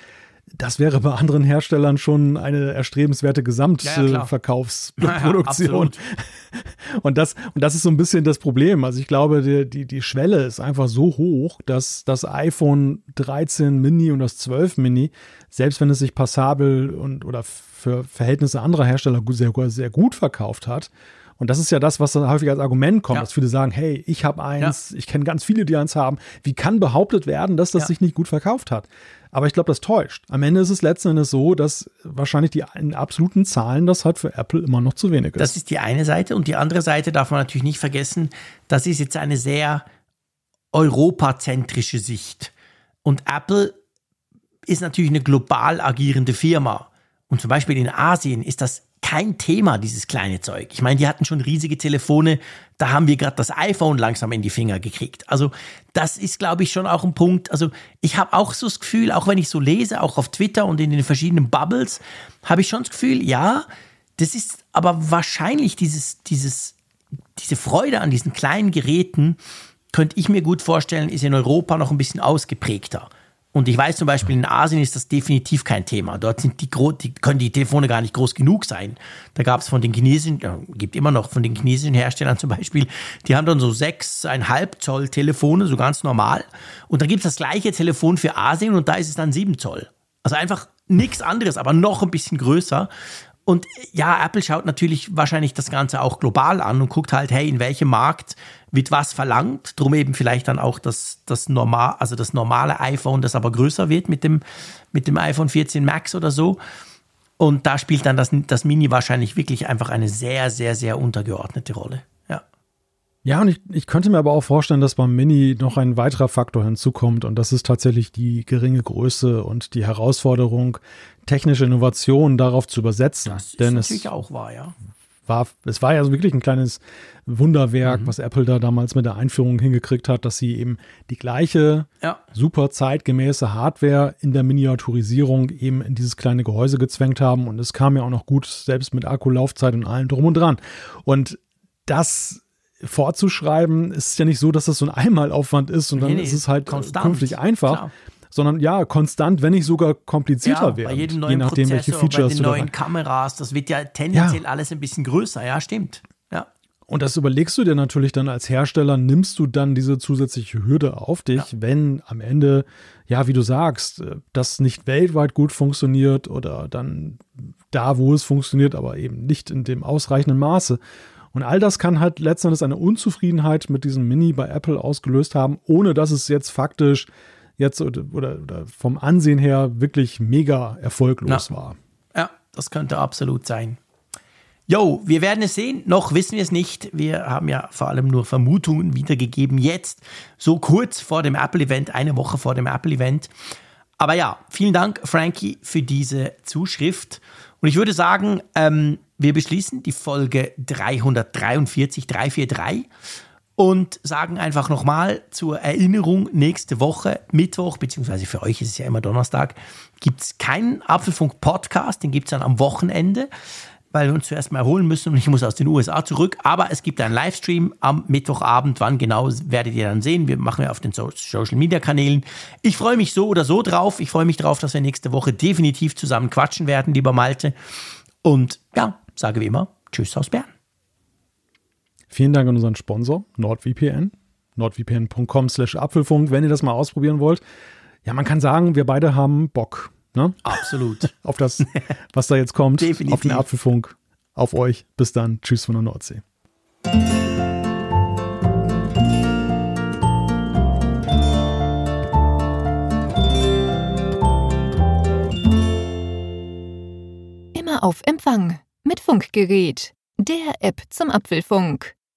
Das wäre bei anderen Herstellern schon eine erstrebenswerte Gesamtverkaufsproduktion. Ja, ja, und, das, und das ist so ein bisschen das Problem. Also ich glaube, die, die, die Schwelle ist einfach so hoch, dass das iPhone 13 Mini und das 12 Mini, selbst wenn es sich passabel und oder für Verhältnisse anderer Hersteller sehr, sehr gut verkauft hat, und das ist ja das, was häufig als Argument kommt, ja. dass viele sagen, hey, ich habe eins, ja. ich kenne ganz viele, die eins haben. Wie kann behauptet werden, dass das ja. sich nicht gut verkauft hat? Aber ich glaube, das täuscht. Am Ende ist es letzten Endes so, dass wahrscheinlich die in absoluten Zahlen das halt für Apple immer noch zu wenig ist. Das ist die eine Seite. Und die andere Seite darf man natürlich nicht vergessen, das ist jetzt eine sehr europazentrische Sicht. Und Apple ist natürlich eine global agierende Firma. Und zum Beispiel in Asien ist das kein Thema, dieses kleine Zeug. Ich meine, die hatten schon riesige Telefone, da haben wir gerade das iPhone langsam in die Finger gekriegt. Also das ist, glaube ich, schon auch ein Punkt. Also ich habe auch so das Gefühl, auch wenn ich so lese, auch auf Twitter und in den verschiedenen Bubbles, habe ich schon das Gefühl, ja, das ist aber wahrscheinlich dieses, dieses, diese Freude an diesen kleinen Geräten, könnte ich mir gut vorstellen, ist in Europa noch ein bisschen ausgeprägter. Und ich weiß zum Beispiel, in Asien ist das definitiv kein Thema. Dort sind die, die können die Telefone gar nicht groß genug sein. Da gab es von den chinesischen, ja, gibt immer noch von den chinesischen Herstellern zum Beispiel, die haben dann so sechseinhalb Zoll Telefone, so ganz normal. Und da gibt es das gleiche Telefon für Asien und da ist es dann sieben Zoll. Also einfach nichts anderes, aber noch ein bisschen größer. Und ja, Apple schaut natürlich wahrscheinlich das Ganze auch global an und guckt halt, hey, in welchem Markt wird was verlangt. Drum eben vielleicht dann auch das, das normal, also das normale iPhone, das aber größer wird mit dem, mit dem iPhone 14 Max oder so. Und da spielt dann das, das Mini wahrscheinlich wirklich einfach eine sehr, sehr, sehr untergeordnete Rolle. Ja. Ja, und ich, ich könnte mir aber auch vorstellen, dass beim Mini noch ein weiterer Faktor hinzukommt und das ist tatsächlich die geringe Größe und die Herausforderung, technische Innovationen darauf zu übersetzen. Das ist Denn natürlich auch wahr, ja. War, es war ja wirklich ein kleines Wunderwerk, mhm. was Apple da damals mit der Einführung hingekriegt hat, dass sie eben die gleiche ja. super zeitgemäße Hardware in der Miniaturisierung eben in dieses kleine Gehäuse gezwängt haben. Und es kam ja auch noch gut, selbst mit Akkulaufzeit und allem drum und dran. Und das vorzuschreiben, ist ja nicht so, dass das so ein Einmalaufwand ist und dann nee, nee, ist es halt konstant, künftig einfach. Klar sondern ja, konstant, wenn nicht sogar komplizierter ja, werden. Bei jedem neuen je nachdem, Prozessor, welche Features bei den neuen Kameras, das wird ja tendenziell ja. alles ein bisschen größer, ja, stimmt. Ja. Und das überlegst du dir natürlich dann als Hersteller, nimmst du dann diese zusätzliche Hürde auf dich, ja. wenn am Ende, ja, wie du sagst, äh, das nicht weltweit gut funktioniert oder dann da, wo es funktioniert, aber eben nicht in dem ausreichenden Maße. Und all das kann halt letztendlich eine Unzufriedenheit mit diesem Mini bei Apple ausgelöst haben, ohne dass es jetzt faktisch jetzt oder, oder, vom Ansehen her wirklich mega erfolglos ja. war. Ja, das könnte absolut sein. Jo, wir werden es sehen. Noch wissen wir es nicht. Wir haben ja vor allem nur Vermutungen wiedergegeben. Jetzt, so kurz vor dem Apple-Event, eine Woche vor dem Apple-Event. Aber ja, vielen Dank, Frankie, für diese Zuschrift. Und ich würde sagen, ähm, wir beschließen die Folge 343, 343 und sagen einfach nochmal zur Erinnerung, nächste Woche, Mittwoch, beziehungsweise für euch ist es ja immer Donnerstag, gibt es keinen Apfelfunk-Podcast, den gibt es dann am Wochenende, weil wir uns zuerst mal erholen müssen und ich muss aus den USA zurück. Aber es gibt einen Livestream am Mittwochabend. Wann genau werdet ihr dann sehen? Wir machen ja auf den Social-Media-Kanälen. Ich freue mich so oder so drauf. Ich freue mich drauf, dass wir nächste Woche definitiv zusammen quatschen werden, lieber Malte. Und ja, sage wie immer, Tschüss aus Bern. Vielen Dank an unseren Sponsor NordVPN, nordvpn.com slash Apfelfunk, wenn ihr das mal ausprobieren wollt. Ja, man kann sagen, wir beide haben Bock. Ne? Absolut. auf das, was da jetzt kommt. Definitiv. Auf den Apfelfunk. Auf euch. Bis dann. Tschüss von der Nordsee. Immer auf Empfang mit Funkgerät, der App zum Apfelfunk.